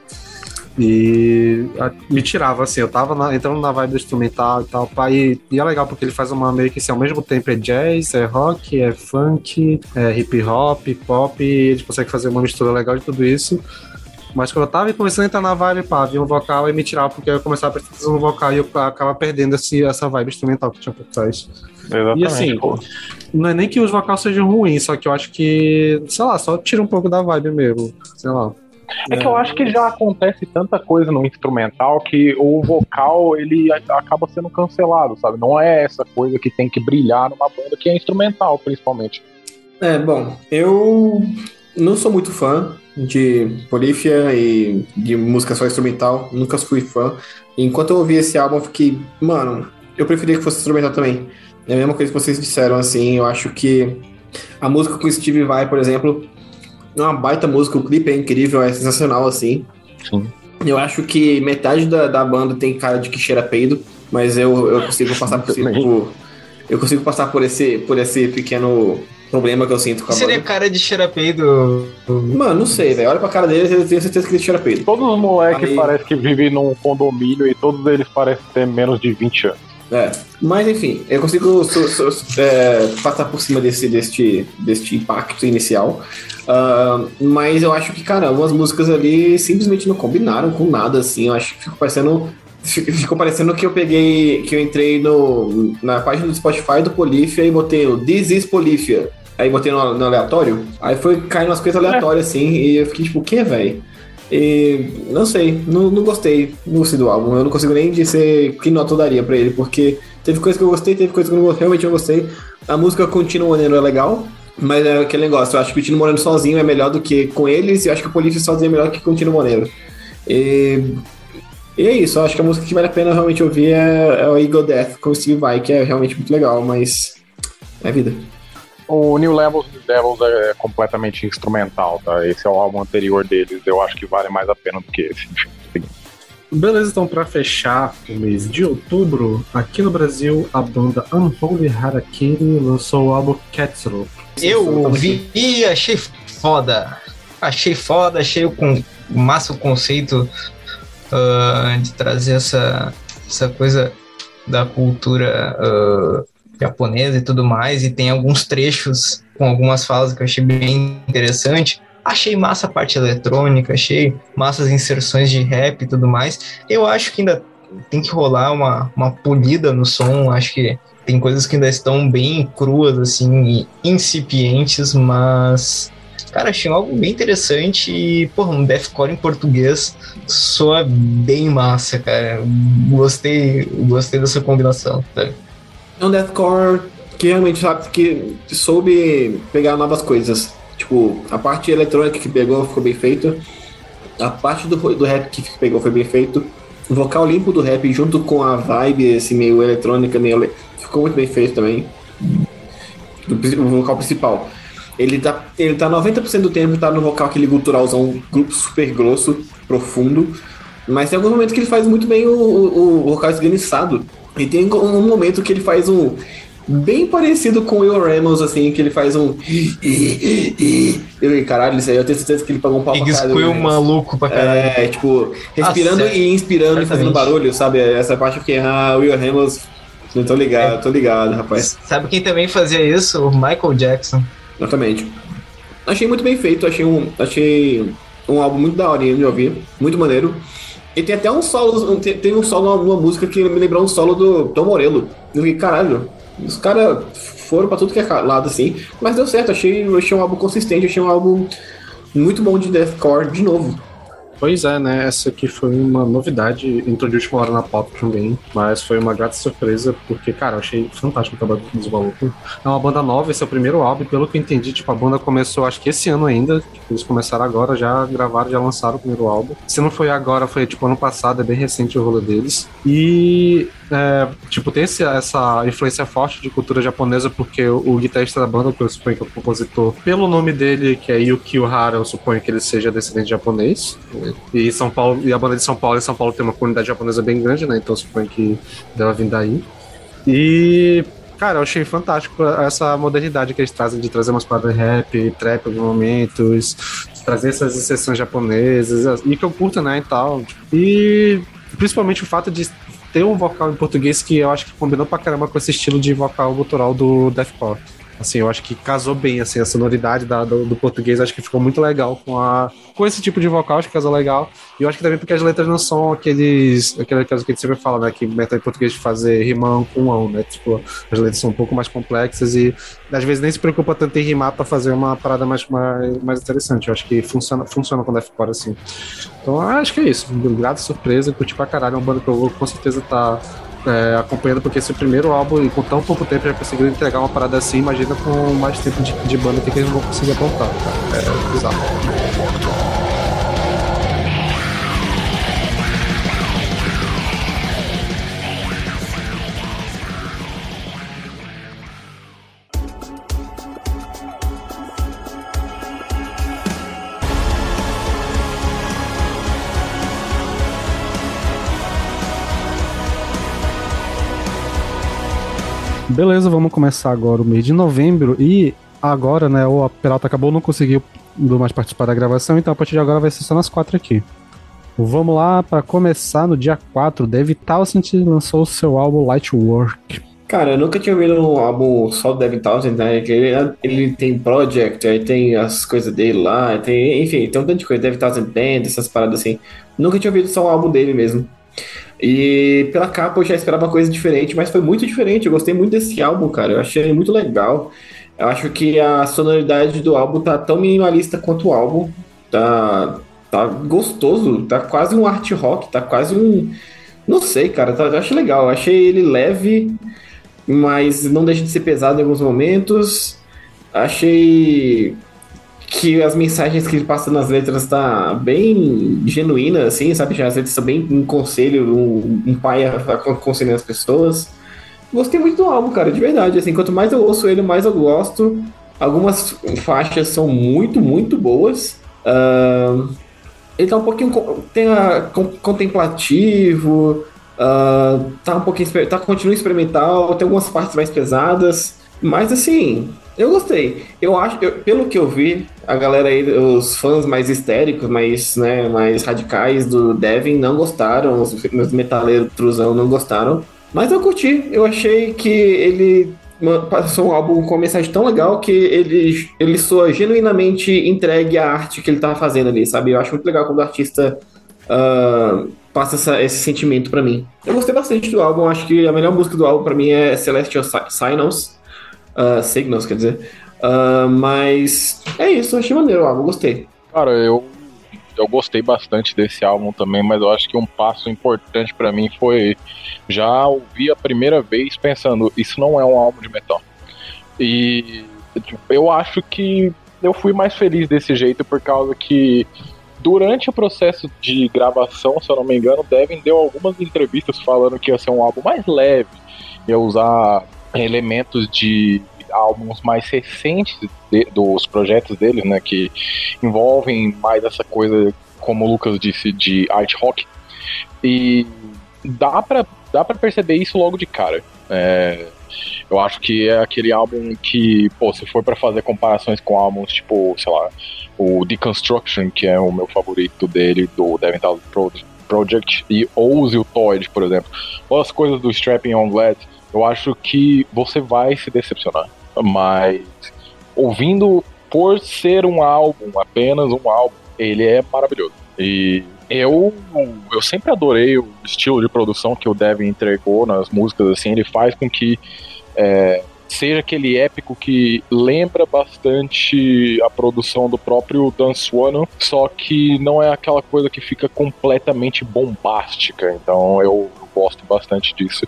e me tirava, assim, eu tava na, entrando na vibe do instrumental e tal, pá, e, e, é legal porque ele faz uma meio que assim, ao mesmo tempo é jazz, é rock, é funk, é hip hop, pop, e ele consegue fazer uma mistura legal de tudo isso. Mas quando eu tava começando a entrar na vibe, pá, vinha um vocal e me tirava, porque eu começava a prestar atenção no vocal e eu acaba perdendo esse, essa vibe instrumental que tinha por trás. Exatamente. E assim, pô. não é nem que os vocais sejam ruins, só que eu acho que, sei lá, só tira um pouco da vibe mesmo. Sei lá. É que eu acho que já acontece tanta coisa no instrumental que o vocal ele acaba sendo cancelado, sabe? Não é essa coisa que tem que brilhar numa banda que é instrumental, principalmente. É, bom, eu não sou muito fã de Polífia e de música só instrumental, nunca fui fã. Enquanto eu ouvi esse álbum, eu fiquei, mano, eu preferia que fosse instrumental também. É a mesma coisa que vocês disseram, assim, eu acho que a música com o Steve Vai, por exemplo, é uma baita música, o clipe é incrível, é sensacional, assim. Sim. Eu acho que metade da, da banda tem cara de que cheira peido, mas eu, eu consigo passar por, por- eu consigo passar por esse, por esse pequeno problema que eu sinto com a Seria banda. cara de xerapeido. Mano, não sei, velho. Olha pra cara deles, eu tenho certeza que eles cheira peido. Todos os moleques Aí- parecem que vivem num condomínio e todos eles parecem ter menos de 20 anos. É. Mas enfim, eu consigo so- so- é, passar por cima desse, deste, deste impacto inicial. Ah, mas eu acho que, cara, umas músicas ali simplesmente não combinaram com nada, assim. Eu acho que ficou parecendo. fi- Ficou parecendo que eu peguei. que eu entrei no, na página do Spotify do Polífia e botei o This is Polífia. Aí botei no, no aleatório. Aí foi caindo umas coisas aleatórias, assim, e eu fiquei tipo, o que, velho? E não sei, não, não gostei, do álbum. Eu não consigo nem dizer que nota eu daria pra ele, porque teve coisa que eu gostei, teve coisa que eu não, realmente não gostei. A música Continuo Moreno é legal, mas é aquele negócio, eu acho que o Tino Moreno sozinho é melhor do que com eles, e eu acho que o Polícia sozinho é melhor que com o Tino Moreno. E, e é isso, eu acho que a música que vale a pena realmente ouvir é, é o Eagle Death com o Steve Vai, que é realmente muito legal, mas é vida. O New Levels Devils é completamente instrumental, tá? Esse é o álbum anterior deles, eu acho que vale mais a pena do que esse. Enfim, Beleza, então pra fechar o mês de outubro, aqui no Brasil, a banda Unholy Harakiri lançou o álbum Ketsulo. Eu ouvi e achei foda. Achei foda, achei com massa o conceito ah, de trazer essa, essa coisa da cultura ah, japonesa e tudo mais. E tem alguns trechos com algumas falas que eu achei bem interessante. Achei massa a parte eletrônica, achei massa as inserções de rap e tudo mais. Eu acho que ainda tem que rolar uma, uma polida no som. Acho que tem coisas que ainda estão bem cruas, assim, e incipientes, mas. Cara, achei algo bem interessante e, porra, um deathcore em português soa bem massa, cara. Gostei, gostei dessa combinação, tá? É um deathcore que realmente sabe que soube pegar novas coisas. Tipo, a parte eletrônica que pegou ficou bem feita. A parte do, do rap que pegou foi bem feito. O vocal limpo do rap junto com a vibe, assim, meio eletrônica, meio ele- ficou muito bem feito também. O vocal principal. Ele tá, ele tá 90% do tempo tá no vocal aquele guturalzão grupo super grosso, profundo. Mas tem alguns momentos que ele faz muito bem o, o, o vocal esganiçado. E tem um momento que ele faz um. Bem parecido com o Will Ramos, assim, que ele faz um. Eu, caralho, isso aí eu tenho certeza que ele pagou um pau pra caralho Ramos. maluco pra caralho. É, tipo, respirando Ah, e inspirando e fazendo barulho, sabe? Essa parte que, ah, Will Ramos. Não tô ligado, tô ligado, rapaz. Sabe quem também fazia isso? O Michael Jackson. Exatamente. Achei muito bem feito, achei um, achei um álbum muito da hora de ouvir, muito maneiro. E tem até um solo, tem, tem um solo numa música que me lembrou um solo do Tom Morello. Eu fiquei, caralho, os caras foram pra tudo que é lado assim, mas deu certo, achei, achei um álbum consistente, achei um álbum muito bom de deathcore de novo. Pois é, né? Essa aqui foi uma novidade, entrou de última hora na pop também, mas foi uma grata surpresa, porque, cara, eu achei fantástico o trabalho dos malucos. É uma banda nova, esse é o primeiro álbum, pelo que eu entendi, tipo, a banda começou, acho que esse ano ainda, tipo, eles começaram agora, já gravaram, já lançaram o primeiro álbum. Se não foi agora, foi, tipo, ano passado, é bem recente o rolê deles. E, é, tipo, tem esse- essa influência forte de cultura japonesa, porque o, o guitarrista da banda, que eu suponho que é o compositor, pelo nome dele, que é Yuki Uhara, eu suponho que ele seja descendente japonês. E São Paulo, e a banda de São Paulo, em São Paulo tem uma comunidade japonesa bem grande, né? Então eu suponho que deva vir daí. E, cara, eu achei fantástico essa modernidade que eles trazem de trazer umas paradas rap, trap em alguns momentos, trazer essas exceções japonesas, e que eu curto, né, e tal. E principalmente o fato de ter um vocal em português que eu acho que combinou pra caramba com esse estilo de vocal gutural do deathcore. Assim, eu acho que casou bem, assim, a sonoridade da, do, do, português, acho que ficou muito legal com a com esse tipo de vocal, acho que casou legal. E eu acho que também porque as letras não são aqueles, aquelas que a gente sempre fala, né, que meta em português de fazer rimão com ão, né, tipo, as letras são um pouco mais complexas e às vezes nem se preocupa tanto em rimar para fazer uma parada mais, mais, mais interessante. Eu acho que funciona, funciona quando é fora assim. Então, acho que é isso. Grata surpresa, curti pra caralho, é uma banda que eu vou com certeza tá é, acompanhando, porque esse primeiro álbum e com tão pouco tempo já conseguiram entregar uma parada assim, imagina com mais tempo de, de banda que eles não vão conseguir apontar, cara. É bizarro. Beleza, vamos começar agora o mês de novembro e agora, né, o Peralta acabou não conseguiu mais participar da gravação, então a partir de agora vai ser só nas quatro aqui. Vamos lá, para começar no dia 4, Dave Townsend lançou o seu álbum Lightwork. Cara, eu nunca tinha ouvido um álbum só do David Townsend, né? Ele, ele tem Project, aí tem as coisas dele lá, tem, enfim, tem um tanto de coisa, David Townsend Band, essas paradas assim. Nunca tinha ouvido só um álbum dele mesmo. E pela capa eu já esperava coisa diferente, mas foi muito diferente. Eu gostei muito desse álbum, cara. Eu achei muito legal. Eu acho que a sonoridade do álbum tá tão minimalista quanto o álbum. Tá, tá gostoso, tá quase um art rock, tá quase um. Não sei, cara. Tá, eu acho legal. Eu achei ele leve, mas não deixa de ser pesado em alguns momentos. Achei que as mensagens que ele passa nas letras tá bem genuína, assim, sabe? As letras são bem um conselho, um, um pai aconselhando as pessoas. Gostei muito do álbum, cara, de verdade. Assim, quanto mais eu ouço ele, mais eu gosto. Algumas faixas são muito, muito boas. Uh, ele tá um pouquinho tem a, contemplativo, uh, tá um pouquinho tá continua experimental, tem algumas partes mais pesadas, mas assim, eu gostei. Eu acho, eu, pelo que eu vi, a galera aí, os fãs mais histéricos, mais, né, mais radicais do Devin não gostaram, os, os metaleiros truzão não gostaram. Mas eu curti, eu achei que ele passou um álbum com uma mensagem tão legal que ele, ele soa genuinamente entregue à arte que ele tá fazendo ali, sabe? Eu acho muito legal quando o artista uh, passa essa, esse sentimento para mim. Eu gostei bastante do álbum, acho que a melhor música do álbum para mim é Celestial Signals, uh, Signals, quer dizer. Uh, mas é isso, achei maneiro o álbum, gostei. Cara, eu, eu gostei bastante desse álbum também, mas eu acho que um passo importante para mim foi já ouvir a primeira vez pensando, isso não é um álbum de metal. E eu acho que eu fui mais feliz desse jeito por causa que durante o processo de gravação, se eu não me engano, Devin deu algumas entrevistas falando que ia ser um álbum mais leve, ia usar elementos de álbuns mais recentes de, dos projetos deles, né, que envolvem mais essa coisa, como o Lucas disse, de art rock. E dá pra, dá pra perceber isso logo de cara. É, eu acho que é aquele álbum que, pô, se for para fazer comparações com álbuns tipo, sei lá, o Deconstruction, que é o meu favorito dele, do Devin Project, e Ouse o Toyd, por exemplo, ou as coisas do Strapping on Glad, eu acho que você vai se decepcionar. Mas ouvindo por ser um álbum, apenas um álbum, ele é maravilhoso. E eu, eu sempre adorei o estilo de produção que o Devin entregou nas músicas, assim, ele faz com que é, seja aquele épico que lembra bastante a produção do próprio Dan Swan, só que não é aquela coisa que fica completamente bombástica. Então eu gosto bastante disso.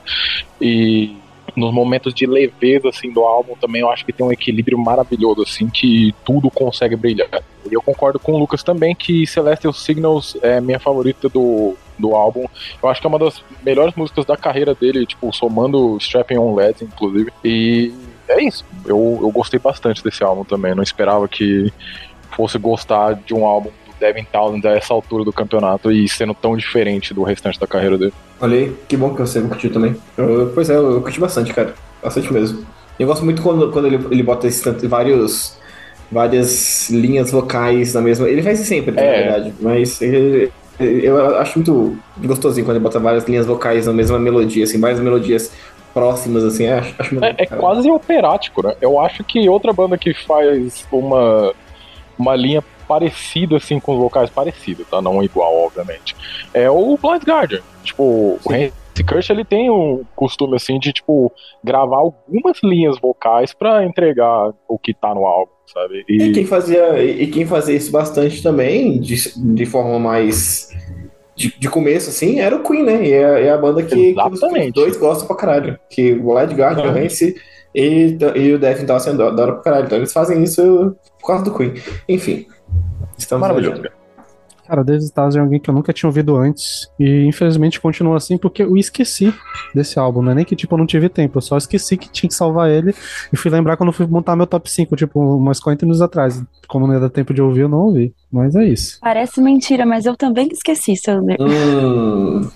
E nos momentos de leveza assim do álbum também eu acho que tem um equilíbrio maravilhoso assim que tudo consegue brilhar. E eu concordo com o Lucas também que Celestial Signals é minha favorita do, do álbum. Eu acho que é uma das melhores músicas da carreira dele, tipo, somando Strapping on Led, inclusive. E é isso. Eu, eu gostei bastante desse álbum também. Não esperava que fosse gostar de um álbum Devin Townsend a essa altura do campeonato e sendo tão diferente do restante da carreira dele. Olha aí, que bom que você curtiu também. Eu, pois é, eu curti bastante, cara. Bastante mesmo. Eu gosto muito quando, quando ele, ele bota esse, vários, várias linhas vocais na mesma. Ele faz isso sempre, é. na verdade. Mas ele, eu acho muito gostosinho quando ele bota várias linhas vocais na mesma melodia, assim, várias melodias próximas, assim, acho, acho É, é quase operático, né? Eu acho que outra banda que faz uma, uma linha parecida, assim, com os vocais parecidos, tá? Não igual, obviamente. É o Blind Guardian. Tipo, o Hansi Kirsch, ele tem um costume, assim, de, tipo, gravar algumas linhas vocais pra entregar o que tá no álbum, sabe? E quem E fazia, e quem fazia isso bastante também, de, de forma mais. De, de começo, assim, era o Queen, né? E é, é a banda que, que os, Exatamente. dois gostam pra caralho. Que o Led Guard, o. Hansi e, e o Death, então, assim, adora pra caralho. Então eles fazem isso por causa do Queen. Enfim. Estamos maravilhoso, viajando. cara. Cara, David Stars é alguém que eu nunca tinha ouvido antes. E infelizmente continua assim porque eu esqueci desse álbum. Não é nem que tipo, eu não tive tempo, eu só esqueci que tinha que salvar ele. E fui lembrar quando eu fui montar meu top 5, tipo, umas 40 minutos atrás. Como não ia dar tempo de ouvir, eu não ouvi. Mas é isso. Parece mentira, mas eu também esqueci, Sander. Hum,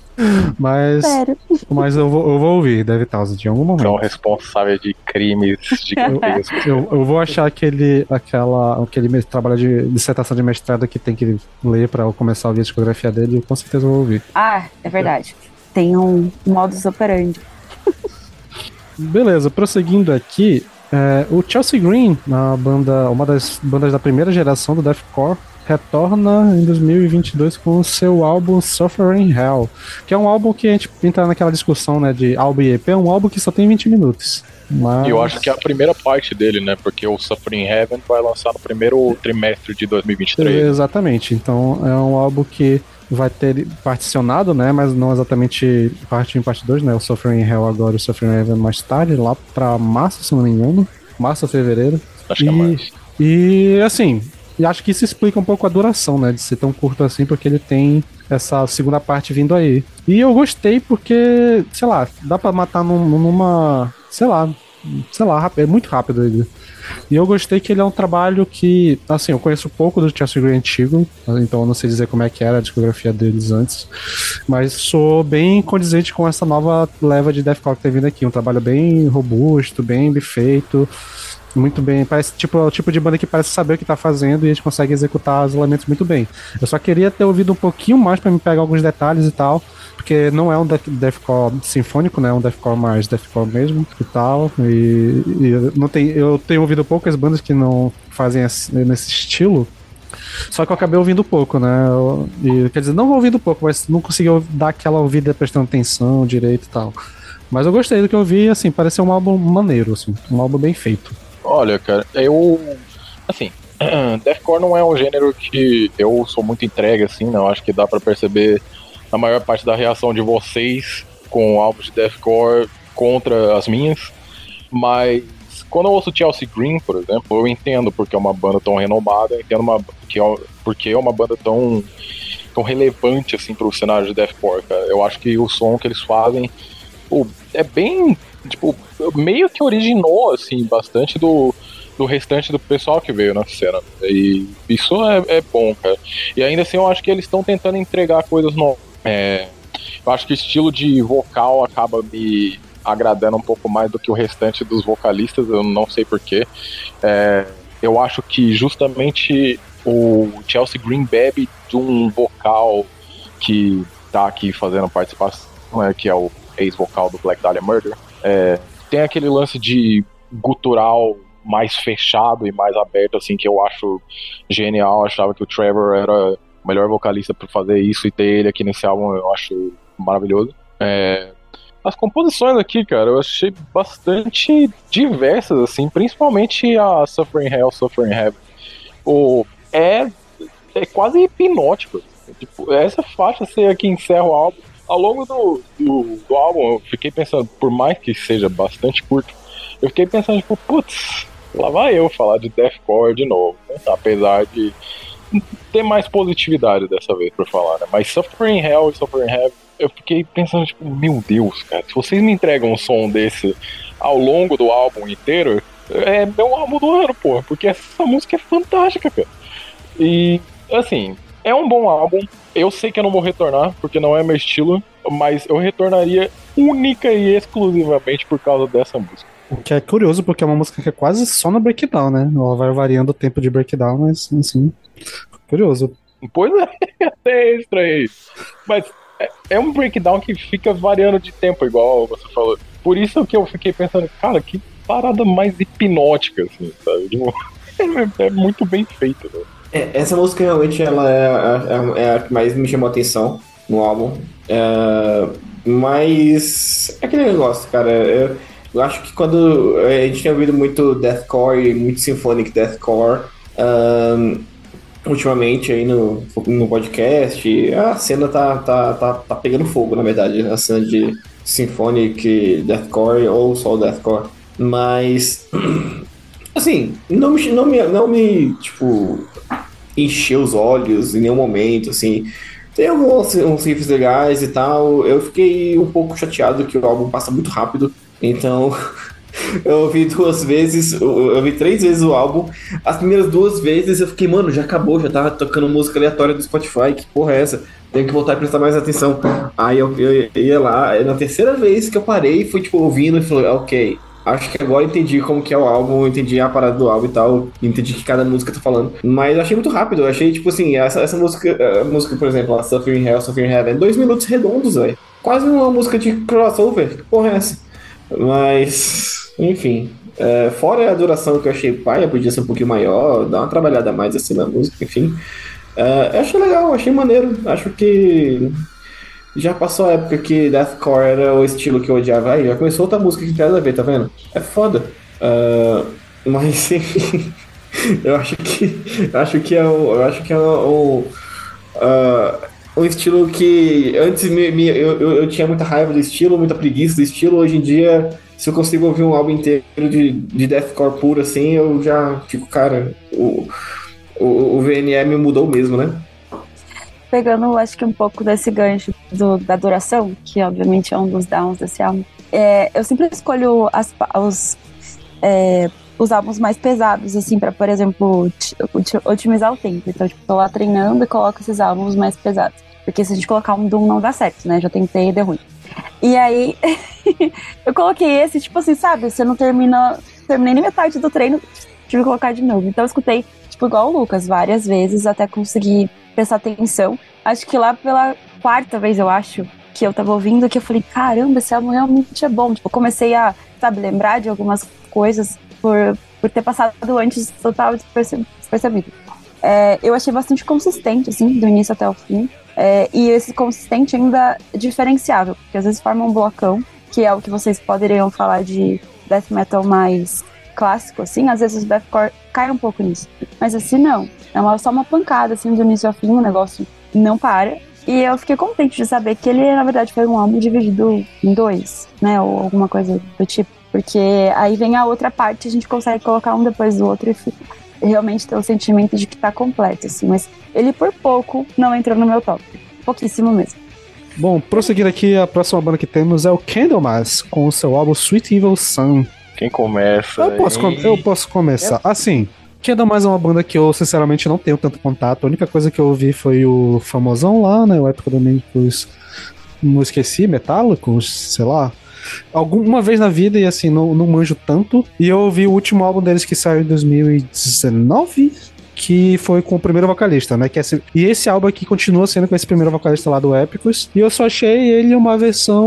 Mas, Sério. mas eu, vou, eu vou ouvir David Townsend em algum São momento. responsáveis de crimes gigantescos. Eu, eu vou achar aquele, aquela, aquele trabalho de dissertação de mestrado que tem que ler pra eu começar a ouvir a discografia dele. e com certeza eu vou ouvir. Ah, é verdade. Tem um modus operandi. Beleza, prosseguindo aqui, é, o Chelsea Green, na banda, uma das bandas da primeira geração do deathcore, retorna em 2022 com o seu álbum Suffering Hell, que é um álbum que a gente entra naquela discussão, né, de álbum e EP, é um álbum que só tem 20 minutos. Mas... E eu acho que é a primeira parte dele, né? Porque o Suffering Heaven vai lançar no primeiro trimestre de 2023. Exatamente. Então é um álbum que vai ter particionado, né? Mas não exatamente parte 1 e parte 2, né? O Suffering Hell agora e o Suffering Heaven mais tarde, lá pra março, se não me engano. Março ou fevereiro. Acho que é E- mais. E assim, e acho que isso explica um pouco a duração, né? De ser tão curto assim, porque ele tem essa segunda parte vindo aí. E eu gostei porque, sei lá, dá pra matar num- numa. Sei lá. Sei lá, é muito rápido ele. E eu gostei que ele é um trabalho que, assim, eu conheço pouco do Chelsea Green antigo, então eu não sei dizer como é que era a discografia deles antes, mas sou bem condizente com essa nova leva de deathcore que tem vindo aqui, um trabalho bem robusto, bem bem feito, muito bem, parece tipo, é o tipo de banda que parece saber o que tá fazendo e eles conseguem executar os elementos muito bem. Eu só queria ter ouvido um pouquinho mais pra me pegar alguns detalhes e tal, porque não é um death- deathcore sinfônico, né? É um deathcore mais deathcore mesmo e tal. E, e não tem, eu tenho ouvido poucas bandas que não fazem esse- nesse estilo. Só que eu acabei ouvindo pouco, né? Eu- e, quer dizer, não ouvindo pouco, mas não consegui dar aquela ouvida prestando atenção direito e tal. Mas eu gostei do que eu ouvi, assim, pareceu um álbum maneiro, assim, um álbum bem feito. Olha, cara, eu. Assim, Deathcore não é um gênero que eu sou muito entregue, assim, não. Acho que dá pra perceber a maior parte da reação de vocês com álbuns de Deathcore contra as minhas. Mas quando eu ouço Chelsea Green, por exemplo, eu entendo porque é uma banda tão renomada, entendo uma, que é, porque é uma banda tão, tão relevante, assim, pro cenário de Deathcore, cara. Eu acho que o som que eles fazem pô, é bem. Tipo, meio que originou, assim, bastante do, do restante do pessoal que veio na cena. E isso é, é bom, cara. E ainda assim, eu acho que eles estão tentando entregar coisas novas. É, eu acho que o estilo de vocal acaba me agradando um pouco mais do que o restante dos vocalistas, eu não sei porquê. É, eu acho que justamente o Chelsea Green bebe de um vocal que tá aqui fazendo participação, né, que é o ex-vocal do Black Dahlia Murder. É, tem aquele lance de gutural mais fechado e mais aberto, assim, que eu acho genial. Eu achava que o Trevor era o melhor vocalista para fazer isso e ter ele aqui nesse álbum eu acho maravilhoso. É, as composições aqui, cara, eu achei bastante diversas, assim, principalmente a Suffering Hell, Suffering Heaven. O, é, é quase hipnótico. assim, Tipo, essa faixa ser a que encerra o álbum. Ao longo do, do, do álbum, eu fiquei pensando, por mais que seja bastante curto, eu fiquei pensando, tipo, putz, lá vai eu falar de Deathcore de novo, né? apesar de ter mais positividade dessa vez pra falar, né? Mas Suffering Hell e Suffering Heaven, eu fiquei pensando, tipo, meu Deus, cara, se vocês me entregam um som desse ao longo do álbum inteiro, é meu álbum do ano, pô, porque essa música é fantástica, cara. E, assim, é um bom álbum. Eu sei que eu não vou retornar, porque não é meu estilo, mas eu retornaria única e exclusivamente por causa dessa música. O que é curioso, porque é uma música que é quase só no breakdown, né? Ela vai variando o tempo de breakdown, mas assim. Curioso. Pois é, até estranho. Mas é, é um breakdown que fica variando de tempo, igual você falou. Por isso que eu fiquei pensando, cara, que parada mais hipnótica, assim, sabe? É, é muito bem feito, né? É, essa música realmente ela é, a- é a que mais me chamou a atenção no álbum. É, mas é aquele negócio, cara. Eu, eu acho que quando a gente tem ouvido muito deathcore muito symphonic deathcore ahn, ultimamente aí no, no podcast, a cena tá, tá, tá, tá pegando fogo, na verdade, a cena de symphonic deathcore ou só deathcore. Mas assim, não me, não me, não me tipo encher os olhos em nenhum momento, assim. Tem alguns uns riffs legais e tal. Eu fiquei um pouco chateado que o álbum passa muito rápido. Então, eu ouvi duas vezes, eu eu ouvi três vezes o álbum. As primeiras duas vezes eu fiquei, mano, já acabou, já tava tocando música aleatória do Spotify. Que porra é essa? Tenho que voltar e prestar mais atenção. Aí eu, eu ia lá, na terceira vez que eu parei, fui tipo ouvindo e falei, ok. Acho que agora entendi como que é o álbum, entendi a parada do álbum e tal, entendi que cada música tá falando. Mas achei muito rápido, achei, tipo assim, essa, essa música, a música, por exemplo, a Suffering Hell, Suffering Heaven, dois minutos redondos, velho. Quase uma música de crossover, que porra é essa? Mas, enfim. é, fora a duração que eu achei paia, podia ser um pouquinho maior, dar uma trabalhada mais assim na música, enfim. É, eu achei legal, achei maneiro. Acho que já passou a época que Deathcore era o estilo que eu odiava. Aí já começou outra música que não tem a ver, tá vendo? É foda. Ah, mas enfim, eu acho que. Eu acho que é o. Eu acho que é o. ah, um estilo que antes me, me- eu, eu, eu tinha muita raiva do estilo, muita preguiça do estilo. Hoje em dia, se eu consigo ouvir um álbum inteiro de, de deathcore puro assim, eu já fico, cara, o, o, o VNM mudou mesmo, né? Pegando, acho que um pouco desse gancho do- da duração, que obviamente é um dos downs desse álbum, é, eu sempre escolho as os, é, os álbuns mais pesados, assim, pra, por exemplo, ti- oti- otimizar o tempo. Então, tipo, tô lá treinando e coloco esses álbuns mais pesados. Porque se a gente colocar um Doom não dá certo, né? Já tentei e deu ruim. E aí, eu coloquei esse, tipo assim, sabe? Você não termina, terminei nem metade do treino, tive que colocar de novo. Então, eu escutei, tipo, igual o Lucas, várias vezes até conseguir prestar atenção. Acho que lá pela quarta vez, eu acho, que eu tava ouvindo, que eu falei, caramba, esse álbum realmente é bom. Tipo, comecei a, sabe, lembrar de algumas coisas por, por ter passado antes total desperce- despercebido. É, eu achei bastante consistente, assim, do início até o fim. É, e esse consistente ainda é diferenciável, porque às vezes forma um blocão, que é o que vocês poderiam falar de death metal mais clássico, assim, às vezes o deathcore cai um pouco nisso. Mas assim, não. É uma, só uma pancada, assim, do início ao fim, o negócio não para. E eu fiquei contente de saber que ele, na verdade, foi um álbum dividido em dois, né? Ou alguma coisa do tipo. Porque aí vem a outra parte, a gente consegue colocar um depois do outro e fica- realmente ter o sentimento de que tá completo, assim. Mas ele, por pouco, não entrou no meu top. Pouquíssimo mesmo. Bom, prosseguindo aqui, a próxima banda que temos é o Candlemas, com o seu álbum Sweet Evil Sun. Quem começa? Eu posso, com- eu posso começar. Assim, Candlemas é uma banda que eu, sinceramente, não tenho tanto contato. A única coisa que eu ouvi foi o famosão lá, né? O Época Domingos. Não esqueci, Metálicos, sei lá. Alguma vez na vida, e assim, não, não manjo tanto. E eu ouvi o último álbum deles que saiu em 2019, que foi com o primeiro vocalista, né? Que é esse- e esse álbum aqui continua sendo com esse primeiro vocalista lá do Épicos. E eu só achei ele uma versão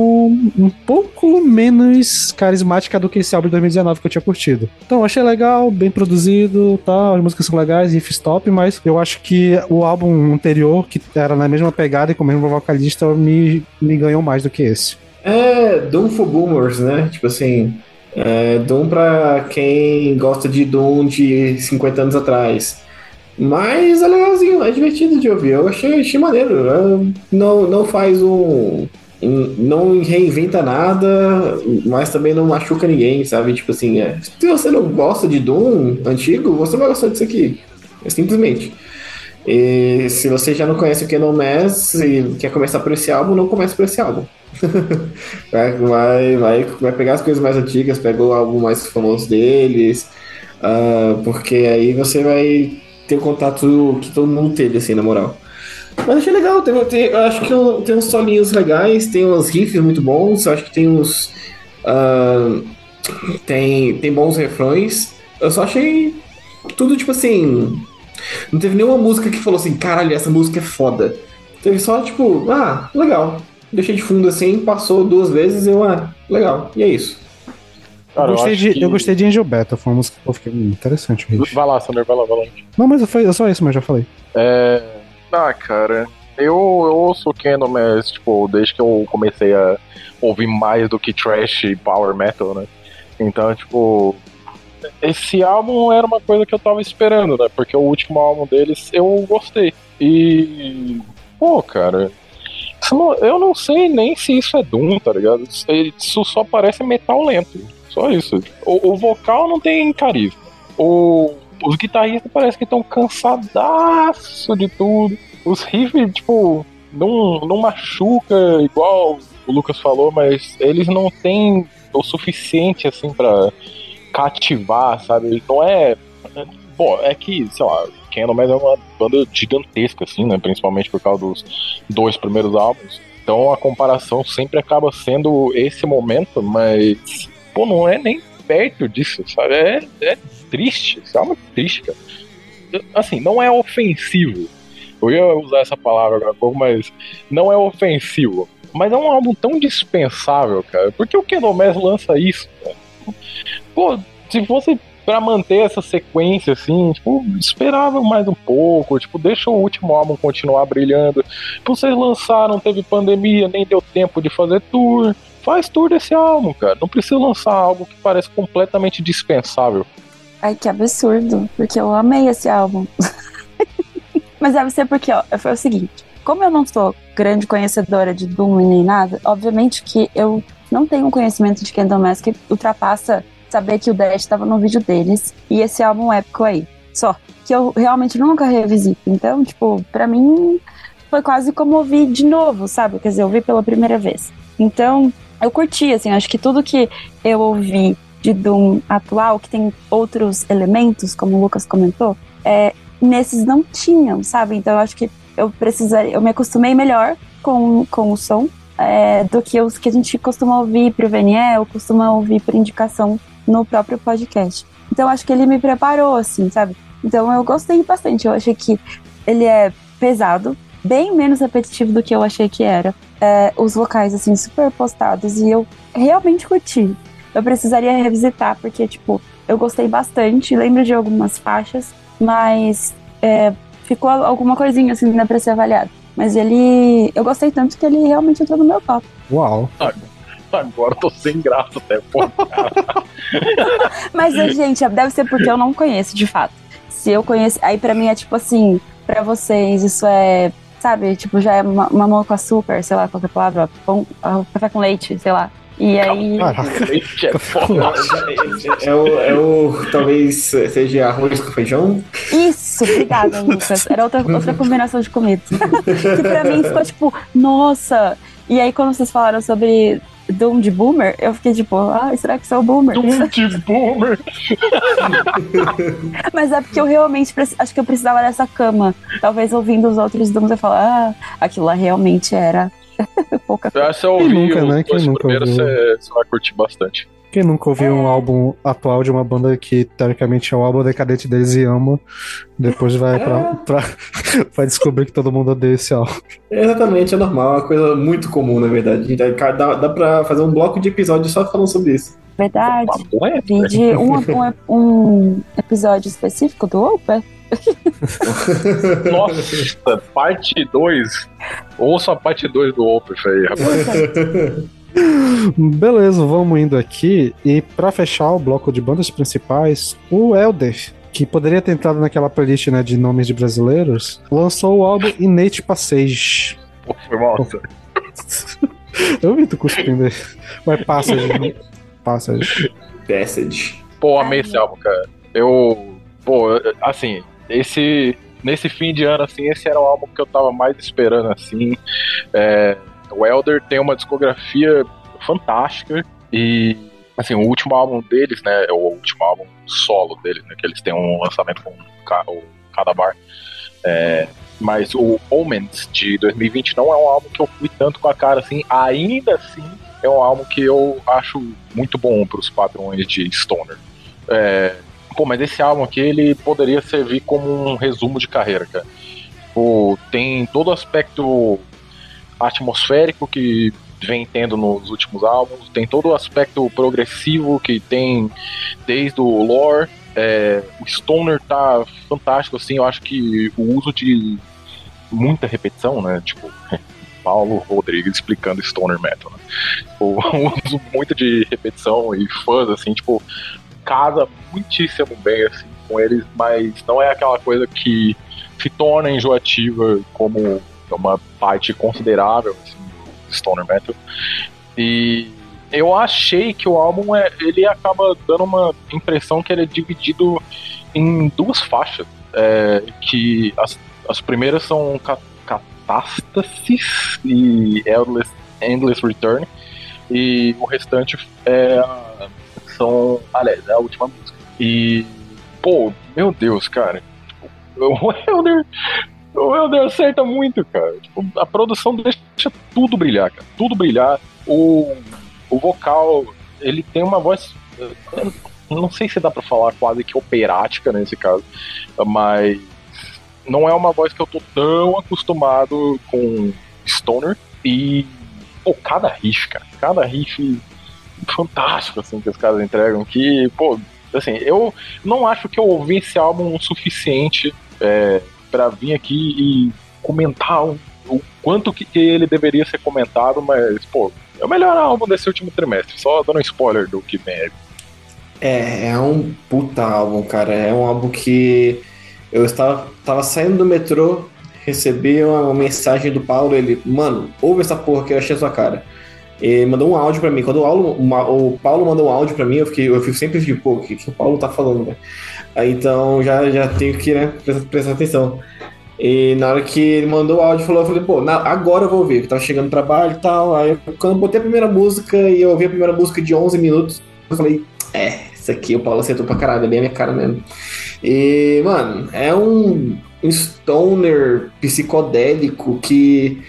um pouco menos carismática do que esse álbum de 2019 que eu tinha curtido. Então, achei legal, bem produzido, tá? As músicas são legais, riffs top, mas eu acho que o álbum anterior, que era na mesma pegada e com o mesmo vocalista, me, me ganhou mais do que esse. É Doom for Boomers, né? Tipo assim, é Doom pra quem gosta de Doom de 50 anos atrás. Mas é legalzinho, é divertido de ouvir. Eu achei, achei maneiro. É, Não, não faz um. Não reinventa nada, mas também não machuca ninguém, sabe? Tipo assim, é, se você não gosta de Doom antigo, você vai gostar disso aqui. É simplesmente. E se você já não conhece o Canon Mass e quer começar por esse álbum, não comece por esse álbum. vai, vai, vai, pegar as coisas mais antigas, pega o álbum mais famoso deles, ah, porque aí você vai ter o contato que todo mundo teve, assim, na moral. Mas achei legal, tem, tem- acho que tem uns solinhos legais, tem uns riffs muito bons, acho que tem uns. ah, tem, tem bons refrões. Eu só achei tudo tipo assim. Não teve nenhuma música que falou assim, caralho, essa música é foda. Teve só, tipo, ah, legal. deixei de fundo assim, passou duas vezes eu, ah, legal, e é isso. Eu, gostei acho de, que- eu gostei de Angel Beta, foi uma música que eu fiquei interessante. Rich. Vai lá, Sander, vai lá, vai lá. Não, mas foi só isso, mas já falei. É. Ah, cara. Eu, eu ouço Candlemass, tipo, desde que eu comecei a ouvir mais do que trash e power metal, né? Então, tipo. Esse álbum era uma coisa que eu tava esperando, né? Porque o último álbum deles eu gostei. E. Pô, cara. Eu não sei nem se isso é Doom, tá ligado? Isso só parece metal lento. Só isso. O, o vocal não tem carisma. O, os guitarristas parece que estão cansadaço de tudo. Os riffs, tipo, não, não machuca igual o Lucas falou, mas eles não têm o suficiente assim pra cativar, sabe? Não é. Bom, é que, sei lá, Candlemass é uma banda gigantesca, assim, né? Principalmente por causa dos dois primeiros álbuns. Então a comparação sempre acaba sendo esse momento, mas, pô, não é nem perto disso, sabe? É, é triste, álbum é triste, cara. Assim, não é ofensivo. Eu ia usar essa palavra agora pouco, mas não é ofensivo. Mas é um álbum tão dispensável, cara. Por que o Candlemass lança isso, cara? Pô, se fosse pra manter essa sequência, assim, tipo, esperava mais um pouco, tipo, deixa o último álbum continuar brilhando. Tipo, vocês lançaram, teve pandemia, nem deu tempo de fazer tour. Faz tour desse álbum, cara. Não precisa lançar algo que parece completamente dispensável. Ai, que absurdo, porque eu amei esse álbum. Mas deve ser porque, ó, foi o seguinte: como eu não sou grande conhecedora de Doom nem nada, obviamente que eu não tenho um conhecimento de Candlemass que ultrapassa saber que o Dash estava no vídeo deles e esse álbum épico aí. Só que eu realmente nunca revisito. Então, tipo, pra mim foi quase como ouvir de novo, sabe? Quer dizer, eu ouvi pela primeira vez. Então, eu curti, assim, acho que tudo que eu ouvi de Doom atual, que tem outros elementos, como o Lucas comentou, é, nesses não tinham, sabe? Então eu acho que eu precisaria, eu me acostumei melhor com, com o som é, do que os que a gente costuma ouvir pro ou costuma ouvir por indicação no próprio podcast. Então acho que ele me preparou, assim, sabe? Então eu gostei bastante. Eu achei que ele é pesado, bem menos repetitivo do que eu achei que era. É, os vocais, assim, super postados e eu realmente curti. Eu precisaria revisitar, porque, tipo, eu gostei bastante, lembro de algumas faixas, mas é, ficou alguma coisinha assim, ainda pra ser avaliado. Mas ele. Eu gostei tanto que ele realmente entrou no meu top. Uau. Agora eu tô sem graça até, pô. Mas, gente, deve ser porque eu não conheço, de fato. Se eu conheço. Aí pra mim é tipo assim, pra vocês isso é. Sabe, tipo, já é ma- mamão com açúcar, sei lá, qualquer palavra, pão, ah, café com leite, sei lá. E aí. Caraca. Leite é foda. É o, é o. Talvez seja arroz com feijão. Isso, obrigada, Lucas. Era outra, outra combinação de comida. que pra mim ficou tipo, nossa. E aí, quando vocês falaram sobre Doom de Boomer, eu fiquei tipo, ah, será que sou Boomer? Doom de Boomer. Mas é porque eu realmente acho que eu precisava dessa cama. Talvez ouvindo os outros Dooms eu falar, ah, aquilo lá realmente era pouca Eu coisa. acho que você ouvir nunca, os né? Nunca primeiros, você, você vai curtir bastante. Quem nunca ouviu um álbum atual de uma banda que teoricamente é o álbum decadente deles e ama, depois vai pra, pra, vai descobrir que todo mundo odeia esse álbum. Exatamente, é normal, é uma coisa muito comum, na verdade. Dá, dá, dá pra fazer um bloco de episódio só falando sobre isso. Verdade. Um, um, um episódio específico do Opa. Nossa, parte 2. Ouça a parte 2 do Opus aí, rapaz. Beleza, vamos indo aqui. E pra fechar o bloco de bandas principais, o Elder, que poderia ter entrado naquela playlist né, de nomes de brasileiros, lançou o álbum Innate Passage. Pô, foi mal. Eu vi tu cuspindo aí. Mas Passage. Passage. Passage. Pô, amei esse álbum, cara. Eu. Pô, assim, esse. Nesse fim de ano, assim, esse era o álbum que eu tava mais esperando, assim. É, o Elder tem uma discografia fantástica e. Assim, o último álbum deles, né? O último álbum solo deles, né? Que eles têm um lançamento com o Ca- o Cadabar. É, mas o Omens de 2020 não é um álbum que eu fui tanto com a cara assim. Ainda assim, é um álbum que eu acho muito bom pros padrões de Stoner. É, pô, mas esse álbum aqui ele poderia servir como um resumo de carreira, cara. Pô, tem todo o aspecto atmosférico que vem tendo nos últimos álbuns, tem todo o aspecto progressivo que tem desde o lore. É, o Stoner tá fantástico, assim, eu acho que o uso de muita repetição, né? Tipo, Paulo Rodrigues explicando Stoner Metal, né? O uso muito de repetição e fãs, assim, tipo, casa muitíssimo bem, assim, com eles, mas não é aquela coisa que se torna enjoativa como uma parte considerável assim, do Stoner Metal. E eu achei que o álbum é, ele acaba dando uma impressão que ele é dividido em duas faixas. É, que as, as primeiras são Catástasis e Endless, Endless Return. E o restante é, são. Aliás, é a última música. E. Pô, meu Deus, cara. Tipo, o Helder. O Helder acerta muito, cara. Tipo, a produção deixa tudo brilhar, cara. Tudo brilhar. O, o vocal, ele tem uma voz. Não sei se dá pra falar quase que operática nesse caso, mas não é uma voz que eu tô tão acostumado com Stoner. E, pô, cada riff, cara, cada riff fantástico, assim, que os caras entregam, que, pô, assim, eu não acho que eu ouvi esse álbum o suficiente é, para vir aqui e comentar o, o quanto que ele deveria ser comentado, mas, pô, é o melhor álbum desse último trimestre, só dando um spoiler do que vem. É, é um puta álbum, cara. É um álbum que eu estava, estava saindo do metrô, recebi uma mensagem do Paulo, ele, mano, ouve essa porra que eu achei a sua cara. Ele mandou um áudio para mim. Quando o, Paulo, o Paulo mandou um áudio para mim, eu, fiquei, eu fico sempre tipo, pô, o que, que o Paulo tá falando, né? Aí, então já, já tenho que né, prestar, prestar atenção. E na hora que ele mandou o áudio, falou, eu falei, pô, na, agora eu vou ouvir, que tava chegando no trabalho e tal. Aí quando eu botei a primeira música e eu ouvi a primeira música de 11 minutos, eu falei, é, isso aqui o Paulo acertou pra caralho, é bem a minha cara mesmo. E, mano, é um, um stoner psicodélico que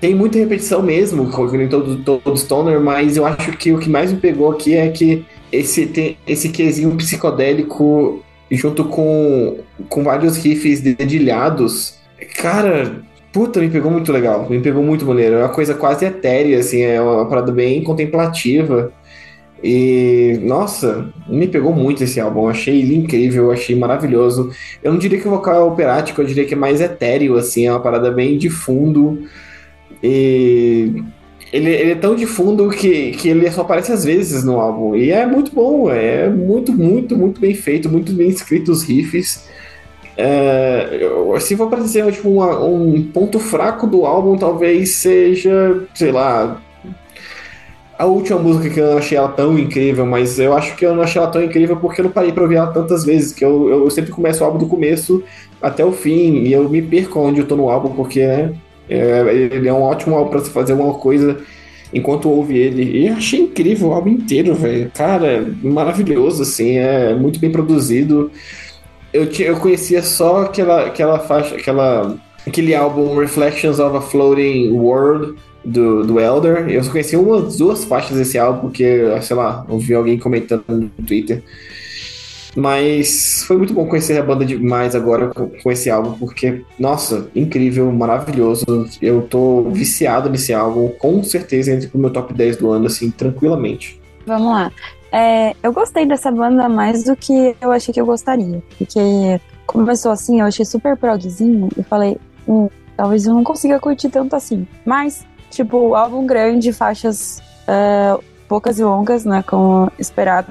tem muita repetição mesmo, em todo, todo stoner, mas eu acho que o que mais me pegou aqui é que esse, tem esse quesinho psicodélico junto com, com vários riffs dedilhados, cara, puta, me pegou muito legal, me pegou muito maneiro. É uma coisa quase etérea, assim, é uma parada bem contemplativa. E, nossa, me pegou muito esse álbum. Achei ele incrível, achei maravilhoso. Eu não diria que o vocal é operático, eu diria que é mais etéreo, assim, é uma parada bem de fundo. E ele, ele, é tão de fundo que, que ele só aparece às vezes no álbum. E é muito bom, é muito, muito, muito bem feito, muito bem escrito os riffs. É, se for para dizer tipo, uma, um ponto fraco do álbum, talvez seja, sei lá, a última música que eu não achei ela tão incrível, mas eu acho que eu não achei ela tão incrível porque eu não parei pra ouvir ela tantas vezes, que eu, eu sempre começo o álbum do começo até o fim, e eu me perco onde eu tô no álbum, porque né, é, ele é um ótimo álbum pra fazer alguma coisa enquanto ouve ele. E achei incrível o álbum inteiro, velho. Cara, maravilhoso, assim, é muito bem produzido. Eu, eu conhecia só aquela, aquela faixa, aquela, aquele álbum Reflections of a Floating World, do, do Elder. Eu só conheci umas duas faixas desse álbum, porque, sei lá, ouvi alguém comentando no Twitter. Mas foi muito bom conhecer a banda demais agora com, esse álbum, porque, nossa, incrível, maravilhoso. Eu tô viciado nesse álbum, com certeza entre o meu top 10 do ano, assim, tranquilamente. Vamos lá. É, eu gostei dessa banda mais do que eu achei que eu gostaria. Porque começou assim, eu achei super progzinho e falei, hum, talvez eu não consiga curtir tanto assim. Mas Tipo, álbum grande, faixas uh, poucas e longas, né? Como esperado.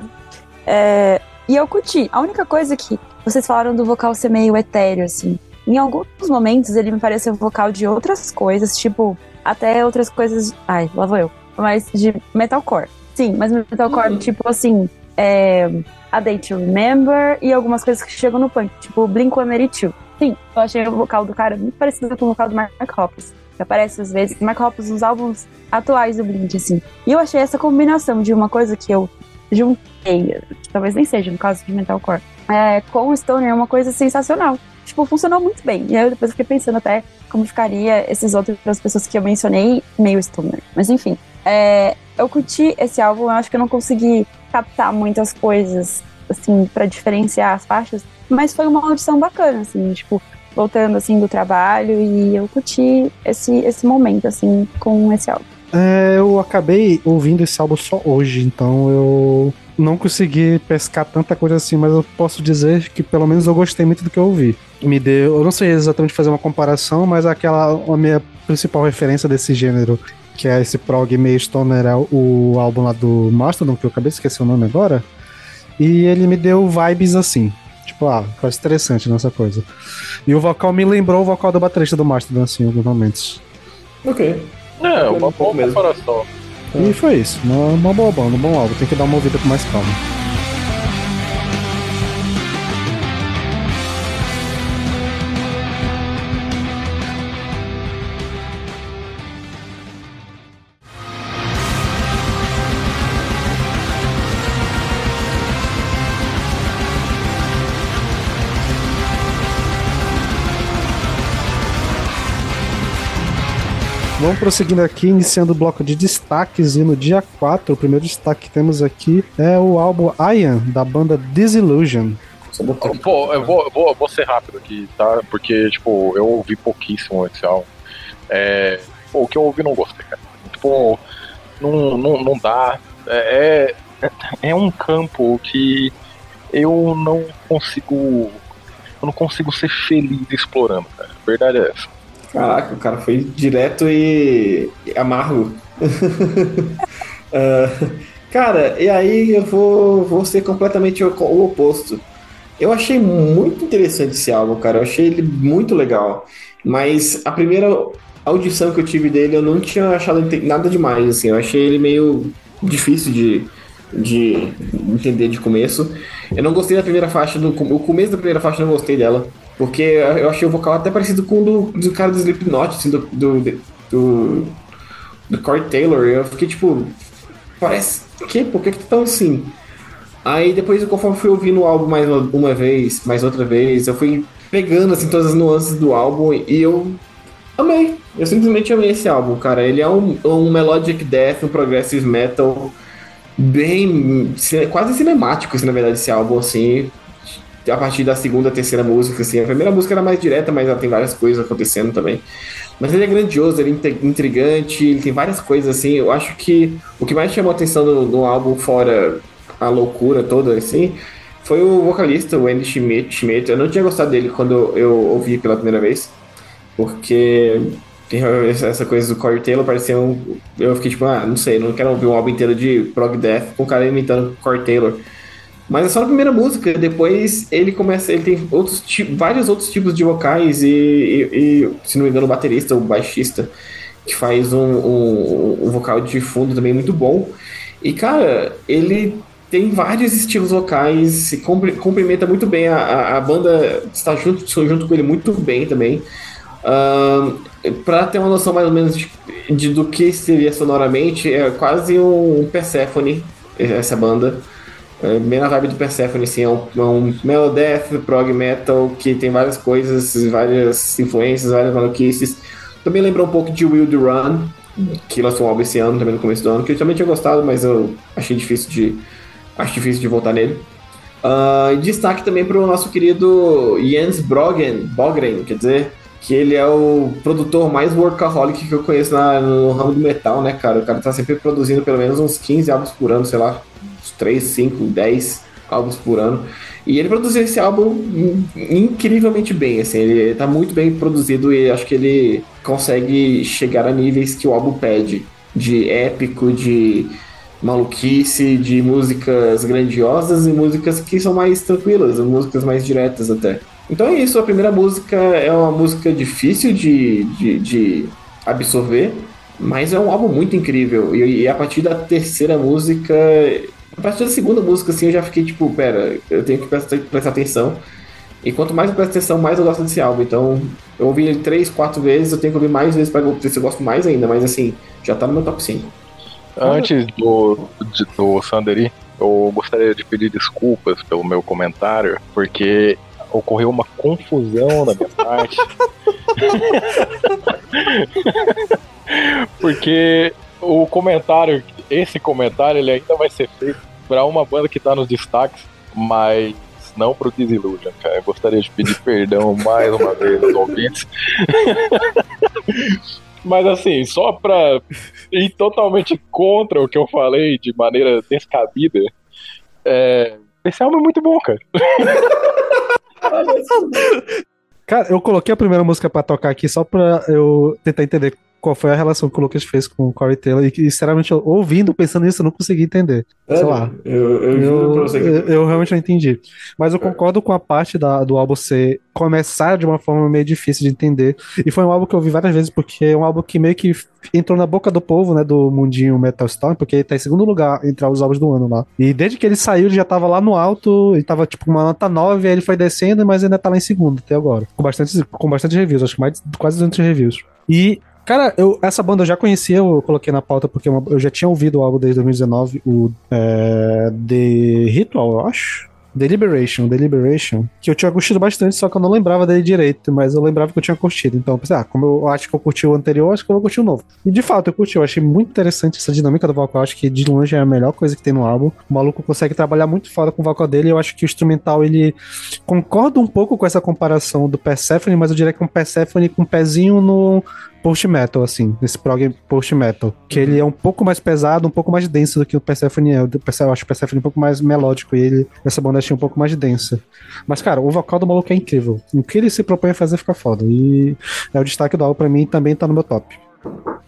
É, e eu curti. A única coisa que vocês falaram do vocal ser meio etéreo, assim. Em alguns momentos ele me parece um vocal de outras coisas, tipo, até outras coisas. Ai, lá vou eu. Mas de metalcore. Sim, mas metalcore, uhum. tipo assim, é, A Day to Remember e algumas coisas que chegam no punk, tipo Blink 182. Sim, eu achei o vocal do cara muito parecido com o vocal do Mark Hoppus que aparece às vezes, Mark Hoppus nos álbuns atuais do Blink, assim. E eu achei essa combinação de uma coisa que eu juntei, talvez nem seja no caso de Metalcore, é, com o Stoner, uma coisa sensacional. Tipo, funcionou muito bem. E aí eu depois fiquei pensando até como ficaria esses outros pessoas que eu mencionei meio Stoner. Mas enfim, é, eu curti esse álbum, eu acho que eu não consegui captar muitas coisas, assim, para diferenciar as faixas, mas foi uma audição bacana, assim, tipo, voltando assim do trabalho e eu curti esse, esse momento assim com esse álbum. É, eu acabei ouvindo esse álbum só hoje, então eu não consegui pescar tanta coisa assim, mas eu posso dizer que pelo menos eu gostei muito do que eu ouvi. Me deu, eu não sei exatamente fazer uma comparação, mas aquela a minha principal referência desse gênero, que é esse prog meio stoner, é o álbum lá do Mastodon, que eu acabei de esquecer o nome agora. E ele me deu vibes assim. Tipo, ah, faz interessante nessa coisa. E o vocal me lembrou o vocal do baterista do Mastodon, assim, em alguns momentos. Ok. É, uma um boa mesmo. comparação. E foi isso. Uma, uma boa banda, um bom álbum. Tem que dar uma ouvida com mais calma. Vamos prosseguindo aqui, iniciando o bloco de destaques. E no dia 4, o primeiro destaque que temos aqui é o álbum Ian, da banda Disillusion. Pô, eu vou, eu vou, eu vou ser rápido aqui, tá? Porque, tipo, eu ouvi pouquíssimo esse álbum. É, pô, o que eu ouvi não gostei, cara. Tipo, não, não, não dá. É, é, é um campo que eu não consigo. Eu não consigo ser feliz explorando, cara. A verdade é essa. Caraca, o cara foi direto e e amargo. Ah, cara, e aí eu vou, vou ser completamente o, o oposto. Eu achei muito interessante esse álbum, cara. Eu achei ele muito legal. Mas a primeira audição que eu tive dele, eu não tinha achado nada demais, assim. Eu achei ele meio difícil de, de entender de começo. Eu não gostei da primeira faixa, do, o começo da primeira faixa eu não gostei dela. Porque eu achei o vocal até parecido com o do, do cara do Slipknot, assim, do, do, do, do Corey Taylor. Eu fiquei tipo, parece, que? Por que que tá tão assim? Aí depois, conforme fui ouvindo o álbum mais uma, vez, mais outra vez, eu fui pegando assim todas as nuances do álbum e eu amei. Eu simplesmente amei esse álbum, cara. Ele é um, um melodic death, um progressive metal bem quase cinemático, assim, na verdade, esse álbum assim. A partir da segunda, terceira música, assim. A primeira música era mais direta, mas ela tem várias coisas acontecendo também. Mas ele é grandioso, ele é intrigante, ele tem várias coisas assim. Eu acho que o que mais chamou a atenção no álbum, fora a loucura toda, assim, foi o vocalista, o Andy Schmidt. Schmidt. Eu não tinha gostado dele quando eu ouvi pela primeira vez, porque essa coisa do Corey Taylor parecia um. Eu fiquei tipo, ah, não sei, não quero ouvir um álbum inteiro de prog death com o cara imitando Corey Taylor. Mas é só na primeira música, depois ele começa, ele tem outros vários outros tipos de vocais e, e- e, se não me engano, o baterista, o baixista, que faz um, um- um vocal de fundo também muito bom. E cara, ele tem vários estilos vocais, se complementa muito bem, a, a, banda está junto, junto com ele muito bem também. Ahn, pra ter uma noção mais ou menos de, de- do que seria sonoramente, é quase um Persephone, essa banda. É bem na vibe do Persephone, assim, é um, é um melodeath, prog metal, que tem várias coisas, várias influências, várias maluquices. Também lembra um pouco de the Run, que lançou um álbum esse ano, também no começo do ano, que eu também tinha gostado, mas eu achei difícil de, acho difícil de voltar nele. E destaque também para o nosso querido Jens Brogen, Bogren, quer dizer, que ele é o produtor mais workaholic que eu conheço na- no ramo do metal, né, cara? O cara tá sempre produzindo pelo menos uns 15 álbuns por ano, sei lá, uns 3, 5, 10 álbuns por ano. E ele produziu esse álbum in- incrivelmente bem, assim, ele tá muito bem produzido e acho que ele consegue chegar a níveis que o álbum pede, de épico, de maluquice, de músicas grandiosas e músicas que são mais tranquilas, músicas mais diretas até. Então é isso, a primeira música é uma música difícil de, de, de absorver, mas é um álbum muito incrível. E, e a partir da terceira música, a partir da segunda música, assim, eu já fiquei tipo, pera, eu tenho que prestar, prestar atenção. E quanto mais eu presto atenção, mais eu gosto desse álbum. Então, eu ouvi ele três, quatro vezes, eu tenho que ouvir mais vezes para ver se eu gosto mais ainda, mas assim, já tá no meu top 5. Antes do, do Sanderi, eu gostaria de pedir desculpas pelo meu comentário, porque ocorreu uma confusão na minha parte. porque o comentário, esse comentário, ele ainda vai ser feito para uma banda que tá nos destaques, mas não pro Disillusion, cara. Eu gostaria de pedir perdão mais uma vez aos ouvintes. Mas assim, só pra ir totalmente contra o que eu falei de maneira descabida, é... esse álbum é muito bom, cara. Cara, eu coloquei a primeira música pra tocar aqui só pra eu tentar entender qual foi a relação que o Lucas fez com o Corey Taylor. E, sinceramente, ouvindo, pensando nisso, eu não consegui entender. É, Sei lá. Eu, eu, Eu, eu, realmente não entendi. Mas eu concordo com a parte da, do álbum ser começar de uma forma meio difícil de entender. E foi um álbum que eu ouvi várias vezes, porque é um álbum que meio que entrou na boca do povo, né? Do mundinho Metal Storm, porque ele tá em segundo lugar entre os álbuns do ano lá. E desde que ele saiu, ele já tava lá no alto, ele tava tipo uma nota 9, aí ele foi descendo, mas ainda tá lá em segundo até agora. Com bastante, com bastante reviews, acho que mais quase 200 reviews. E Cara, eu, essa banda eu já conhecia, eu coloquei na pauta porque eu eu já tinha ouvido o álbum desde 2019, o é, The Ritual, eu acho. Deliberation, Deliberation, que eu tinha curtido bastante, só que eu não lembrava dele direito, mas eu lembrava que eu tinha curtido. Então eu pensei, ah, como eu acho que eu curti o anterior, acho que eu vou curtir o novo. E de fato, eu curti, eu achei muito interessante essa dinâmica do vocal, acho que de longe é a melhor coisa que tem no álbum. O maluco consegue trabalhar muito foda com o vocal dele, eu acho que o instrumental, ele concorda um pouco com essa comparação do Persephone, mas eu diria que é um Persephone com um pezinho no post-metal, assim, nesse prog post-metal. Que ele é um pouco mais pesado, um pouco mais denso do que o Persephone é. Eu acho o Persephone um pouco mais melódico e ele, essa banda achei um pouco mais densa. Mas, cara, o vocal do maluco é incrível. O que ele se propõe a fazer fica foda. E é o destaque do álbum pra mim também tá no meu top.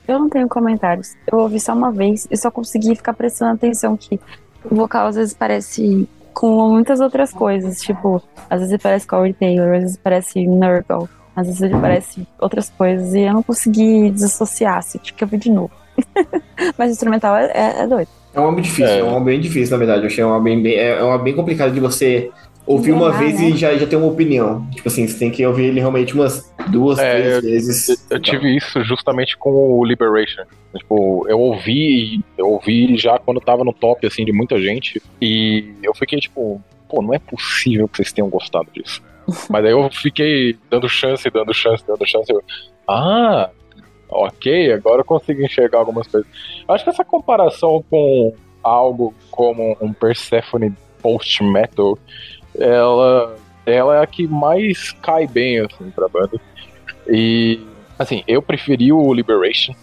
Eu não tenho comentários. Eu ouvi só uma vez e só consegui ficar prestando atenção que o vocal às vezes parece com muitas outras coisas. Tipo, às vezes parece Corey Taylor, às vezes parece Nurgle, às vezes ele parece outras coisas. E eu não consegui desassociar, assim, tive que ouvir de novo. Mas o instrumental é, é- é doido. É um álbum difícil, É. é, um álbum bem difícil, na verdade. Eu achei um álbum bem, bem- é um álbum bem complicado de você ouvir uma vez né? e já, já ter uma opinião. Tipo assim, você tem que ouvir ele realmente umas duas, É, três eu- vezes. Eu Então, tive isso justamente com o Liberation. Tipo, eu ouvi, eu ouvi já quando tava no top, assim, de muita gente. E eu fiquei tipo, pô, não é possível que vocês tenham gostado disso. Mas aí eu fiquei dando chance, dando chance, dando chance. Eu, ah, ok, agora eu consigo enxergar algumas coisas. Acho que essa comparação com algo como um Persephone post-metal, ela, ela é a que mais cai bem, assim, pra banda. E, assim, eu preferi o Liberation,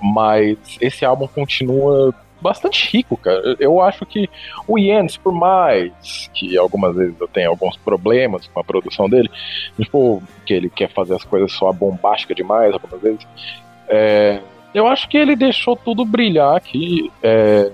mas esse álbum continua bastante rico, cara. Eu acho que o Jens, por mais que algumas vezes eu tenha alguns problemas com a produção dele, tipo, que ele quer fazer as coisas só bombástica demais algumas vezes, é, eu acho que ele deixou tudo brilhar aqui. É,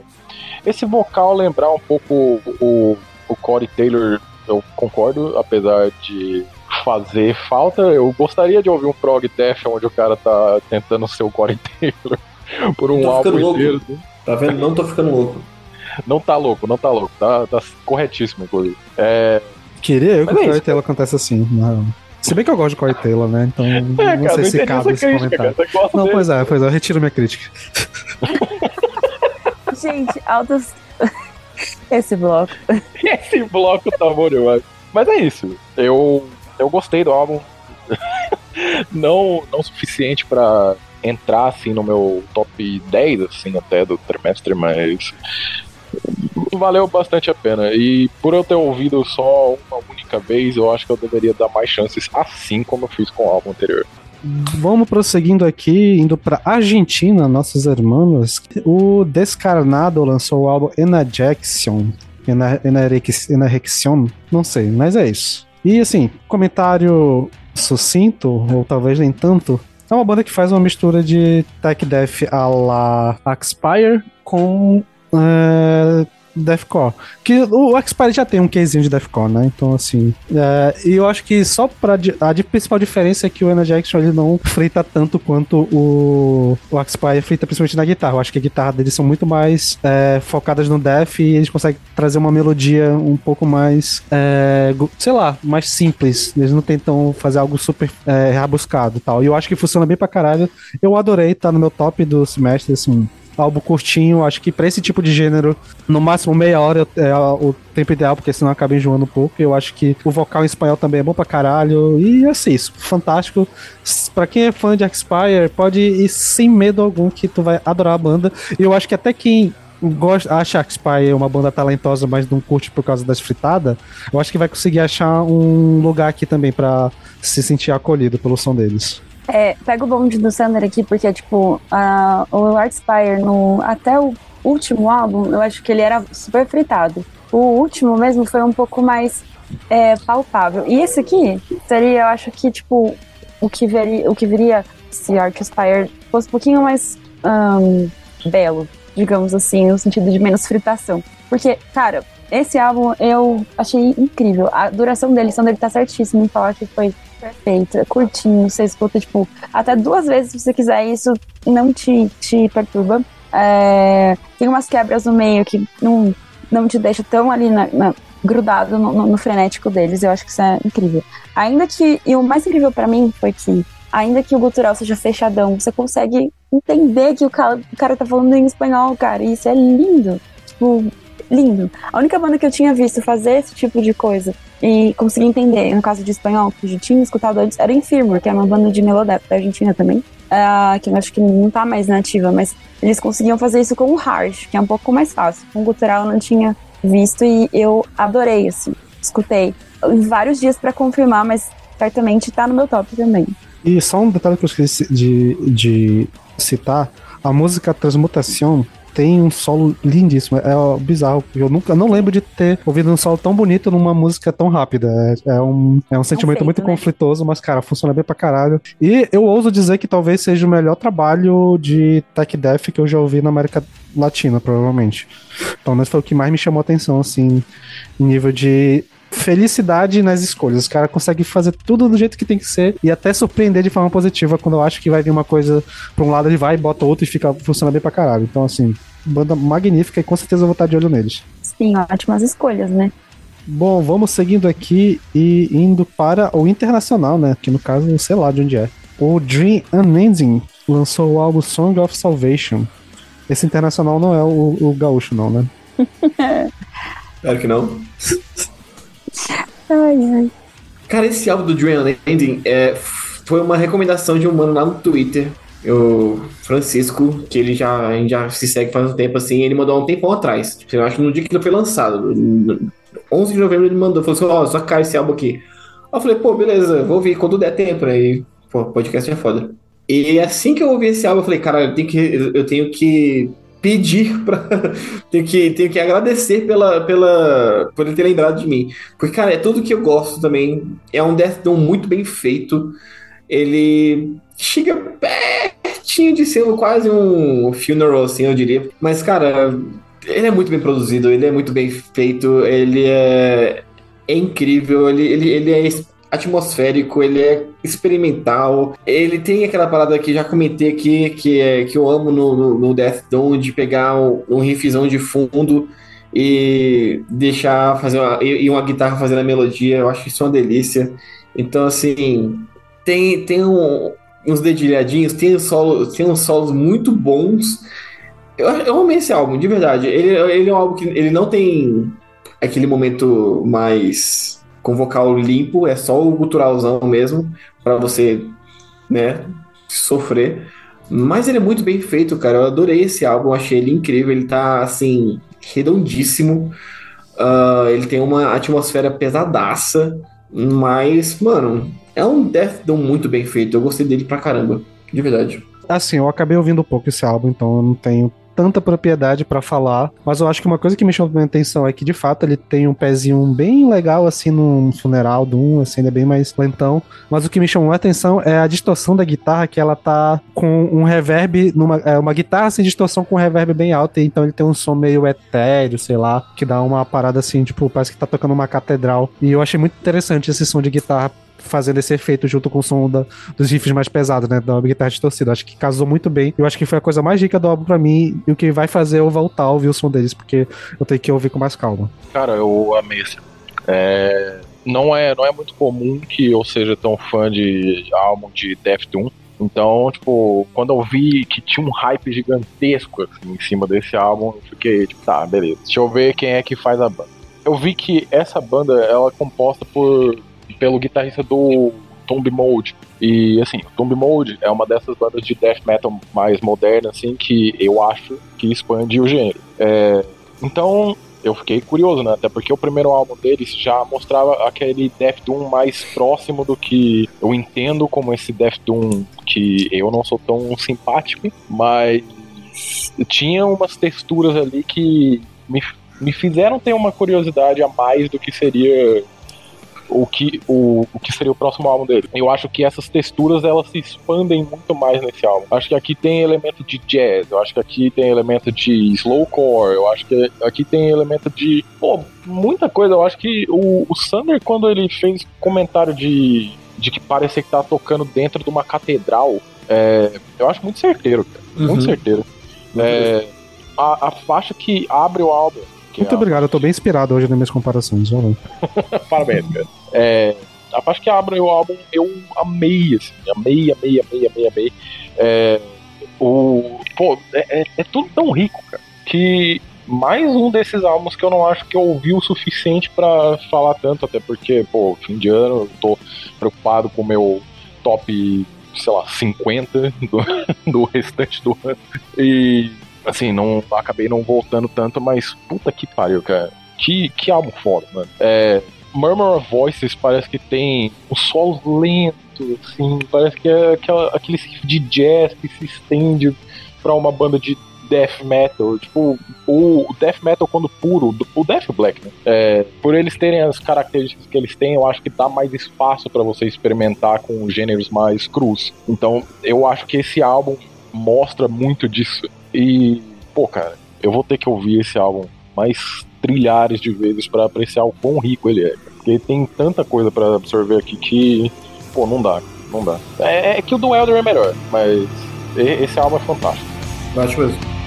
esse vocal lembrar um pouco o, o Corey Taylor, eu concordo, apesar de fazer falta. Eu gostaria de ouvir um prog death onde o cara tá tentando ser o Corey Taylor por um ficando álbum louco. inteiro. Tá vendo? Não tô ficando louco. Não tá louco, não tá louco. Tá, tá corretíssimo, inclusive. É, Queria eu que Mas o é Corey. Taylor cantasse assim. Não. Se bem que eu gosto de Corey Taylor, né? Então é não cara, sei não se cabe esse crítica, cara. comentário. Gosta Não, dele. pois é, pois é, eu retiro minha crítica. Gente, altos. Esse bloco. Esse bloco tá bom demais. Mas é isso. Eu, eu gostei do álbum. não, não o suficiente pra entrar assim no meu top 10 assim até do trimestre, mas valeu bastante a pena. E por eu ter ouvido só uma única vez, eu acho que eu deveria dar mais chances assim como eu fiz com o álbum anterior. Vamos prosseguindo aqui, indo pra Argentina, nossos irmãos. O Descarnado lançou o álbum Enajection. Ena- Enarex- Enarexion, não sei, mas é isso. E assim, comentário sucinto, ou talvez nem tanto. É uma banda que faz uma mistura de tech death a la Axpire com é, deathcore. Que o Axpire já tem um quesinho de deathcore, né? Então assim, é, e eu acho que só pra a principal diferença é que o Energy Action ele não frita tanto quanto o o Axpire frita principalmente na guitarra. Eu acho que a guitarra deles são muito mais é, focadas no death e eles conseguem trazer uma melodia um pouco mais é, sei lá, mais simples. Eles não tentam fazer algo super é, rabuscado e tal. E eu acho que funciona bem pra caralho. Eu adorei, tá no meu top do semestre, assim, álbum curtinho, acho que pra esse tipo de gênero, no máximo meia hora é o tempo ideal, porque senão acaba enjoando um pouco. Eu acho que o vocal em espanhol também é bom pra caralho. E assim, isso, fantástico. Pra quem é fã de Expire, pode ir sem medo algum que tu vai adorar a banda. E eu acho que até quem gosta, acha que Spy é uma banda talentosa, mas não curte por causa das fritadas, eu acho que vai conseguir achar um lugar aqui também para se sentir acolhido pelo som deles. É, pega o bonde do Sander aqui, porque, tipo, a, o Art Spire, no, até o último álbum, eu acho que ele era super fritado. O último mesmo foi um pouco mais é, palpável. E esse aqui seria, eu acho que, tipo, o que, veria, o que viria se Art Spire fosse um pouquinho mais belo, digamos assim, no sentido de menos fritação. Porque, cara, esse álbum eu achei incrível. A duração dele, Sander, tá certíssimo em falar que foi perfeito, é curtinho, você escuta, tipo, até duas vezes se você quiser, isso não te, te perturba. É, tem umas quebras no meio que não, não te deixa tão ali na, na, grudado no, no, no, frenético deles, eu acho que isso é incrível. Ainda que, e o mais incrível para mim foi que, ainda que o gutural seja fechadão, você consegue entender que o cara, o cara tá falando em espanhol, cara, e isso é lindo. Tipo, lindo. A única banda que eu tinha visto fazer esse tipo de coisa e conseguir entender, no caso de espanhol, que eu tinha escutado antes, era Infirmor, que é uma banda de melodep da Argentina também, uh, que eu acho que não tá mais nativa, mas eles conseguiam fazer isso com o Harsh, que é um pouco mais fácil. Com o Gutural eu não tinha visto e eu adorei, assim, escutei vários dias para confirmar, mas certamente tá no meu top também. E só um detalhe que eu esqueci de, de citar, a música Transmutação tem um solo lindíssimo. É bizarro. Eu nunca não lembro de ter ouvido um solo tão bonito numa música tão rápida. É, é um, é um sentimento muito né? conflitoso, mas, cara, funciona bem pra caralho. E eu ouso dizer que talvez seja o melhor trabalho de tech death que eu já ouvi na América Latina, provavelmente. Pelo menos foi o que mais me chamou a atenção, assim, em nível de felicidade nas escolhas. Os caras conseguem fazer tudo do jeito que tem que ser e até surpreender de forma positiva quando eu acho que vai vir uma coisa pra um lado, ele vai, bota outro e fica funcionando bem pra caralho. Então, assim, banda magnífica e com certeza eu vou estar de olho neles. Sim, ótimas escolhas, né? Bom, vamos seguindo aqui e indo para o internacional, né? Que no caso, sei lá de onde é. O Dream Unending lançou o álbum Song of Salvation. Esse internacional não é o, o gaúcho, não, né? Claro que não. Ai, ai. Cara, esse álbum do Dream Unending é, foi uma recomendação de um mano lá no Twitter, o Francisco, que ele já, a gente já se segue faz um tempo assim, ele mandou há um tempão atrás. Tipo, eu acho que no dia que ele foi lançado, 11 de novembro, ele mandou, falou assim: Ó, oh, só cai esse álbum aqui. Eu falei, pô, beleza, vou ouvir quando der tempo, aí, pô, podcast é foda. E assim que eu ouvi esse álbum, eu falei, cara, eu tenho que, eu tenho que pedir para tenho que tenho que agradecer pela pela por ele ter lembrado de mim porque cara é tudo que eu gosto também é um Death Doom muito bem feito ele chega pertinho de ser quase um funeral assim eu diria mas cara ele é muito bem produzido ele é muito bem feito ele é, é incrível ele, ele, ele é atmosférico, ele é experimental. Ele tem aquela parada que já comentei aqui, que, é, que eu amo no, no, no Death Dawn, de pegar um, um riffzão de fundo e deixar fazer uma, e uma guitarra fazendo a melodia. Eu acho isso uma delícia. Então, assim, tem, tem um, uns dedilhadinhos, tem, solo, tem uns solos muito bons. Eu, eu amei esse álbum, de verdade. Ele, ele é um álbum que ele não tem aquele momento mais com vocal limpo, é só o guturalzão mesmo, para você, né, sofrer. Mas ele é muito bem feito, cara. Eu adorei esse álbum, achei ele incrível. Ele tá, assim, redondíssimo. Uh, ele tem uma atmosfera pesadaça, mas, mano, é um Death Doom muito bem feito. Eu gostei dele pra caramba, de verdade. Assim, eu acabei ouvindo um pouco esse álbum, então eu não tenho tanta propriedade para falar, mas eu acho que uma coisa que me chamou a atenção é que de fato ele tem um pezinho bem legal assim no funeral do um, assim, ele é bem mais lentão, mas o que me chamou a atenção é a distorção da guitarra que ela tá com um reverb numa é uma guitarra sem distorção com um reverb bem alto, então ele tem um som meio etéreo, sei lá, que dá uma parada assim, tipo, parece que tá tocando uma catedral. E eu achei muito interessante esse som de guitarra fazendo esse efeito junto com o som da, dos riffs mais pesados, né? Da guitarra distorcida. Acho que casou muito bem. Eu acho que foi a coisa mais rica do álbum pra mim e o que vai fazer eu voltar a ouvir o som deles, porque eu tenho que ouvir com mais calma. Cara, eu amei esse. É, não, é, não é muito comum que eu seja tão fã de álbum de Death Doom. Então, tipo, quando eu vi que tinha um hype gigantesco assim, em cima desse álbum, eu fiquei, tipo, tá, beleza. Deixa eu ver quem é que faz a banda. Eu vi que essa banda ela é composta por pelo guitarrista do Tomb Mode, E assim, o Tomb Mode é uma dessas bandas de death metal mais moderna, assim, que eu acho que expande o gênero. É, então, eu fiquei curioso, né? Até porque o primeiro álbum deles já mostrava aquele Death Doom mais próximo do que eu entendo como esse Death Doom que eu não sou tão simpático, mas tinha umas texturas ali que me, me fizeram ter uma curiosidade a mais do que seria o que, o, o que seria o próximo álbum dele. Eu acho que essas texturas elas se expandem muito mais nesse álbum. Acho que aqui tem elemento de jazz, eu acho que aqui tem elemento de slowcore, eu acho que aqui tem elemento de. Pô, muita coisa. Eu acho que o, o Sander, quando ele fez comentário de, de que parecia que tava tocando dentro de uma catedral, é, eu acho muito certeiro, cara. Muito Uhum. certeiro. É, a, a faixa que abre o álbum. Muito é obrigado, eu tô bem inspirado hoje nas minhas comparações. Parabéns, cara. É, a parte que abre o álbum eu amei, assim. Amei, amei, amei, amei, amei. É, o, pô, é, é- é tudo tão rico, cara, que mais um desses álbuns que eu não acho que eu ouvi o suficiente pra falar tanto, até porque, pô, fim de ano, eu tô preocupado com o meu top, sei lá, 50 do, do restante do ano. E, assim, não acabei não voltando tanto, mas puta que pariu, cara. Que, que álbum foda, mano. É, Murmur of Voices parece que tem os solos lentos, assim, parece que é aquela, aquele de jazz que se estende pra uma banda de death metal, tipo, o, death metal quando puro, o death black, né? É, por eles terem as características que eles têm, eu acho que dá mais espaço pra você experimentar com gêneros mais crus. Então, eu acho que esse álbum mostra muito disso. E, pô, cara, eu vou ter que ouvir esse álbum mais trilhares de vezes pra apreciar o quão rico ele é. Porque tem tanta coisa pra absorver aqui que, pô, não dá, não dá. É, é que o do Elder é melhor, mas esse álbum é fantástico. Eu acho mesmo.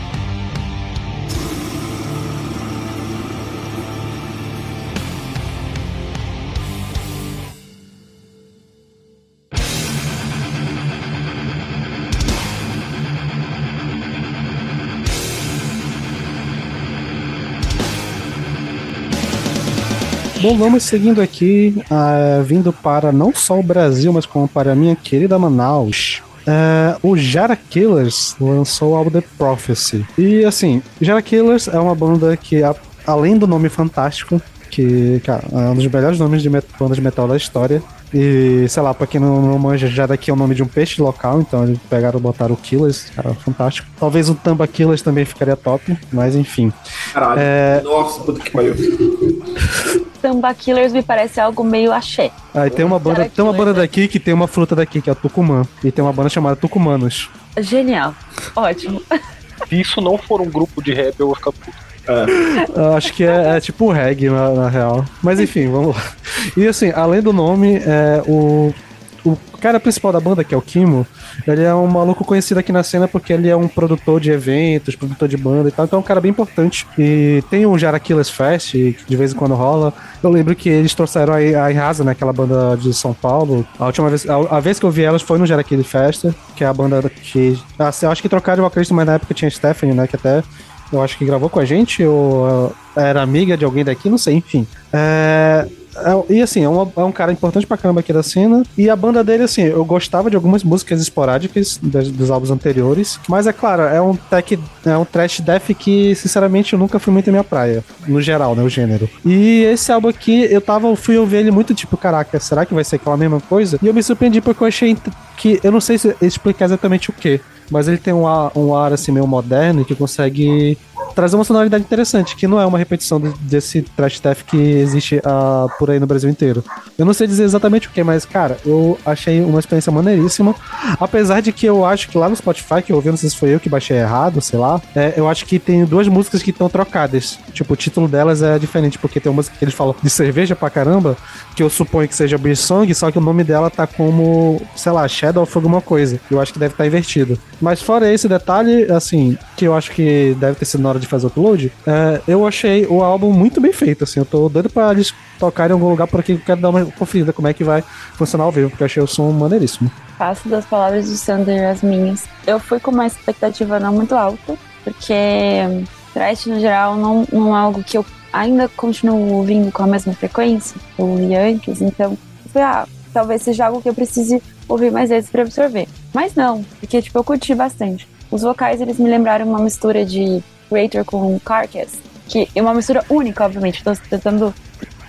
Bom, vamos seguindo aqui, ah, vindo para não só o Brasil, mas como para a minha querida Manaus. Ah, o Jara Killers lançou o álbum The Prophecy. E assim, Jara Killers é uma banda que, a- além do nome fantástico, que cara, é um dos melhores nomes de bandas de metal da história. E, sei lá, pra quem não, não manja, já daqui é o nome de um peixe local, então eles pegaram e botaram o Killers, cara, fantástico. Talvez o Tamba Killers também ficaria top, mas enfim. Caralho. É. Nossa, puta que pariu. Samba Killers me parece algo meio axé. Aí tem uma banda, tem uma banda né? daqui que tem uma fruta daqui, que é o Tucumã. E tem uma banda chamada Tucumanos. Genial. Ótimo. Se isso não for um grupo de rap, eu vou ficar puto. Eu acho que é, é tipo reggae, na, na real. Mas enfim, vamos lá. E assim, além do nome, é, o, o cara principal da banda, que é o Kimo, ele é um maluco conhecido aqui na cena porque ele é um produtor de eventos, produtor de banda e tal. Então é um cara bem importante. E tem o Jara Killers Fest, que de vez em quando rola. Eu lembro que eles trouxeram a, Irasa, né? Aquela banda de São Paulo. A última vez, a, a vez que eu vi elas foi no Jara Killers Fest, que é a banda que. Assim, acho que trocaram de vocalista, mas na época tinha Stephanie, né? Que até eu acho que gravou com a gente, ou uh, era amiga de alguém daqui, não sei, enfim. É, é- e assim, é, uma- é um cara importante pra caramba aqui da cena. E a banda dele, assim, eu gostava de algumas músicas esporádicas dos álbuns anteriores. Mas é claro, é um tech, é um trash death que, sinceramente, eu nunca fui muito a minha praia. No geral, né? O gênero. E esse álbum aqui, eu tava, fui ouvir ele muito tipo, caraca, será que vai ser aquela mesma coisa? E eu me surpreendi porque eu achei que. Eu não sei se explicar exatamente o que. Mas ele tem um ar, um ar assim meio moderno que consegue trazer uma sonoridade interessante, que não é uma repetição de- desse trash death que existe ah, por aí no Brasil inteiro. Eu não sei dizer exatamente o que, mas, cara, eu achei uma experiência maneiríssima. Apesar de que eu acho que lá no Spotify, que eu ouvi, não sei se foi eu que baixei errado, sei lá, é, eu acho que tem duas músicas que estão trocadas. Tipo, o título delas é diferente, porque tem uma música que eles falam de cerveja pra caramba, que eu suponho que seja Beer Song, só que o nome dela tá como, sei lá, Shadow of alguma coisa. Eu acho que deve estar invertido. Mas fora esse detalhe, assim, que eu acho que deve ter sido na hora de fazer upload, é, eu achei o álbum muito bem feito, assim. Eu tô doido pra eles tocarem em algum lugar por aqui, eu quero dar uma conferida como é que vai funcionar ao vivo, porque eu achei o som maneiríssimo. Faço das palavras do Sander as minhas. Eu fui com uma expectativa não muito alta, porque trash no geral não, não é algo que eu ainda continuo ouvindo com a mesma frequência, ou Yankees, então eu falei, ah, talvez seja algo que eu precise ouvir mais vezes para absorver. Mas não, porque tipo, eu curti bastante. Os vocais, eles me lembraram uma mistura de Creator com Carcass, que é uma mistura única, obviamente. Estou tentando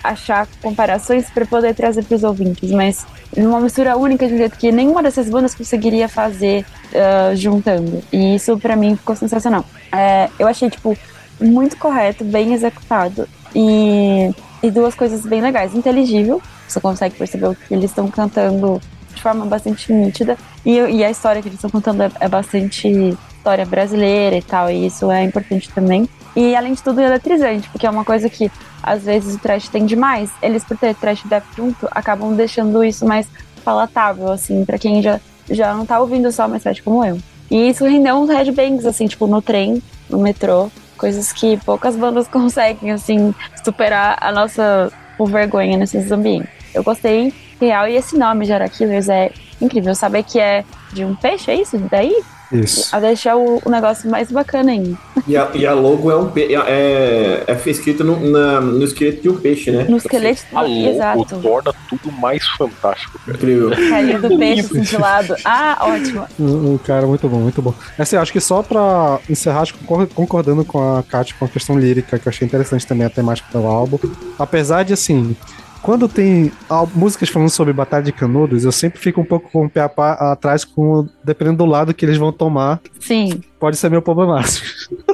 achar comparações para poder trazer para os ouvintes, mas uma mistura única de um jeito que nenhuma dessas bandas conseguiria fazer uh, juntando. E isso para mim ficou sensacional. É, eu achei tipo muito correto, bem executado e, e duas coisas bem legais. Inteligível, você consegue perceber o que eles estão cantando de forma bastante nítida e, e a história que eles estão contando é, é bastante história brasileira e tal, e isso é importante também. E além de tudo, eletrizante, porque é uma coisa que às vezes o trash tem demais. Eles, por ter trash death junto, acabam deixando isso mais palatável, assim, para quem já, já não tá ouvindo só mais trash como eu. E isso rendeu uns headbangs, assim, tipo, no trem, no metrô, coisas que poucas bandas conseguem, assim, superar a nossa vergonha nesses ambientes. Eu gostei real e esse nome, Jara Killers, é incrível. Saber que é de um peixe, é isso? Daí? Isso. A deixar o, o negócio mais bacana ainda. E a, e a logo é um pe... é, é escrito no, na, no esqueleto de um peixe, né? No esqueleto, A logo exato. torna tudo mais fantástico. cara. Incrível. Carinha do peixe cintilado. Ah, ótimo. Um, um cara muito bom, muito bom. Assim, acho que só pra encerrar, acho que concor- concordando com a Kátia com a questão lírica, que eu achei interessante também a temática do álbum. Apesar de, assim, quando tem músicas falando sobre Batalha de Canudos, eu sempre fico um pouco com o pé atrás, com, dependendo do lado que eles vão tomar, Sim. pode ser meio problemático.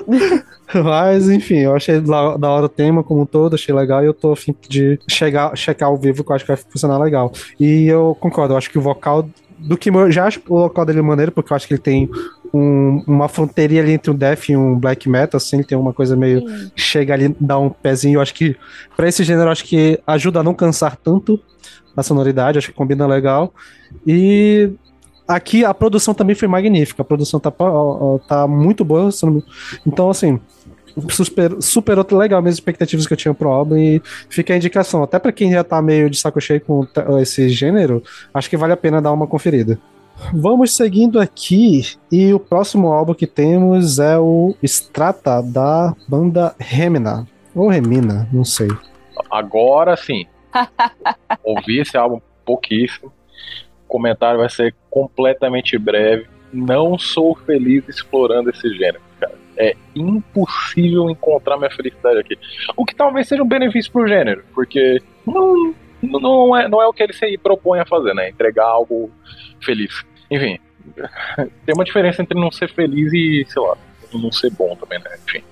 Mas, enfim, eu achei da da hora o tema como um todo, achei legal e eu tô a fim de chegar, checar ao vivo, que eu acho que vai funcionar legal. E eu concordo, eu acho que o vocal do que eu já acho o vocal dele maneiro, porque eu acho que ele tem um- uma fronteirinha ali entre um death e um black metal, assim, ele tem uma coisa meio Sim. chega ali, dá um pezinho. Eu acho que pra esse gênero, eu acho que ajuda a não cansar tanto a sonoridade, acho que combina legal. E aqui a produção também foi magnífica, a produção tá, tá muito boa. Então, assim, super, superou legal minhas expectativas que eu tinha pro álbum e fica a indicação. Até pra quem já tá meio de saco cheio com esse gênero, acho que vale a pena dar uma conferida. Vamos seguindo aqui, e o próximo álbum que temos é o Strata da banda Remina. Ou Remina, não sei. Agora sim. Ouvi esse álbum pouquíssimo. O comentário vai ser completamente breve. Não sou feliz explorando esse gênero. É impossível encontrar minha felicidade aqui. O que talvez seja um benefício pro gênero, porque não, não, é, não é o que ele se propõe a fazer, né? Entregar algo feliz. Enfim, tem uma diferença entre não ser feliz e, sei lá, não ser bom também, né? Enfim.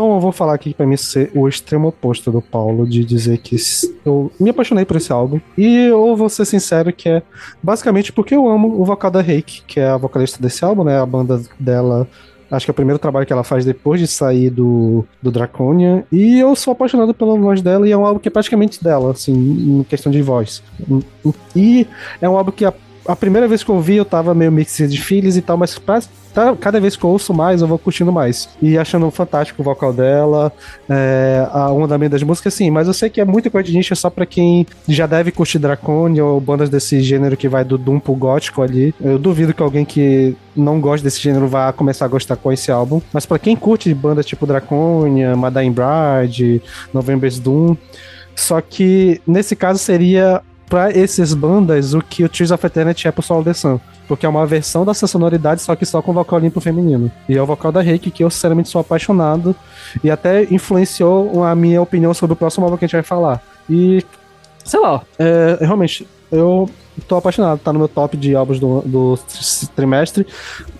Então eu vou falar aqui pra mim ser o extremo oposto do Paulo, de dizer que eu me apaixonei por esse álbum. E eu vou ser sincero que é basicamente porque eu amo o vocal da Reiki, que é a vocalista desse álbum, né? A banda dela. Acho que é o primeiro trabalho que ela faz depois de sair do, do Draconia. E eu sou apaixonado pela voz dela e é um álbum que é praticamente dela, assim, em questão de voz. E é um álbum que a, a primeira vez que eu ouvi eu tava meio mix de filhos e tal, mas pra- tá- cada vez que eu ouço mais eu vou curtindo mais. E achando fantástico o vocal dela, é, a, o andamento das músicas, sim, mas eu sei que é muito coisa de nicho, é só pra quem já deve curtir Draconia ou bandas desse gênero que vai do Doom pro gótico ali. Eu duvido que alguém que não gosta desse gênero vá começar a gostar com esse álbum. Mas pra quem curte bandas tipo Draconia, Madame Bride, November's Doom, só que nesse caso seria pra esses bandas o que o Tears of Eternity é pro Solo The Sun. Porque é uma versão dessa sonoridade, só que só com vocal limpo feminino. E é o vocal da Reiki que eu sinceramente sou apaixonado. E até influenciou a minha opinião sobre o próximo álbum que a gente vai falar. E, sei lá, é, realmente, eu tô apaixonado. Tá no meu top de álbuns do, do trimestre.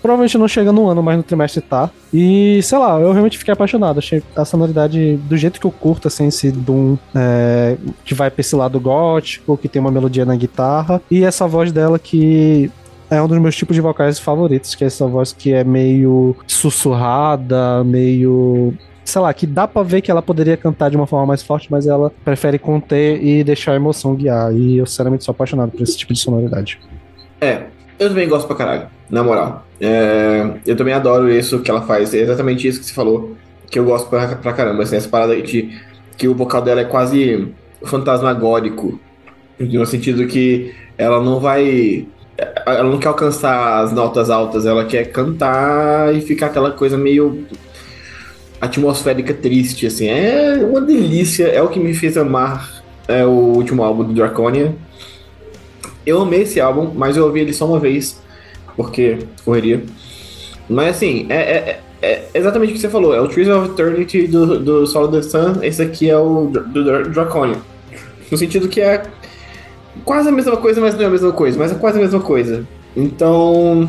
Provavelmente não chega no ano, mas no trimestre tá. E, sei lá, eu realmente fiquei apaixonado. Achei a sonoridade do jeito que eu curto, assim, esse Doom é, que vai pra esse lado gótico, que tem uma melodia na guitarra. E essa voz dela que é um dos meus tipos de vocais favoritos, que é essa voz que é meio sussurrada, meio. Sei lá, que dá pra ver que ela poderia cantar de uma forma mais forte, mas ela prefere conter e deixar a emoção guiar. E eu, sinceramente, sou apaixonado por esse tipo de sonoridade. É, eu também gosto pra caralho, na moral. É, eu também adoro isso que ela faz. É exatamente isso que você falou, que eu gosto pra, pra caramba. Assim, essa parada de que o vocal dela é quase fantasmagórico. No sentido que ela não vai. Ela não quer alcançar as notas altas, ela quer cantar e ficar aquela coisa meio atmosférica triste, assim. É uma delícia, é o que me fez amar é, o último álbum do Draconia. Eu amei esse álbum, mas eu ouvi ele só uma vez, porque correria. Mas assim, é, é, é exatamente o que você falou. É o Trees of Eternity do, do Sol the Sun. Esse aqui é o do, do Draconian. No sentido que é quase a mesma coisa, mas não é a mesma coisa. Mas é quase a mesma coisa. Então,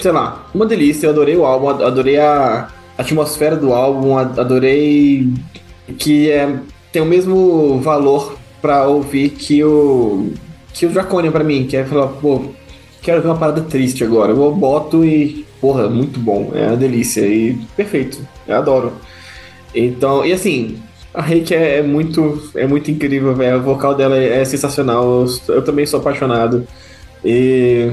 sei lá, uma delícia. Eu adorei o álbum, adorei a atmosfera do álbum, adorei que é, tem o mesmo valor para ouvir que o que o Draconian para mim, que é falar, pô, quero ver uma parada triste agora. Eu boto e, porra, muito bom, é uma delícia e perfeito. Eu adoro. Então, e assim, a Reiki é, é muito é muito incrível, velho. O vocal dela é, é sensacional. Eu, eu, também sou apaixonado. E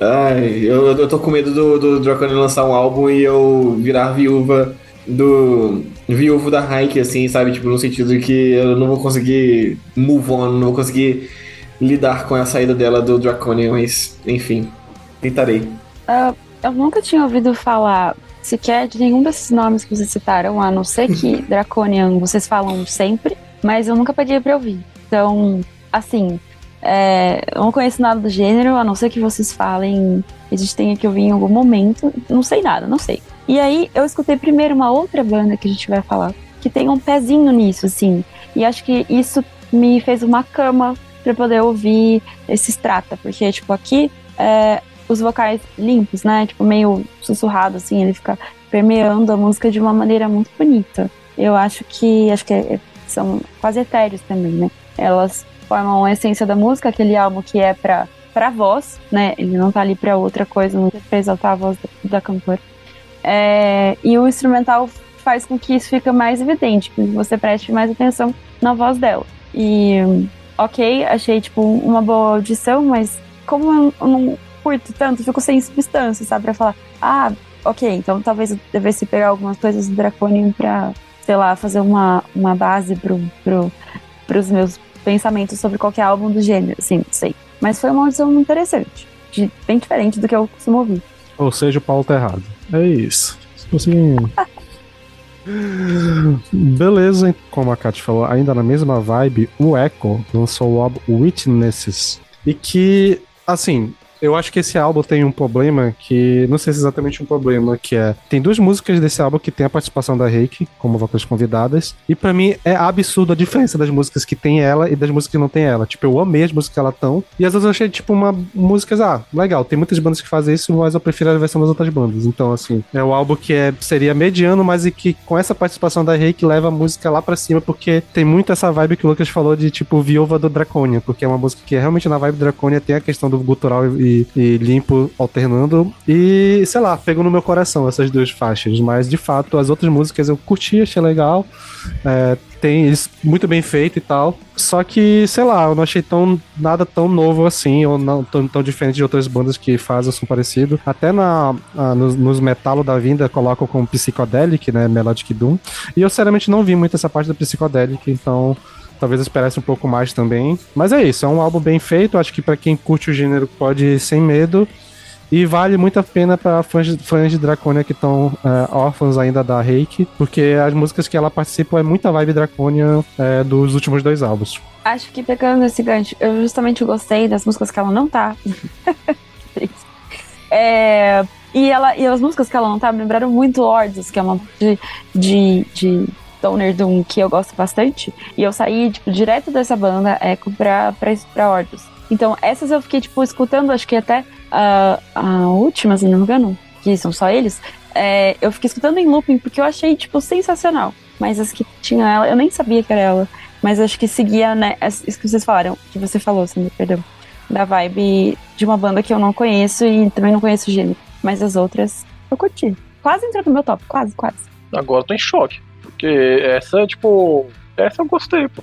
ai, eu, eu tô com medo do, do Draconian lançar um álbum e eu virar viúva do viúvo da Hike, assim, sabe? Tipo, no sentido de que eu não vou conseguir move on, não vou conseguir lidar com a saída dela do Draconian, mas enfim, tentarei. Uh, eu nunca tinha ouvido falar sequer de nenhum desses nomes que vocês citaram, a não ser que Draconian vocês falam sempre, mas eu nunca pedi pra ouvir. Então, assim, é, eu não conheço nada do gênero, a não ser que vocês falem, a gente tenha que ouvir em algum momento, não sei nada, não sei. E aí eu escutei primeiro uma outra banda que a gente vai falar, que tem um pezinho nisso, assim. E acho que isso me fez uma cama para poder ouvir esse strata, porque, tipo, aqui é, os vocais limpos, né? Tipo, meio sussurrado, assim, ele fica permeando a música de uma maneira muito bonita. Eu acho que, acho que é, são quase etéreos também, né? Elas formam a essência da música, aquele álbum que é pra, pra voz, né? Ele não tá ali pra outra coisa, não pra exaltar a voz da, da cantora. É, e o instrumental faz com que isso fique mais evidente, que você preste mais atenção na voz dela. E, ok, achei, tipo, uma boa audição, mas como eu não curto tanto, fico sem substância, sabe? Pra falar, ah, ok, então talvez eu devesse pegar algumas coisas do Draconium pra, sei lá, fazer uma, uma base pro, pro, pros meus pensamentos sobre qualquer álbum do gênero, assim, não sei. Mas foi uma audição interessante, de, bem diferente do que eu costumo ouvir. Ou seja, o Paulo tá errado. É isso. Assim... Beleza, como a Kat falou, ainda na mesma vibe, o Echo lançou o álbum Witnesses. E que, assim, eu acho que esse álbum tem um problema que. Não sei se é exatamente um problema, que é. Tem duas músicas desse álbum que tem a participação da Reiki, como vocais convidadas. E para mim é absurdo a diferença das músicas que tem ela e das músicas que não tem ela. Tipo, eu amei as músicas que ela estão. E às vezes eu achei, tipo, uma músicas. Ah, legal, tem muitas bandas que fazem isso, mas eu prefiro a versão das outras bandas. Então, assim, é um álbum que é, seria mediano, mas e que com essa participação da Reiki leva a música lá para cima, porque tem muito essa vibe que o Lucas falou de, tipo, viúva do Draconia, porque é uma música que é realmente na vibe Draconia tem a questão do gutural e e, limpo alternando. E, sei lá, pegou no meu coração essas duas faixas. Mas, de fato, as outras músicas eu curti, achei legal. É, tem isso muito bem feito e tal. Só que, sei lá, eu não achei tão nada tão novo assim, ou não tão, tão diferente de outras bandas que fazem som parecido. Até na, nos, nos metalo da vinda colocam como Psychedelic, né? Melodic Doom. E eu, sinceramente, não vi muito essa parte da Psychedelic, então Talvez esperasse um pouco mais também. Mas é isso, é um álbum bem feito. Acho que para quem curte o gênero pode ir sem medo. E vale muito a pena para fãs, fãs de Draconia que estão é, órfãos ainda da Reiki, porque as músicas que ela participa é muita vibe Draconia é, dos últimos dois álbuns. Acho que pegando esse gancho, eu justamente gostei das músicas que ela não tá. é, e, ela, e as músicas que ela não tá me lembraram muito Lords, que é uma de, de, de Stoner Doom que eu gosto bastante. E eu saí, tipo, direto dessa banda Echo pra, pra, pra Ordos. Então, essas eu fiquei, tipo, escutando, acho que até a, a última, se não me engano, que são só eles. É, eu fiquei escutando em looping porque eu achei, tipo, sensacional. Mas as que tinha ela, eu nem sabia que era ela. Mas acho que seguia, né, isso que vocês falaram, que você falou, Sandra, perdão. Da vibe de uma banda que eu não conheço e também não conheço o gênero. Mas as outras eu curti. Quase entrou no meu top, quase, quase. Agora eu tô em choque. Porque essa, tipo. Essa eu gostei, pô.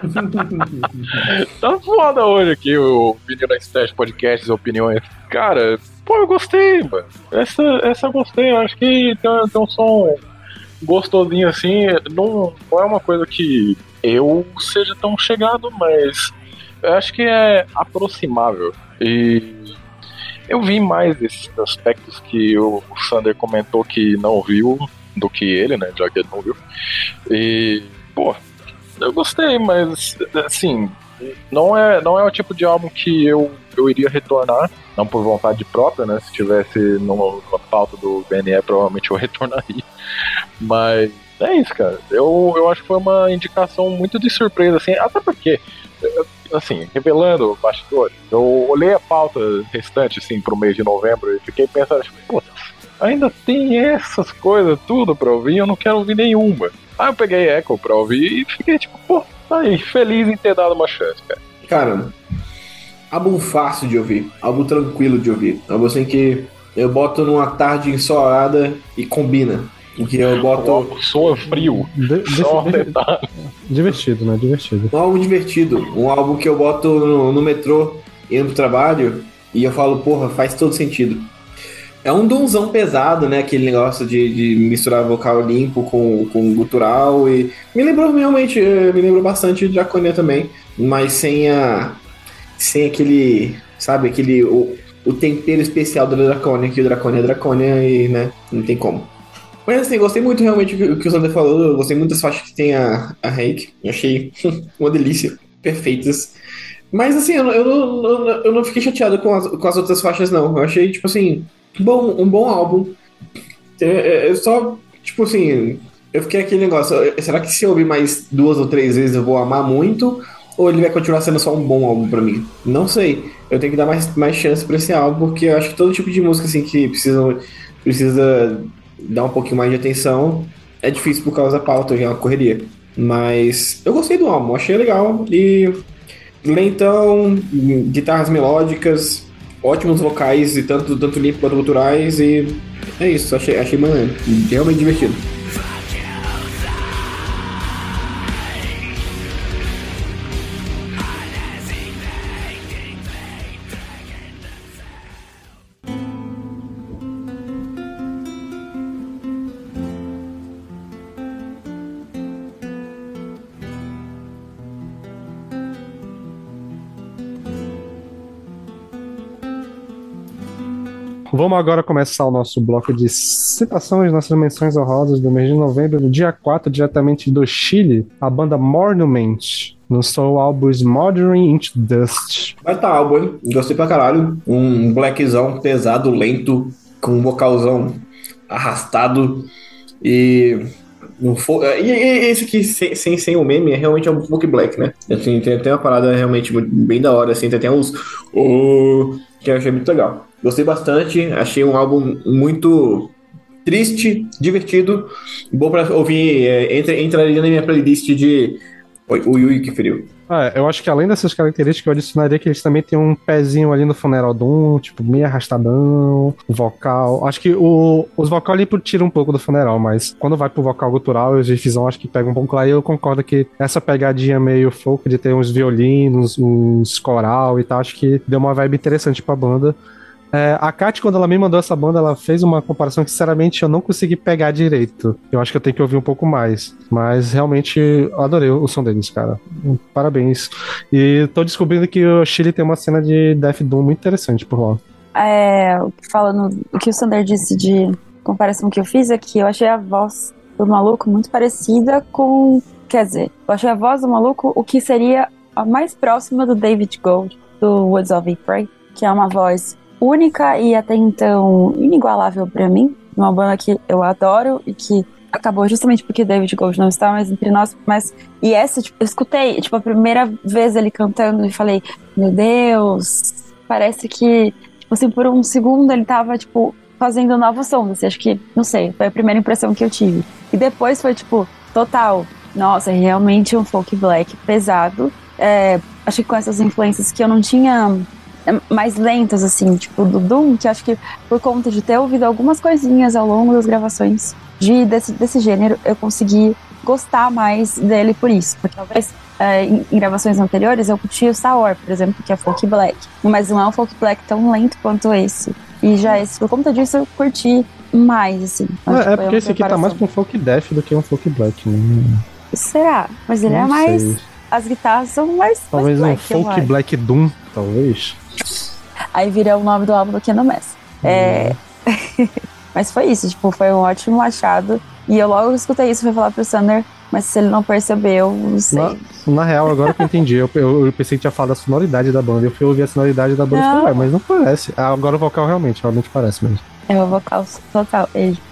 tá foda hoje aqui o Menino Extras Podcasts Opiniões. Cara, pô, eu gostei, mano. Essa, essa eu gostei. Eu acho que tem, tem um som gostosinho assim. Não, não é uma coisa que eu seja tão chegado, mas eu acho que é aproximável. E eu vi mais esses aspectos que o Sander comentou que não viu do que ele, né? Já que ele não viu. E, pô, eu gostei, mas assim, não é, não é o tipo de álbum que eu, eu iria retornar, não por vontade própria, né? Se tivesse no, na pauta do BNE, provavelmente eu retornaria. Mas é isso, cara. Eu, eu acho que foi uma indicação muito de surpresa, assim, até porque, assim, revelando bastidores, eu olhei a pauta restante, assim, pro mês de novembro e fiquei pensando, tipo, ainda tem essas coisas tudo pra ouvir, eu não quero ouvir nenhuma. Aí eu peguei Echo pra ouvir e fiquei tipo, pô, tá aí, feliz em ter dado uma chance, cara. Cara, álbum fácil de ouvir, álbum tranquilo de ouvir. Álbum assim que eu boto numa tarde ensolarada e combina. Que eu boto. Soa frio. De- Só de- detalhe. divertido, né? Divertido. Um álbum divertido, um álbum que eu boto no, no metrô indo pro trabalho e eu falo, porra, faz todo sentido. É um donzão pesado, né? Aquele negócio de, de misturar vocal limpo com, com gutural e. Me lembrou realmente, eh, me lembrou bastante de Draconia também, mas sem a. sem aquele. Sabe, aquele. O, o tempero especial do Draconia, que o Draconia é Draconia e, né? Não tem como. Mas assim, gostei muito realmente do que o Sander falou. Eu gostei muito das faixas que tem a, a. Eu achei uma delícia. Perfeitas. Mas assim, eu, eu, eu eu não fiquei chateado com as, com as outras faixas, não. Eu achei, tipo assim, bom, um bom álbum. É, é, é só, tipo assim, eu fiquei aquele negócio. Será que se eu ouvir mais duas ou três vezes eu vou amar muito? Ou ele vai continuar sendo só um bom álbum pra mim? Não sei. Eu tenho que dar mais, mais chance pra esse álbum, porque eu acho que todo tipo de música assim que precisa, precisa dar um pouquinho mais de atenção é difícil por causa da pauta, já é uma correria. Mas eu gostei do álbum, achei legal. E lentão, guitarras melódicas, ótimos vocais, e tanto, tanto limpo quanto culturais. E é isso, achei, achei maneiro. Realmente divertido. Vamos agora começar o nosso bloco de citações, nossas menções honrosas do mês de novembro, no dia 4, diretamente do Chile, a banda Monument lançou o álbum Smothering into Dust. Vai tá álbum, hein? Gostei pra caralho. Um blackzão pesado, lento, com um vocalzão arrastado. E. Um fo... e, e esse aqui, sem, sem, sem o meme, é realmente um folk black, né? Assim, tem, tem uma parada realmente bem da hora, assim, tem uns. "Oh", que eu achei muito legal. Gostei bastante, achei um álbum muito triste, divertido, bom pra ouvir. É, entra, entraria na minha playlist de. Oi, o Yui que feriu. Ah, eu acho que além dessas características, eu adicionaria que eles também têm um pezinho ali no funeral Doom, tipo, meio arrastadão, vocal. Acho que o, os vocal ali tiram um pouco do funeral, mas quando vai pro vocal gutural, os riffzão acho que pega um pouco lá. E eu concordo que essa pegadinha meio folk de ter uns violinos, uns coral e tal, acho que deu uma vibe interessante pra banda. É, a Kat, quando ela me mandou essa banda, ela fez uma comparação que, sinceramente, eu não consegui pegar direito. Eu acho que eu tenho que ouvir um pouco mais. Mas, realmente, eu adorei o som deles, cara. Parabéns. E tô descobrindo que o Chile tem uma cena de Death Doom muito interessante por lá. É, falando o que o Sander disse de comparação que eu fiz é que eu achei a voz do maluco muito parecida com. Quer dizer, eu achei a voz do maluco o que seria a mais próxima do David Gold, do Woods of Prey, que é uma voz única e até então inigualável pra mim. Uma banda que eu adoro e que acabou justamente porque David Gold não está mais entre nós, mas e essa, tipo, eu escutei, tipo, a primeira vez ele cantando e falei, meu Deus, parece que tipo assim, por um segundo ele tava, tipo, fazendo novos sons, assim, acho que, não sei, foi a primeira impressão que eu tive. E depois foi, tipo, total, nossa, realmente um folk black pesado, é, acho que com essas influências que eu não tinha mais lentas, assim, tipo, do Doom, que acho que por conta de ter ouvido algumas coisinhas ao longo das gravações de, desse, desse gênero, eu consegui gostar mais dele por isso, porque talvez é, em, em gravações anteriores eu curti o Sour, por exemplo, que é folk black, mas não é um folk black tão lento quanto esse. E já esse, por conta disso, eu curti mais, assim. Então, É, tipo, é porque esse aqui tá mais pra um folk death do que um folk black, né? Será? Mas ele é Não mais. sei. As guitarras são mais. Talvez um mais black, eu folk black doom, talvez. Aí vira o nome do álbum do Kingdom Mass. É... Mas foi isso, tipo, foi um ótimo achado. E eu logo escutei isso, fui falar pro Sander. Mas se ele não percebeu, não sei. Na, na real, agora que eu entendi, eu, eu, eu pensei que tinha falado da sonoridade da banda. Eu fui ouvir a sonoridade da banda e falei, Não. ué, mas não parece. Ah, agora o vocal realmente, realmente parece mesmo. É o vocal total. Ele.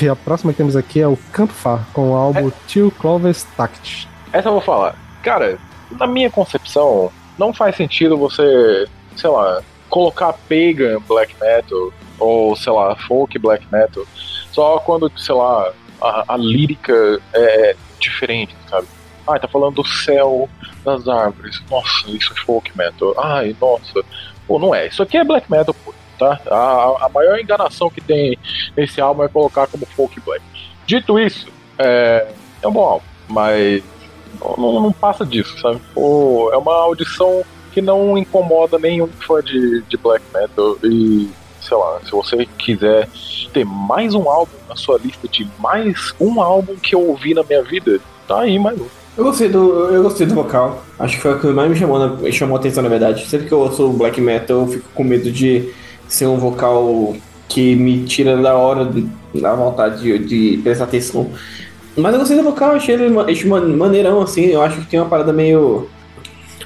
E a próxima que temos aqui é o Campfar, com o álbum Till Clovis Tact. Essa eu vou falar. Cara, na minha concepção, não faz sentido você, sei lá, colocar pagan black metal ou, sei lá, folk black metal só quando, sei lá, a, a lírica é diferente, sabe? Ai, tá falando do céu, das árvores. Nossa, isso é folk metal. Ai, nossa. Pô, não é. Isso aqui é black metal, pô, tá? A, a maior enganação que tem nesse álbum é colocar como folk black. Dito isso, é, é um bom álbum, mas não, não passa disso, sabe? Pô, é uma audição que não incomoda nenhum fã de, de black metal e sei lá, se você quiser ter mais um álbum na sua lista de mais um álbum que eu ouvi na minha vida, tá aí mais um. Eu gostei do, eu gostei do vocal. Acho que foi o que mais me chamou, na- chamou atenção, na verdade. Sempre que eu ouço black metal, eu fico com medo de ser um vocal que me tira da hora, da vontade de, de prestar atenção. Mas eu gostei do vocal, achei ele achei ma- maneirão, assim. Eu acho que tem uma parada meio.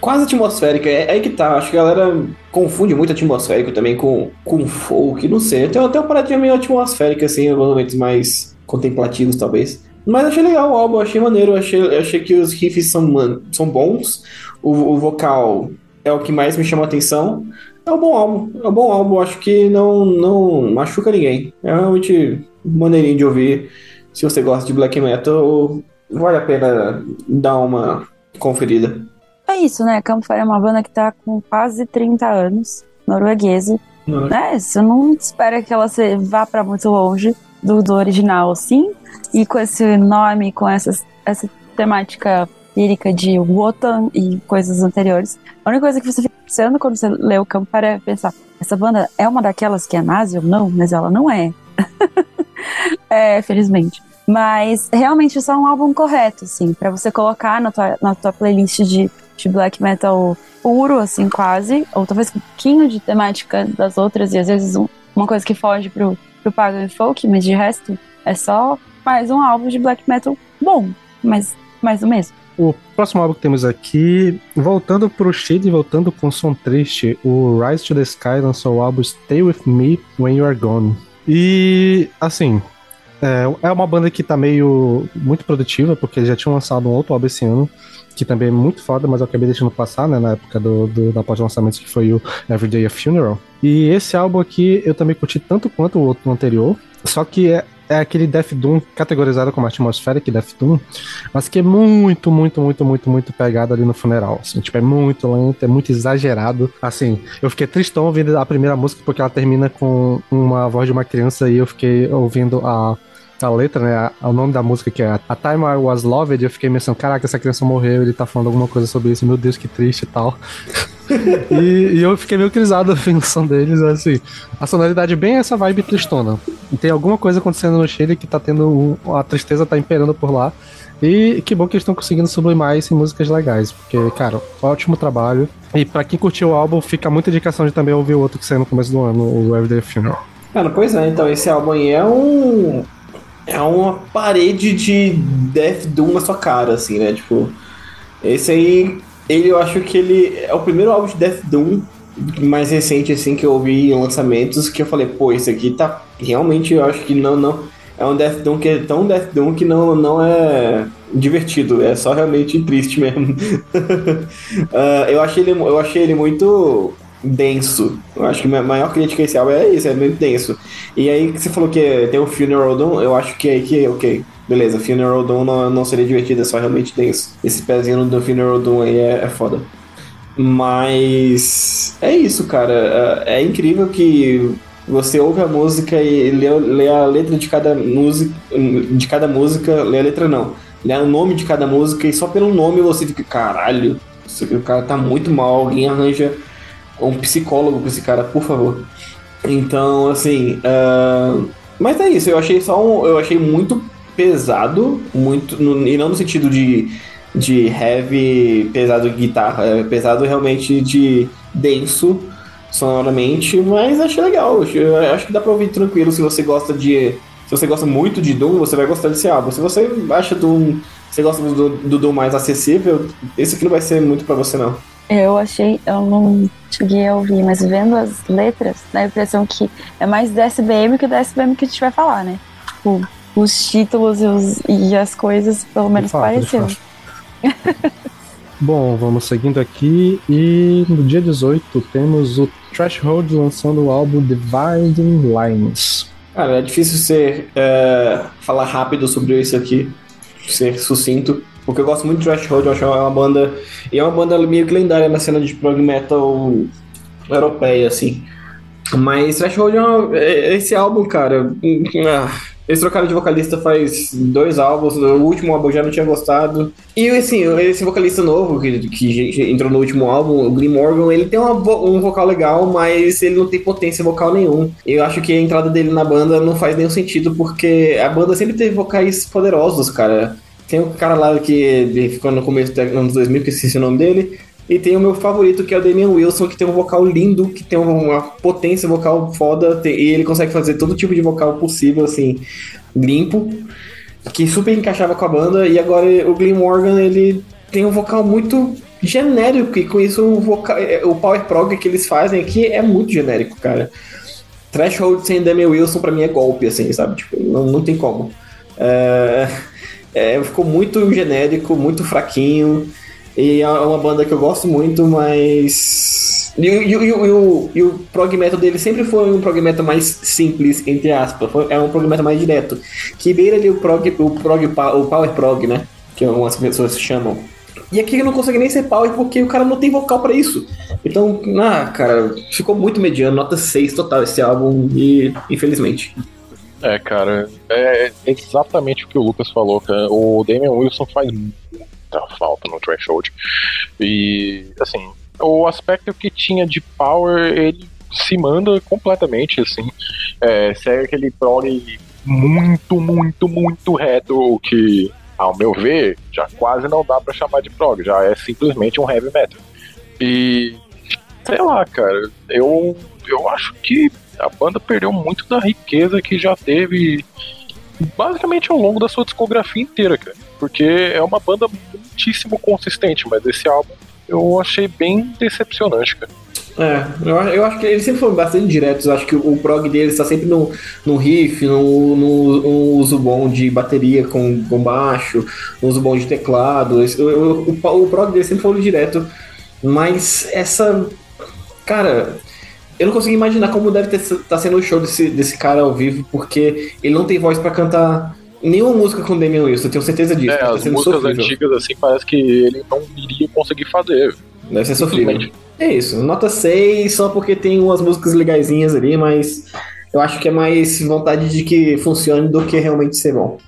quase atmosférica. É, é aí que tá. Acho que a galera confunde muito atmosférico também com, com folk, não sei. Tem até uma paradinha meio atmosférica, assim, em momentos mais contemplativos, talvez. Mas achei legal o álbum, achei maneiro, achei, achei que os riffs são, são bons. O, o vocal é o que mais me chamou a atenção. É um bom álbum, é um bom álbum, acho que não, não machuca ninguém. É realmente maneirinho de ouvir. Se você gosta de black metal, vale a pena dar uma conferida. É isso, né? Campfire é uma banda que tá com quase 30 anos, norueguesa. Né? Você não espera que ela se vá pra muito longe do, do original, assim. E com esse nome, com essas, essa temática lírica de Wotan e coisas anteriores. A única coisa que você fica pensando quando você lê o Campfire é pensar: essa banda é uma daquelas que é nazi ou não? Mas ela não é. é, felizmente. Mas realmente isso é um álbum correto, assim, pra você colocar na tua, na tua playlist de, de black metal puro, assim, quase, ou talvez um pouquinho de temática das outras, e às vezes um- uma coisa que foge pro, pro pagan folk, mas de resto é só mais um álbum de black metal bom, mas mais do mesmo. O próximo álbum que temos aqui, voltando pro Shade e voltando com som triste, o Rise to the Sky lançou o álbum Stay With Me When You Are Gone. E, assim, é, é uma banda que tá meio muito produtiva, porque já tinham lançado um outro álbum esse ano, que também é muito foda, mas eu acabei deixando passar, né, na época do, do- da pós-lançamento, que foi o Everyday a Funeral. E esse álbum aqui eu também curti tanto quanto o outro anterior, só que é, é aquele Death Doom categorizado como atmospheric Death Doom, mas que é muito, muito, muito, muito, muito pegado ali no funeral. Assim, tipo, é muito lento, é muito exagerado. Assim, eu fiquei tristão ouvindo a primeira música porque ela termina com uma voz de uma criança e eu fiquei ouvindo a. A letra, né? O nome da música que é A Time I Was Loved, eu fiquei pensando, caraca, essa criança morreu, ele tá falando alguma coisa sobre isso, meu Deus, que triste e tal. e, e eu fiquei meio crisado ouvindo o som deles, assim. A sonoridade é bem essa vibe tristona. E tem alguma coisa acontecendo no Chile que tá tendo. um- a tristeza tá imperando por lá. E que bom que eles estão conseguindo sublimar isso em músicas legais. Porque, cara, ótimo trabalho. E pra quem curtiu o álbum, fica muita indicação de também ouvir o outro que saiu no começo do ano, o Everyday Funeral. Cara, pois é, então esse álbum aí é um. É uma parede de Death Doom na sua cara, assim, né? Tipo, esse aí, ele eu acho que ele é o primeiro álbum de Death Doom mais recente, assim, que eu ouvi em lançamentos, que eu falei, pô, esse aqui tá. Realmente eu acho que não, não. É um Death Doom que é tão Death Doom que não, não é divertido, é só realmente triste mesmo. Ah, eu, achei ele, eu achei ele muito denso. Eu acho que a maior crítica a esse álbum é isso, é muito denso. E aí você falou que tem o Funeral Doom, eu acho que aí que, ok, beleza, Funeral Doom não, não seria divertido, é só realmente denso. Esse pezinho do Funeral Doom aí é, é foda. Mas é isso, cara. É é incrível que você ouve a música e lê, lê a letra de cada música, de cada música, lê a letra não, lê o nome de cada música e só pelo nome você fica, caralho, o cara tá muito mal, alguém arranja um psicólogo pra esse cara, por favor. Então, assim, ah, mas é isso, eu achei só um, eu achei muito pesado, muito, no- e não no sentido de, de heavy, pesado guitarra, é pesado realmente de denso sonoramente, mas achei legal, eu acho que dá pra ouvir tranquilo se você gosta de, se você gosta muito de Doom, você vai gostar desse álbum, se você acha Doom você gosta do, do Doom mais acessível, esse aqui não vai ser muito pra você, não. Eu achei, eu não cheguei a ouvir, mas vendo as letras, dá a impressão que é mais do SBM que do SBM que a gente vai falar, né? Tipo, os títulos e, os- e as coisas, pelo menos, fato, pareciam. fato. Bom, vamos seguindo aqui. E no dia 18 temos o Threshold lançando o álbum Dividing Lines. Cara, é difícil ser é, falar rápido sobre isso aqui, ser sucinto, porque eu gosto muito de Threshold, eu acho que é uma banda e é uma banda meio que lendária na cena de prog metal europeia, assim. Mas Threshold é, uma- é- esse álbum, cara, ah, eles trocaram de vocalista faz dois álbuns, o último álbum eu já não tinha gostado. E assim, esse vocalista novo que, que entrou no último álbum, o Glenn Morgan, ele tem uma um vocal legal, mas ele não tem potência vocal nenhum. Eu acho que a entrada dele na banda não faz nenhum sentido, porque a banda sempre teve vocais poderosos, cara. Tem um cara lá que ficou no começo dos anos 2000, que esqueci o nome dele. E tem o meu favorito, que é o Damian Wilson, que tem um vocal lindo, que tem uma potência vocal foda, tem- e ele consegue fazer todo tipo de vocal possível, assim, limpo, que super encaixava com a banda. E agora o Glenn Morgan, ele tem um vocal muito genérico, e com isso o, vocal, o power prog que eles fazem aqui é muito genérico, cara. Threshold sem Damian Wilson pra mim é golpe, assim, sabe? Tipo, não, não tem como. É, é, ficou muito genérico, muito fraquinho. E é uma banda que eu gosto muito, mas. E, e e e o, e o prog metal dele sempre foi um prog metal mais simples, entre aspas. Foi- é um prog metal mais direto. Que beira ali o prog, o prog, o power prog, né? Que algumas pessoas chamam. E aqui não consegue nem ser power porque o cara não tem vocal pra isso. Então, ah, cara, ficou muito mediano, nota 6 total esse álbum, e infelizmente. É, cara, é exatamente o que o Lucas falou, cara. O Damian Wilson faz muita falta no Threshold. E, assim, o aspecto que tinha de power, ele se manda completamente, assim. É, segue aquele prog muito, muito, muito reto que, ao meu ver, já quase não dá pra chamar de prog, já é simplesmente um heavy metal. E, sei lá, cara, eu, eu acho que a banda perdeu muito da riqueza que já teve basicamente ao longo da sua discografia inteira, cara. Porque é uma banda muitíssimo consistente, mas esse álbum eu achei bem decepcionante, cara. É, eu, eu acho que eles sempre foram bastante diretos. Eu acho que o prog deles está sempre no, no riff, no, no, no uso bom de bateria com, com baixo, no uso bom de teclado. O, o, o, o prog deles sempre foi direto. Mas essa. Cara, eu não consigo imaginar como deve estar tá sendo o show desse, desse cara ao vivo, porque ele não tem voz pra cantar nenhuma música com o Damian Wilson, eu tenho certeza disso. É, Deve as músicas sofrível. antigas, assim, parece que ele não iria conseguir fazer. Deve ser sofrível. É isso, nota 6, só porque tem umas músicas legaisinhas ali, mas eu acho que é mais vontade de que funcione do que realmente ser bom.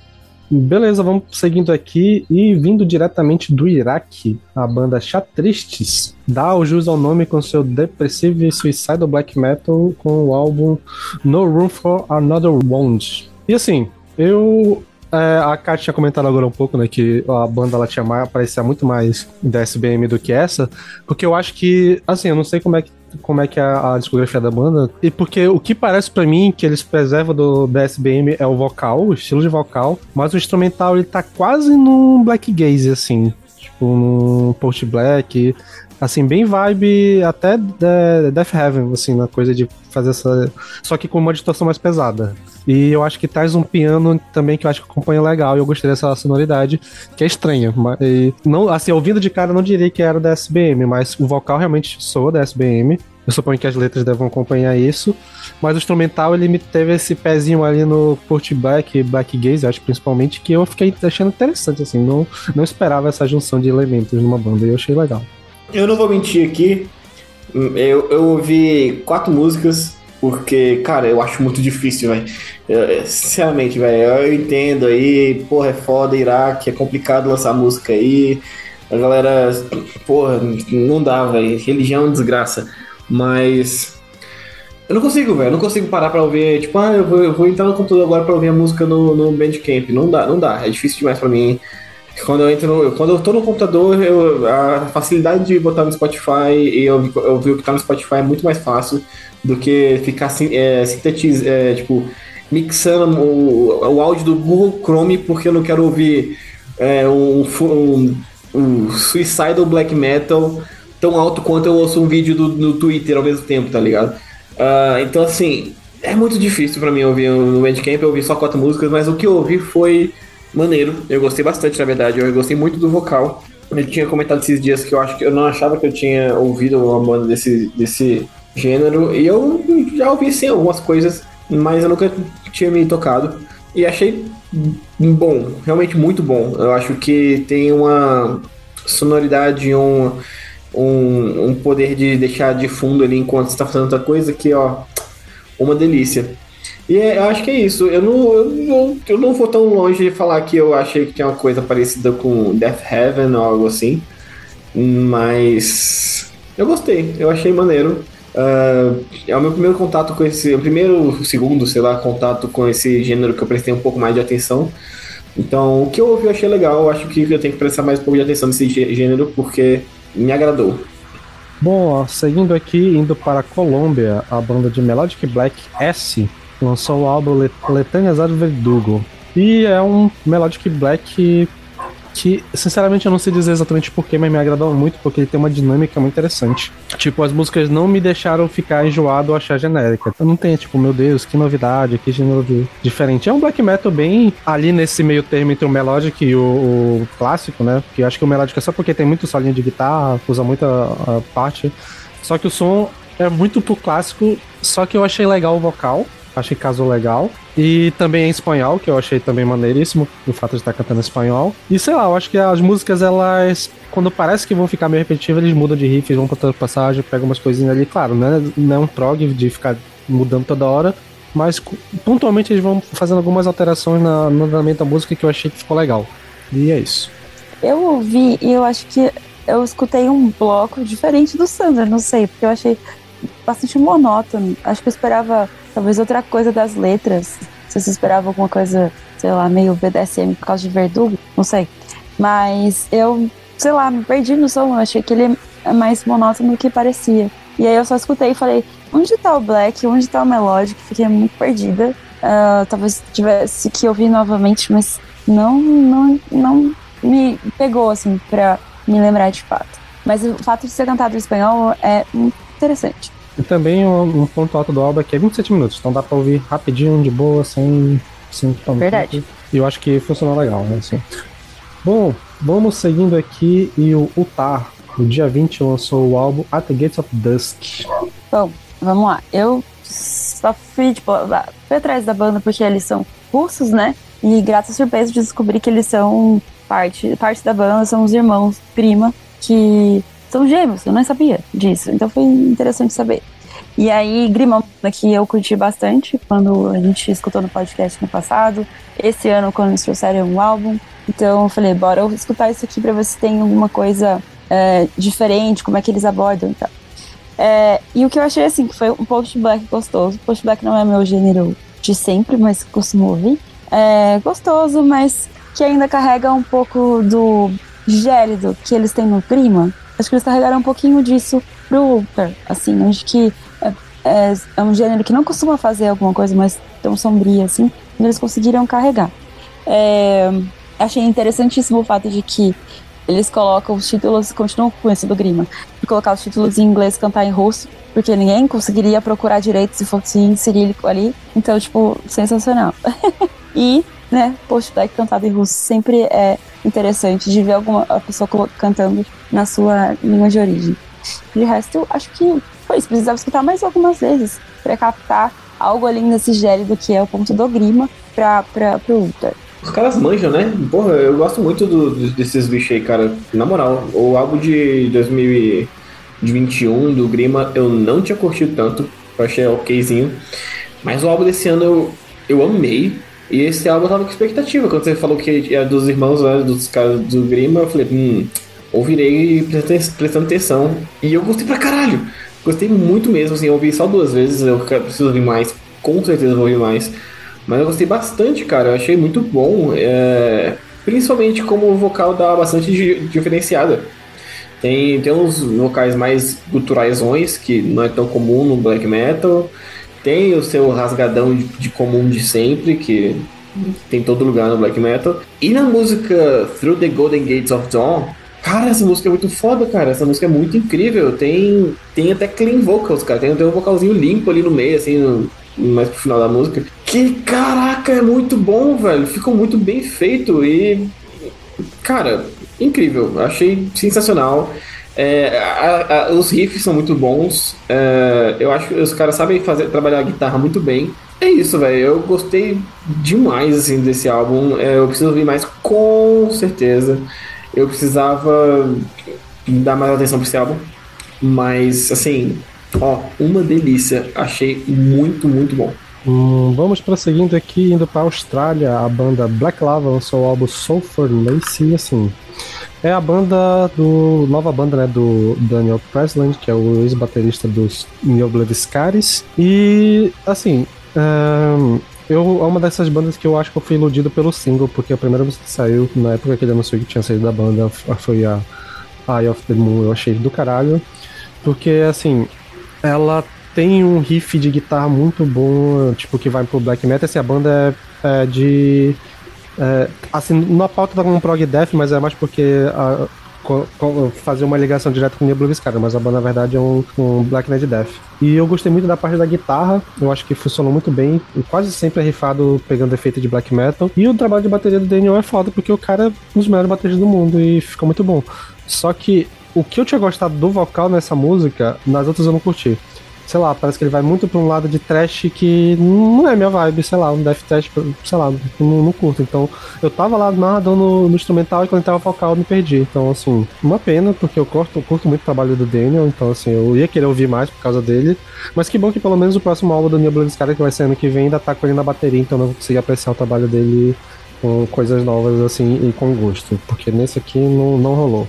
Beleza, vamos seguindo aqui e vindo diretamente do Iraque, a banda Chatristes dá o jus ao nome com seu depressivo e suicidal black metal com o álbum No Room for Another Wound. E assim, eu é, a Kat tinha comentado agora um pouco, né, que a banda ela tinha mais, parecia muito mais da SBM do que essa, porque eu acho que, assim, eu não sei como é que como é que é a, a discografia da banda, e porque o que parece pra mim que eles preservam do, da SBM é o vocal, o estilo de vocal, mas o instrumental ele tá quase num black gaze, assim, num post black, assim, bem vibe até de- Death Heaven, assim, na coisa de fazer essa. Só que com uma distorção mais pesada. E eu acho que traz um piano também que eu acho que acompanha legal, e eu gostei dessa sonoridade, que é estranha. Mas, não, assim, ouvindo de cara, não diria que era da SBM, mas o vocal realmente soa da SBM. Eu suponho que as letras devem acompanhar isso. Mas o instrumental, ele me teve esse pezinho ali no Port Black, Black Gaze, acho principalmente, que eu fiquei achando interessante, assim. Não, não esperava essa junção de elementos numa banda, e eu achei legal. Eu não vou mentir aqui, eu, eu ouvi quatro músicas, porque, cara, eu acho muito difícil, velho. Eu- Sinceramente, velho, eu entendo aí, porra, é foda, Iraque, é complicado lançar música aí. A galera, porra, não dá, velho. Religião é uma desgraça. Mas. Eu não consigo, velho. Não consigo parar pra ouvir. Tipo, ah, eu vou, eu vou entrar no computador agora pra ouvir a música no, no Bandcamp. Não dá, não dá. É difícil demais pra mim. Quando eu entro no, quando eu tô no computador, eu, a facilidade de botar no Spotify e eu, eu vi o que tá no Spotify é muito mais fácil do que ficar assim, é, sintetiz, é, tipo, mixando o, o áudio do Google Chrome porque eu não quero ouvir é, um, um, um suicidal black metal tão alto quanto eu ouço um vídeo do, no Twitter ao mesmo tempo, tá ligado? Uh, então, assim, é muito difícil para mim ouvir no Bandcamp, eu ouvi só quatro músicas, mas o que eu ouvi foi maneiro. Eu gostei bastante, na verdade. Eu gostei muito do vocal. Eu tinha comentado esses dias que eu acho que eu não achava que eu tinha ouvido uma banda desse, desse gênero. E eu já ouvi sim algumas coisas, mas eu nunca tinha me tocado. E achei bom, realmente muito bom. Eu acho que tem uma sonoridade, um, um, um poder de deixar de fundo ali enquanto você está fazendo outra coisa que, ó, uma delícia. E é, eu acho que é isso. Eu não, eu, não, eu não vou tão longe de falar que eu achei que tinha uma coisa parecida com Death Heaven ou algo assim. Mas eu gostei, eu achei maneiro. Uh, é o meu primeiro contato com esse. O primeiro, segundo, sei lá, contato com esse gênero que eu prestei um pouco mais de atenção. Então, o que eu ouvi eu achei legal. Eu acho que eu tenho que prestar mais um pouco de atenção nesse gênero porque me agradou. Bom, ó, seguindo aqui, indo para a Colômbia, a banda de Melodic Black S lançou o álbum Letânias ad Verdugo. E é um Melodic Black que, sinceramente, eu não sei dizer exatamente porquê, mas me agradou muito, porque ele tem uma dinâmica muito interessante. Tipo, as músicas não me deixaram ficar enjoado ou achar genérica. Eu não tenho, tipo, meu Deus, que novidade, que gênero diferente. É um black metal bem ali nesse meio termo entre o melodic e o, o clássico, né? Que eu acho que o melodic é só porque tem muito solinho de guitarra, usa muita uh, parte. Só que o som é muito pro clássico, só que eu achei legal o vocal achei que casou legal. E também em espanhol, que eu achei também maneiríssimo, o fato de estar cantando em espanhol. E sei lá, eu acho que as músicas, elas, quando parece que vão ficar meio repetitivas, eles mudam de riff, vão pra outra passagem, pegam umas coisinhas ali. Claro, né? Não é um prog de ficar mudando toda hora, mas pontualmente eles vão fazendo algumas alterações na, no andamento da música que eu achei que ficou legal. E é isso. Eu ouvi e eu acho que eu escutei um bloco diferente do Sander, não sei, porque eu achei bastante monótono. Acho que eu esperava talvez outra coisa das letras. Se você esperava alguma coisa, sei lá, meio BDSM por causa de Verdugo, não sei. Mas eu, sei lá, me perdi no som. Eu achei que ele é mais monótono do que parecia. E aí eu só escutei e falei, onde tá o Black? Onde tá o Melodic? Fiquei muito perdida. Uh, talvez tivesse que ouvir novamente, mas não, não, não me pegou, assim, pra me lembrar de fato. Mas o fato de ser cantado em espanhol é interessante. E também um, um, ponto alto do álbum é que é 27 minutos, então dá pra ouvir rapidinho, de boa, sem. sem Verdade. E eu acho que funcionou legal, né? Assim. Bom, vamos seguindo aqui e o Utar, no dia 20, lançou o álbum At the Gates of Dusk. Bom, vamos lá. Eu só fui, tipo, fui atrás da banda porque eles são russos, né? E graças à surpresa de descobrir que eles são parte, parte da banda, são os irmãos prima, que são gêmeos, eu não sabia disso. Então foi interessante saber. E aí, Grimão, que eu curti bastante quando a gente escutou no podcast no passado. Esse ano, quando eles trouxeram um álbum. Então eu falei, bora eu escutar isso aqui pra ver se tem alguma coisa é, diferente, como é que eles abordam e tal. É, e o que eu achei, assim, que foi um post-black gostoso. Post-black não é meu gênero de sempre, mas costumo ouvir. É gostoso, mas que ainda carrega um pouco do gélido que eles têm no clima. Acho que eles carregaram um pouquinho disso pro Ultra, assim, acho que é, é, um gênero que não costuma fazer alguma coisa mais tão sombria, assim, eles conseguiram carregar. É, achei interessantíssimo o fato de que eles colocam os títulos, continuam com esse do Grima, colocar os títulos em inglês cantar em russo, porque ninguém conseguiria procurar direito se fosse em cirílico ali, então, tipo, sensacional. e né, post-black cantado em russo sempre é interessante de ver alguma pessoa cantando na sua língua de origem. De resto, eu acho que foi isso. Precisava escutar mais algumas vezes para captar algo ali nesse gélido que é o ponto do grima para pro Ultra. Os caras manjam, né? Porra, eu gosto muito do, desses bichos aí, cara. Na moral, o álbum de 2021 do Grima eu não tinha curtido tanto. Eu achei okzinho. Mas o álbum desse ano eu, eu amei. E esse álbum eu tava com expectativa. Quando você falou que é dos irmãos, né, dos caras do Grima, eu falei, hum, ouvirei prestando atenção. E eu gostei pra caralho. Gostei muito mesmo, assim, eu ouvi só duas vezes, eu preciso ouvir mais, com certeza vou ouvir mais. Mas eu gostei bastante, cara, eu achei muito bom. É... Principalmente como o vocal dá bastante diferenciada. Tem, tem uns vocais mais gutturalzões, que não é tão comum no black metal. Tem o seu rasgadão de, de comum de sempre, que tem todo lugar no black metal. E na música Through the Golden Gates of Dawn, cara, essa música é muito foda, cara. Essa música é muito incrível. Tem, tem até clean vocals, cara. Tem, tem um vocalzinho limpo ali no meio, assim, no, mais pro final da música. Que caraca, é muito bom, velho. Ficou muito bem feito e. Cara, incrível. Achei sensacional. É, a, a, os riffs são muito bons. É, eu acho que os caras sabem fazer, trabalhar a guitarra muito bem. É isso, velho. Eu gostei demais assim, desse álbum. É, eu preciso ouvir mais, com certeza. Eu precisava dar mais atenção pra esse álbum. Mas, assim, ó, uma delícia. Achei muito, muito bom. Hum, vamos prosseguindo aqui, indo pra Austrália. A banda Black Lava lançou o álbum Soul for Lacey, assim. É a banda do. nova banda, né? Do Daniel Presland, que é o ex-baterista dos Neil Blaviscaris. E, assim, um, eu, é uma dessas bandas que eu acho que eu fui iludido pelo single, porque a primeira música que saiu, na época que ele anunciou que tinha saído da banda, foi a Eye of the Moon. Eu achei do caralho. Porque, assim, ela tem um riff de guitarra muito bom, tipo, que vai pro black metal. Assim, a banda é, é de. É, assim, na pauta tá com um prog death, mas é mais porque a, fazer uma ligação direta com Nebula Viscara, mas a banda na verdade é um, um Black Knight Death. E eu gostei muito da parte da guitarra, eu acho que funcionou muito bem, quase sempre é rifado pegando efeito de black metal. E o trabalho de bateria do Daniel é foda, porque o cara é um dos melhores bateristas do mundo e fica muito bom. Só que o que eu tinha gostado do vocal nessa música, nas outras eu não curti sei lá, parece que ele vai muito pra um lado de trash que não é minha vibe, sei lá, um death trash, sei lá, não, não curto. Então, eu tava lá narrando no, no instrumental e quando entrava vocal eu me perdi. Então, assim, uma pena, porque eu curto, curto muito o trabalho do Daniel, então, assim, eu ia querer ouvir mais por causa dele. Mas que bom que pelo menos o próximo álbum do Neil Blood cara que vai ser ano que vem ainda tá com ele na bateria, então eu vou conseguir apreciar o trabalho dele com coisas novas, assim, e com gosto. Porque nesse aqui não, não rolou.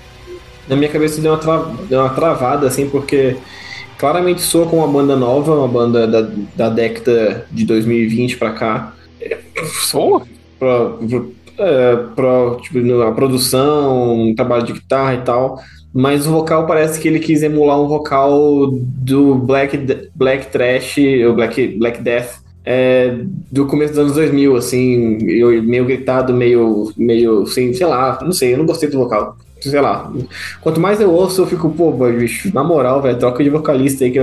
Na minha cabeça deu uma, tra... deu uma travada, assim, porque claramente soa com uma banda nova, uma banda da, da década de 2020 para cá. Soa? Pra, é, pra, tipo, a produção, um trabalho de guitarra e tal. Mas o vocal parece que ele quis emular um vocal do Black, Black Trash, ou Black, Black Death, é, do começo dos anos 2000, assim, eu, meio gritado, meio, meio, assim, sei lá, não sei, eu não gostei do vocal sei lá. Quanto mais eu ouço, eu fico, pô, bicho, na moral, velho, troca de vocalista aí que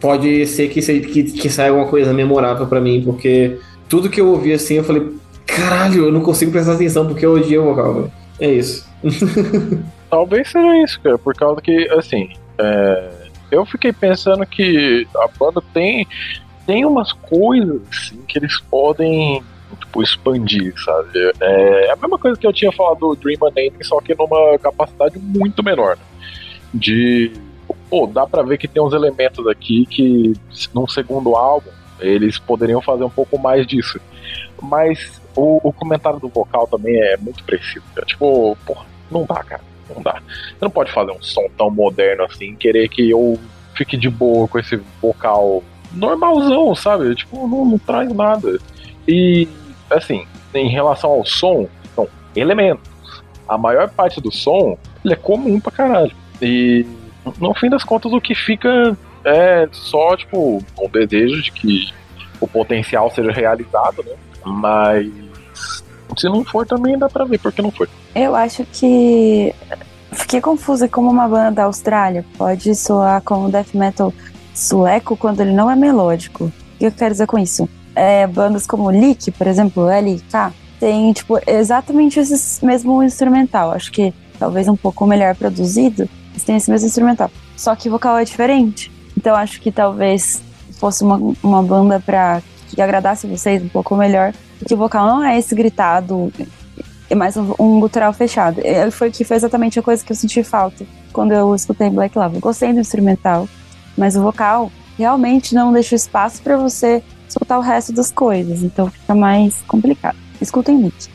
pode ser que, que, que saia alguma coisa memorável para mim, porque tudo que eu ouvi assim, eu falei, caralho, eu não consigo prestar atenção porque eu odio o vocal, velho. É isso. Talvez seja isso, cara, por causa que, assim, é, eu fiquei pensando que a banda tem, tem umas coisas assim, que eles podem tipo, expandir, sabe? É, é a mesma coisa que eu tinha falado do Dream Unending, só que numa capacidade muito menor. Né? De. Pô, dá pra ver que tem uns elementos aqui que, num segundo álbum, eles poderiam fazer um pouco mais disso. Mas o, o comentário do vocal também é muito preciso. Cara. Tipo, porra, não dá, cara. Não dá. Você não pode fazer um som tão moderno assim, querer que eu fique de boa com esse vocal normalzão, sabe? Tipo, não, não traz nada. E, assim, em relação ao som, são elementos. A maior parte do som ele é comum pra caralho. E, no fim das contas, o que fica é só, tipo, um desejo de que o potencial seja realizado, né? Mas se não for, também dá pra ver porque não foi. Eu acho que fiquei confusa como uma banda da Austrália pode soar como death metal sueco quando ele não é melódico. O que eu quero dizer com isso? É, bandas como Lick, por exemplo, LK, tem, tipo, exatamente esse mesmo instrumental. Acho que talvez um pouco melhor produzido, mas tem esse mesmo instrumental. Só que o vocal é diferente. Então acho que talvez fosse uma, uma banda pra que agradasse vocês um pouco melhor. Porque o vocal não é esse gritado, é mais um, um gutural fechado. É, foi que foi exatamente a coisa que eu senti falta quando eu escutei Black Lava. Gostei do instrumental, mas o vocal realmente não deixa espaço para você escutar o resto das coisas, então fica mais complicado. Escutem muito.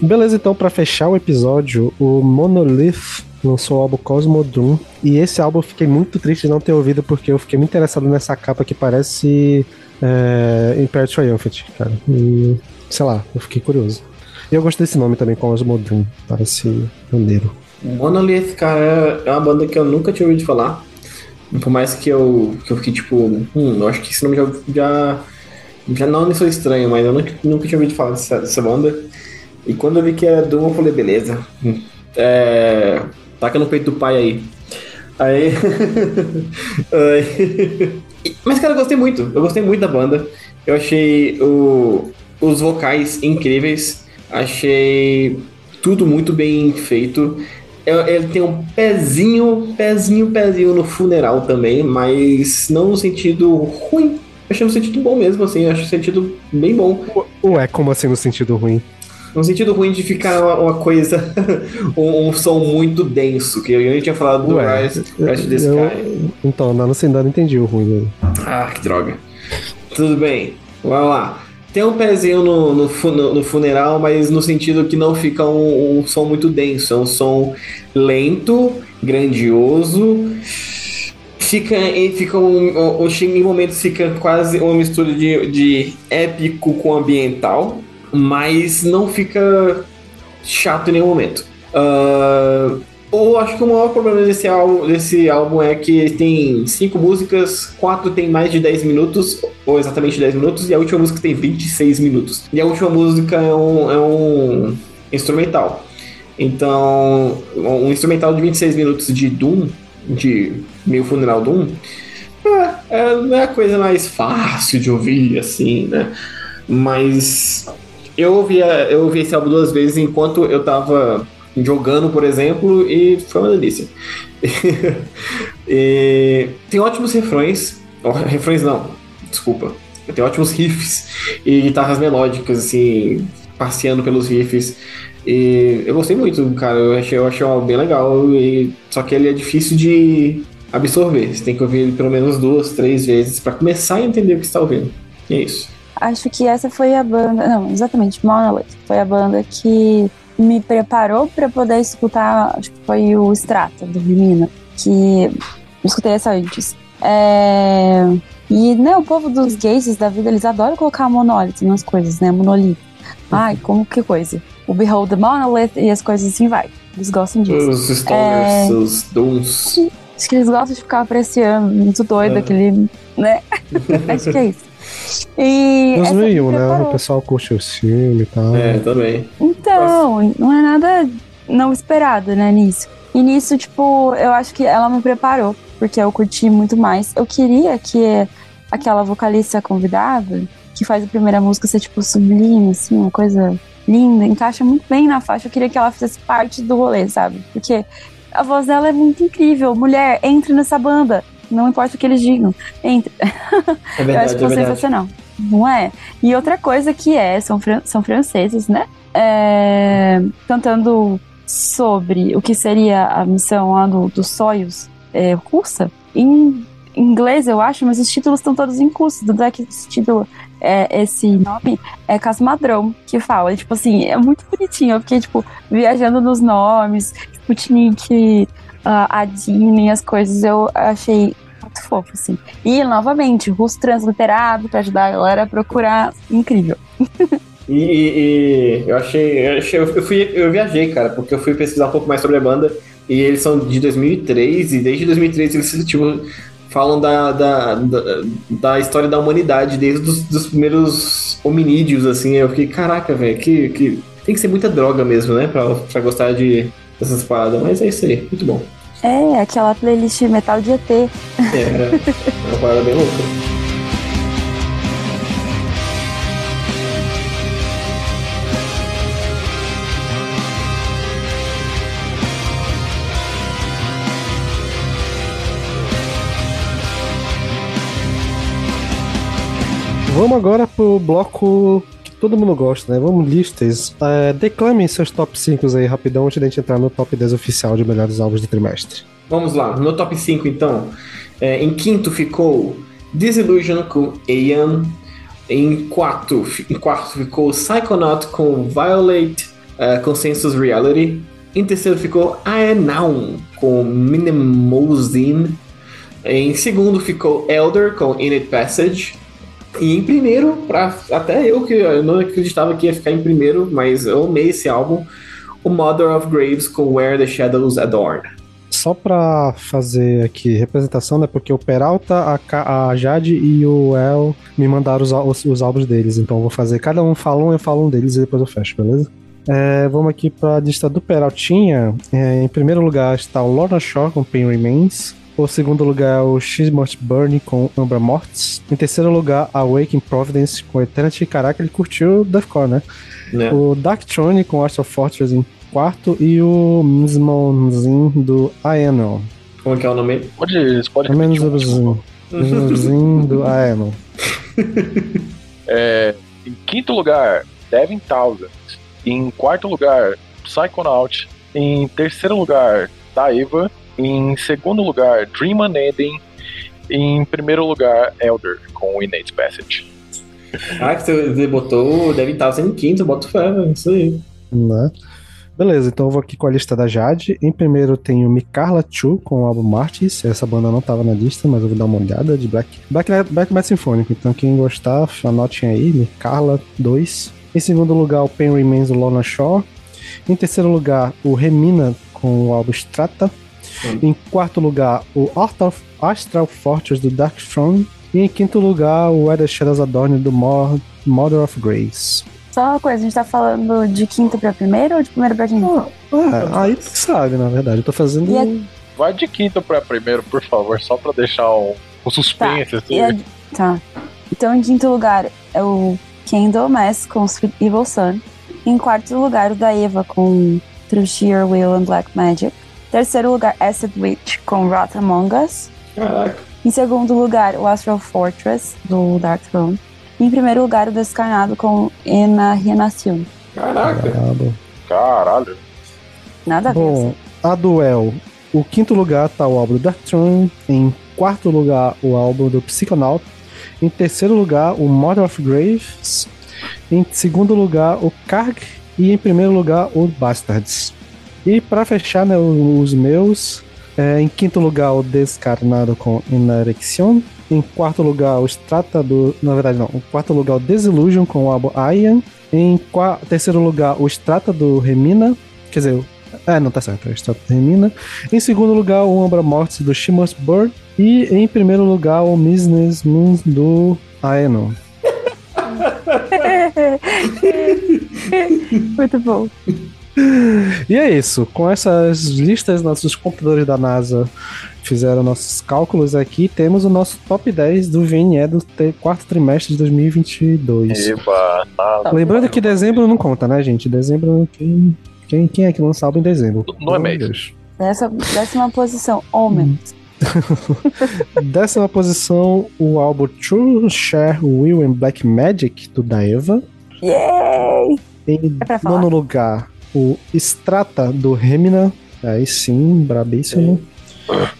Beleza, então, para fechar o episódio, o Monolith lançou o álbum Cosmodrum. E esse álbum eu fiquei muito triste de não ter ouvido, porque eu fiquei muito interessado nessa capa que parece é, Imperial Triumphant, cara. E, sei lá, eu fiquei curioso. E eu gostei desse nome também, Cosmodrum. Parece maneiro. Monolith, cara, é uma banda que eu nunca tinha ouvido falar. Por mais que eu, que eu fiquei tipo, hum, eu acho que esse nome já, já Já não sou estranho, mas eu nunca, nunca tinha ouvido falar dessa, dessa banda. E quando eu vi que era Doom, eu falei, beleza. É, taca no peito do pai aí. Aí. aí... Mas, cara, eu gostei muito. Eu gostei muito da banda. Eu achei o, os vocais incríveis. Achei tudo muito bem feito. Ele tem um pezinho, pezinho, pezinho no funeral também, mas não no sentido ruim. Achei no sentido bom mesmo, assim. Acho no sentido bem bom. Ué, como assim no sentido ruim? No sentido ruim de ficar uma, uma coisa, um, um, som muito denso, que eu nem tinha falado do Ué, Rise, Rise the Sky. Então, não, assim, não entendi o ruim. Ah, que droga. Tudo bem, vamos lá. Tem um pezinho no, no, no, funeral, mas no sentido que não fica um, um som muito denso. É um som lento, grandioso. Fica, fica um, um, em momentos fica quase uma mistura de, de épico com ambiental, mas não fica chato em nenhum momento. Uh, eu acho que o maior problema desse álbum, desse álbum é que tem cinco músicas, quatro tem mais de 10 minutos, ou exatamente 10 minutos, e a última música tem 26 minutos. E a última música é um, é um instrumental. Então, um instrumental de 26 minutos de Doom, de meio funeral Doom, é, é, não é a coisa mais fácil de ouvir, assim, né? Mas eu ouvi, eu ouvi esse álbum duas vezes enquanto eu tava jogando, por exemplo, e foi uma delícia. e, tem ótimos refrões, refrões não, desculpa, tem ótimos riffs e guitarras melódicas, assim, passeando pelos riffs. E eu gostei muito, cara, eu achei, eu achei bem legal, e, só que ele é difícil de absorver, você tem que ouvir ele pelo menos duas, três vezes para começar a entender o que está ouvindo. E é isso. Acho que essa foi a banda, não, exatamente, Monolith, foi a banda que me preparou para poder escutar, acho que foi o Strata, do Menina, que eu escutei essa antes. É... E, né, o povo dos gays da vida, eles adoram colocar monólito nas coisas, né, monolito. Ai, como que coisa. O Behold the Monolith e as coisas assim vai. Eles gostam disso. Os stoners, é... os dons. Acho que eles gostam de ficar apreciando, muito doido, é. aquele, né? acho que é isso. E Mas veio, né? O pessoal curte o filme e tal. É, também. Então, Nossa. não é nada não esperado, né, nisso. E nisso, tipo, eu acho que ela me preparou, porque eu curti muito mais. Eu queria que aquela vocalista convidada, que faz a primeira música, ser, tipo, sublime, assim, uma coisa linda, encaixa muito bem na faixa. Eu queria que ela fizesse parte do rolê, sabe? Porque a voz dela é muito incrível. Mulher, entre nessa banda não importa o que eles digam. Entre. É verdade, eu acho que foi é sensacional. Não é? E outra coisa que é, são, fran são franceses, né? É, cantando sobre o que seria a missão lá do, do Soyuz é, russa, em inglês, eu acho, mas os títulos estão todos em curso. Tanto é que esse título, é, esse nome é Casmadrão que fala. E, tipo assim, é muito bonitinho. Eu fiquei, tipo, viajando nos nomes, Sputnik, uh, a Disney, as coisas, eu achei muito fofo, assim. E, novamente, russo transliterado para ajudar a galera a procurar. Incrível. E, e, eu achei, eu achei, eu fui, eu viajei, cara, porque eu fui pesquisar um pouco mais sobre a banda e eles são de 2003 e desde 2003 eles tipo falam da, da, da, da história da humanidade desde os dos primeiros hominídeos assim. Eu fiquei, caraca, velho, que, que tem que ser muita droga mesmo, né, para pra gostar de dessas paradas, mas é isso aí, muito bom. É, aquela playlist metal de ET. É, é uma parada bem louca. Vamos agora pro bloco todo mundo gosta, né? Vamos listas. É, declamem seus top 5 aí rapidão antes de a gente entrar no top 10 oficial de melhores álbuns do trimestre. Vamos lá, no top 5 então. É, em quinto ficou Disillusion com Ian. Em quarto, em quarto ficou Psychonaut com Violate uh, Consensus Reality. Em terceiro ficou Aenaun com Minimozine. Em segundo ficou Elder com In It Passage. E em primeiro, pra, até eu que eu não acreditava que ia ficar em primeiro, mas eu amei esse álbum, o Mother of Graves com Where the Shadows Adorn. só pra fazer aqui representação, né? Porque o Peralta, a, a Jade e o El me mandaram os, os, os álbuns deles. Então eu vou fazer. Cada um fala um, eu falo um deles e depois eu fecho, beleza? É, vamos aqui pra lista do Peraltinha. É, em primeiro lugar está o Lorna Shore com Pain Remains. O segundo lugar é o Must Burn com Umbra Mortis. Em terceiro lugar, Awaken Providence com Eternity. Caraca, ele curtiu Deathcore, né? Né? O Darkthrone com Astral Fortress em quarto e o Mismonzin do Aenon. Como é que é o nome? Pode, pode É menos repetir um. Mismonzin do Aenon. É, em quinto lugar, Devin Thousand. Em quarto lugar, Psychonaut. Em terceiro lugar, Daeva. Em segundo lugar, Dream Unending. Em primeiro lugar, Elder, com Innate Passage. Ah, que você botou o Devin Townsend em quinto, bota fé, isso aí. Né? Beleza, então eu vou aqui com a lista da Jade. Em primeiro tem o Mikarla Chu com o álbum Martis. Essa banda não tava na lista, mas eu vou dar uma olhada de Black. Black, Black Metal Sinfônico. Então quem gostar, anotem aí, Mikarla 2. Em segundo lugar, o Pain Remains do Lorna Shore. Em terceiro lugar, o Remina com o álbum Strata. Em quarto lugar, o Astral, Astral Fortress do Dark Throne. E em quinto lugar, o Where the Shadows Adorn do Mo- Mother of Grace. Só uma coisa, a gente tá falando de quinto pra primeiro ou de primeiro pra quinto? É, aí tu sabe, na verdade. Eu tô fazendo. A- Vai de quinto pra primeiro, por favor, só pra deixar um, um suspense. assim. E a- tá. Então, em quinto lugar é o Kendall Mass com Sweet Evil Sun. Em quarto lugar, o da Eva com Through Sheer Will and Black Magic. Terceiro lugar, Acid Witch com Rot Among Us. Caraca. Em segundo lugar, o Astral Fortress do Dark Throne. Em primeiro lugar, o Descarnado com Ena Renacion. Caraca. Brabo. Caralho. Nada a ver. Bom, assim. a Duel. O quinto lugar tá o álbum do Dark Throne. Em quarto lugar, o álbum do Psychonaut. Em terceiro lugar, o Mother of Graves. Em segundo lugar, o Karg. E em primeiro lugar, o Bastards. E pra fechar, né, os meus. é, em quinto lugar, o Descarnado com Inarexion. Em quarto lugar, o Strata do. Na verdade, não. Em quarto lugar, o Desillusion com o álbum Ian. Em qua- terceiro lugar, o Strata do Remina. Quer dizer, é, não tá certo, é o Strata do Remina. Em segundo lugar, o Umbra Mortis do Must Burn. E em primeiro lugar, o Business Moons do Aenon. Muito bom. E é isso. Com essas listas, nossos computadores da NASA fizeram nossos cálculos aqui. Temos o nosso top 10 do VNE do quarto trimestre de 2022. Eba, nada. Lembrando que dezembro não conta, né, gente? Dezembro, quem, quem, quem é que lança álbum em dezembro? Não é mês. Deus. Dessa, décima posição, Homem. Décima posição, o álbum True Share Will and Black Magic, do Daeva. Yay! Em É pra falar. nono lugar, o Strata, do Remina. Aí sim, brabíssimo.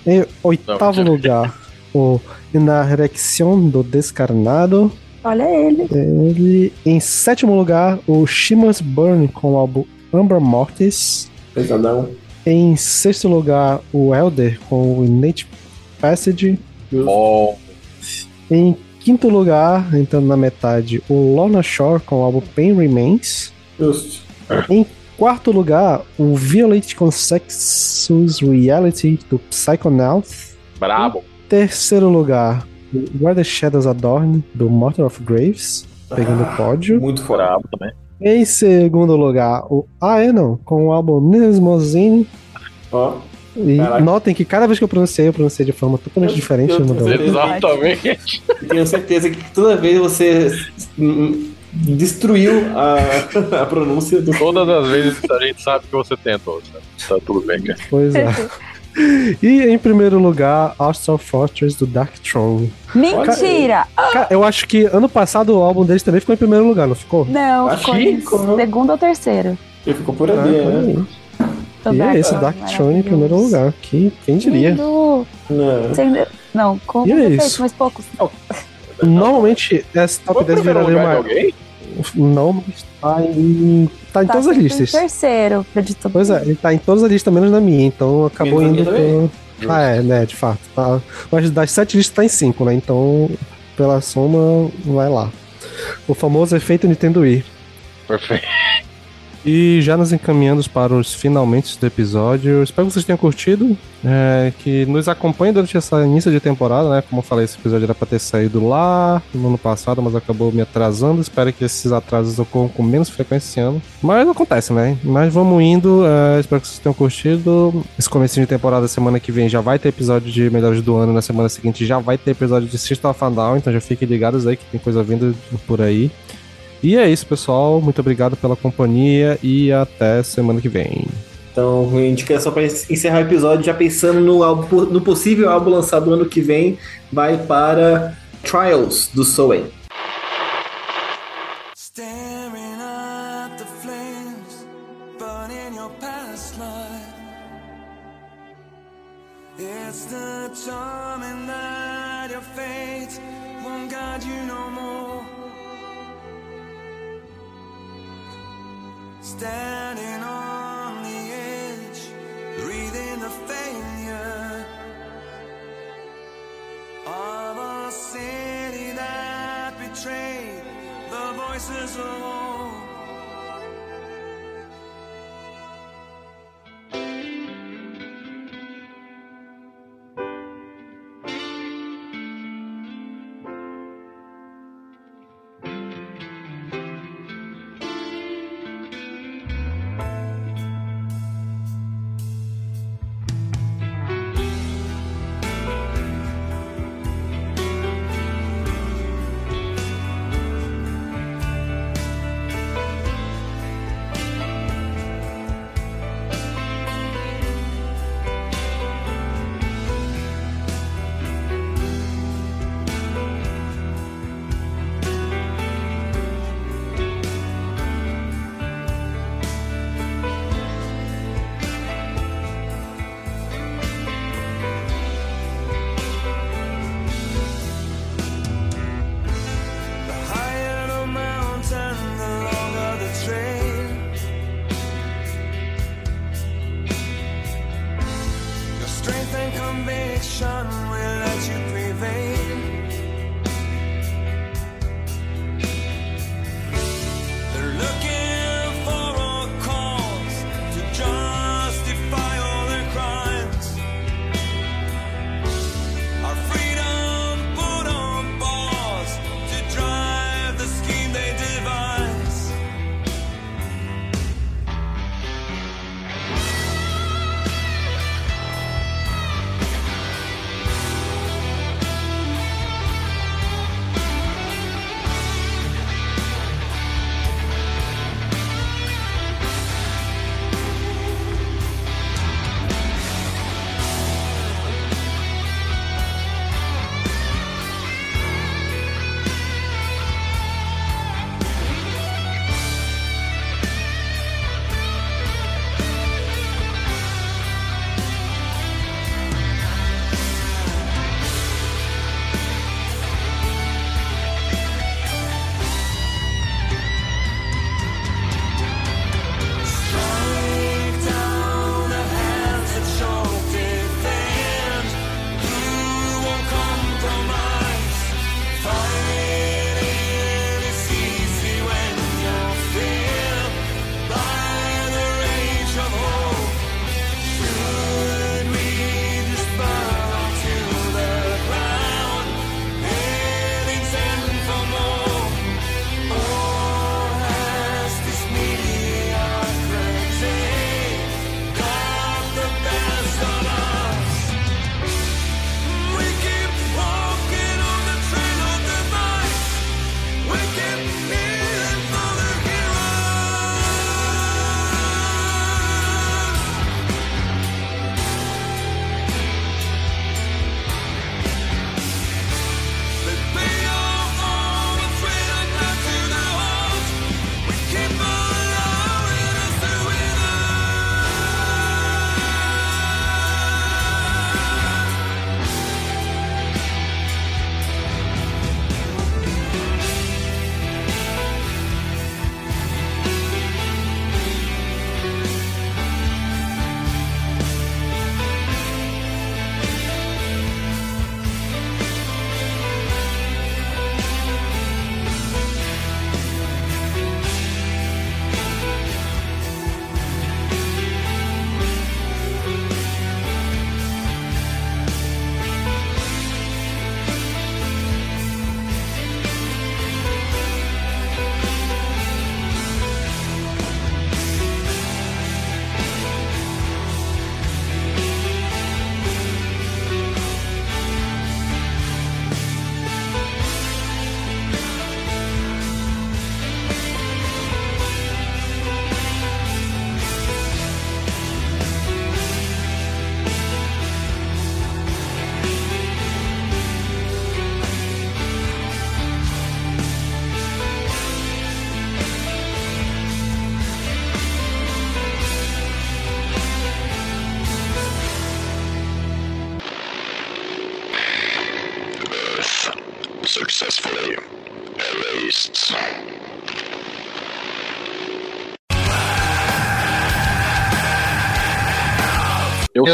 Em oitavo Não, lugar, o Inarexion, do Descarnado. Olha ele. Ele, em sétimo lugar, o Shimas Burn, com o álbum Umbra Mortis. Pesadão. Em sexto lugar, o Elder, com o Innate Passage. Bom, Em quinto lugar, entrando na metade, o Lorna Shore com o álbum Pain Remains. Justo. Em quarto lugar, o Violate Consexus Reality do Psychonaut. brabo. Terceiro lugar, o Where the Shadows Adorn do Mortal of Graves, pegando o pódio. Muito. Brabo também. Em segundo lugar, o Aenon com o álbum Nismozine. Ó. E Caraca. notem que cada vez que eu pronunciei, eu pronunciei de forma totalmente Eu- diferente eu- outra. Exatamente. Eu tenho certeza que toda vez você destruiu a, a pronúncia do. Todas as vezes a gente sabe que você tentou. sabe? Tá tudo bem, cara. Pois é. E em primeiro lugar, Astral Fortress do Dark Throne. Mentira! Cara, eu acho que ano passado o álbum deles também ficou em primeiro lugar, não ficou? Não, Acho ficou em ficou. segundo ou terceiro. Ele ficou por Ah, ali, olha né? E é esse, Throne, Dark Throne em primeiro lugar. Que, quem diria? Lindo. Não. Sem de- Não, com E é isso. mas poucos. Normalmente, esse top Foi o 10 primeiro viraria uma. alguém? Não, mas tá em. Tá em Tá todas as listas. Terceiro, acredito. Pois é, ele tá em todas as listas, menos na minha, então acabou Menos indo pro. Ah, é, né, de fato. Tá. Mas das sete listas tá em cinco, né? Então, pela soma, vai lá. O famoso efeito Nintendo Wii. Perfeito. E já nos encaminhando para os finalmente do episódio. Espero que vocês tenham curtido. É, que nos acompanhem durante essa início de temporada, né? Como eu falei, esse episódio era para ter saído lá no ano passado, mas acabou me atrasando. Espero que esses atrasos ocorram com menos frequência esse ano. Mas acontece, né? Mas vamos indo. É, espero que vocês tenham curtido. Esse começo de temporada, semana que vem, já vai ter episódio de Melhores do Ano. Na semana seguinte já vai ter episódio de System of a Down. Então já fiquem ligados aí que tem coisa vindo por aí. E é isso, pessoal. Muito obrigado pela companhia e até semana que vem. Então, indicação para encerrar o episódio, já pensando no, álbum, no possível álbum lançado ano que vem, vai para Trials do Soen.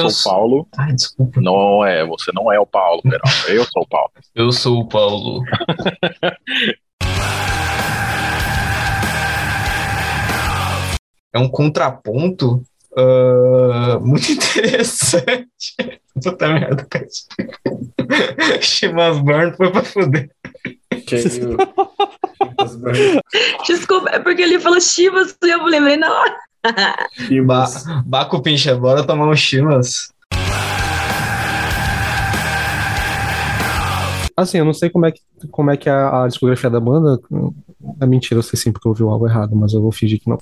Eu, sou o Paulo. Ai, desculpa. Não é, você não é o Paulo, Peralta. Eu sou o Paulo. Eu sou o Paulo. é um contraponto ah, muito interessante. Puta merda, cara. Shimas Burn foi pra fuder. Cheio. Desculpa, é porque ele falou Chivas e eu lembrei na hora. Ba Baco Pincha, bora tomar um Shimas. Assim, eu não sei como é que, como é, que é a, a discografia da banda. É mentira, eu sei sim porque eu ouvi o álbum errado, mas eu vou fingir que não.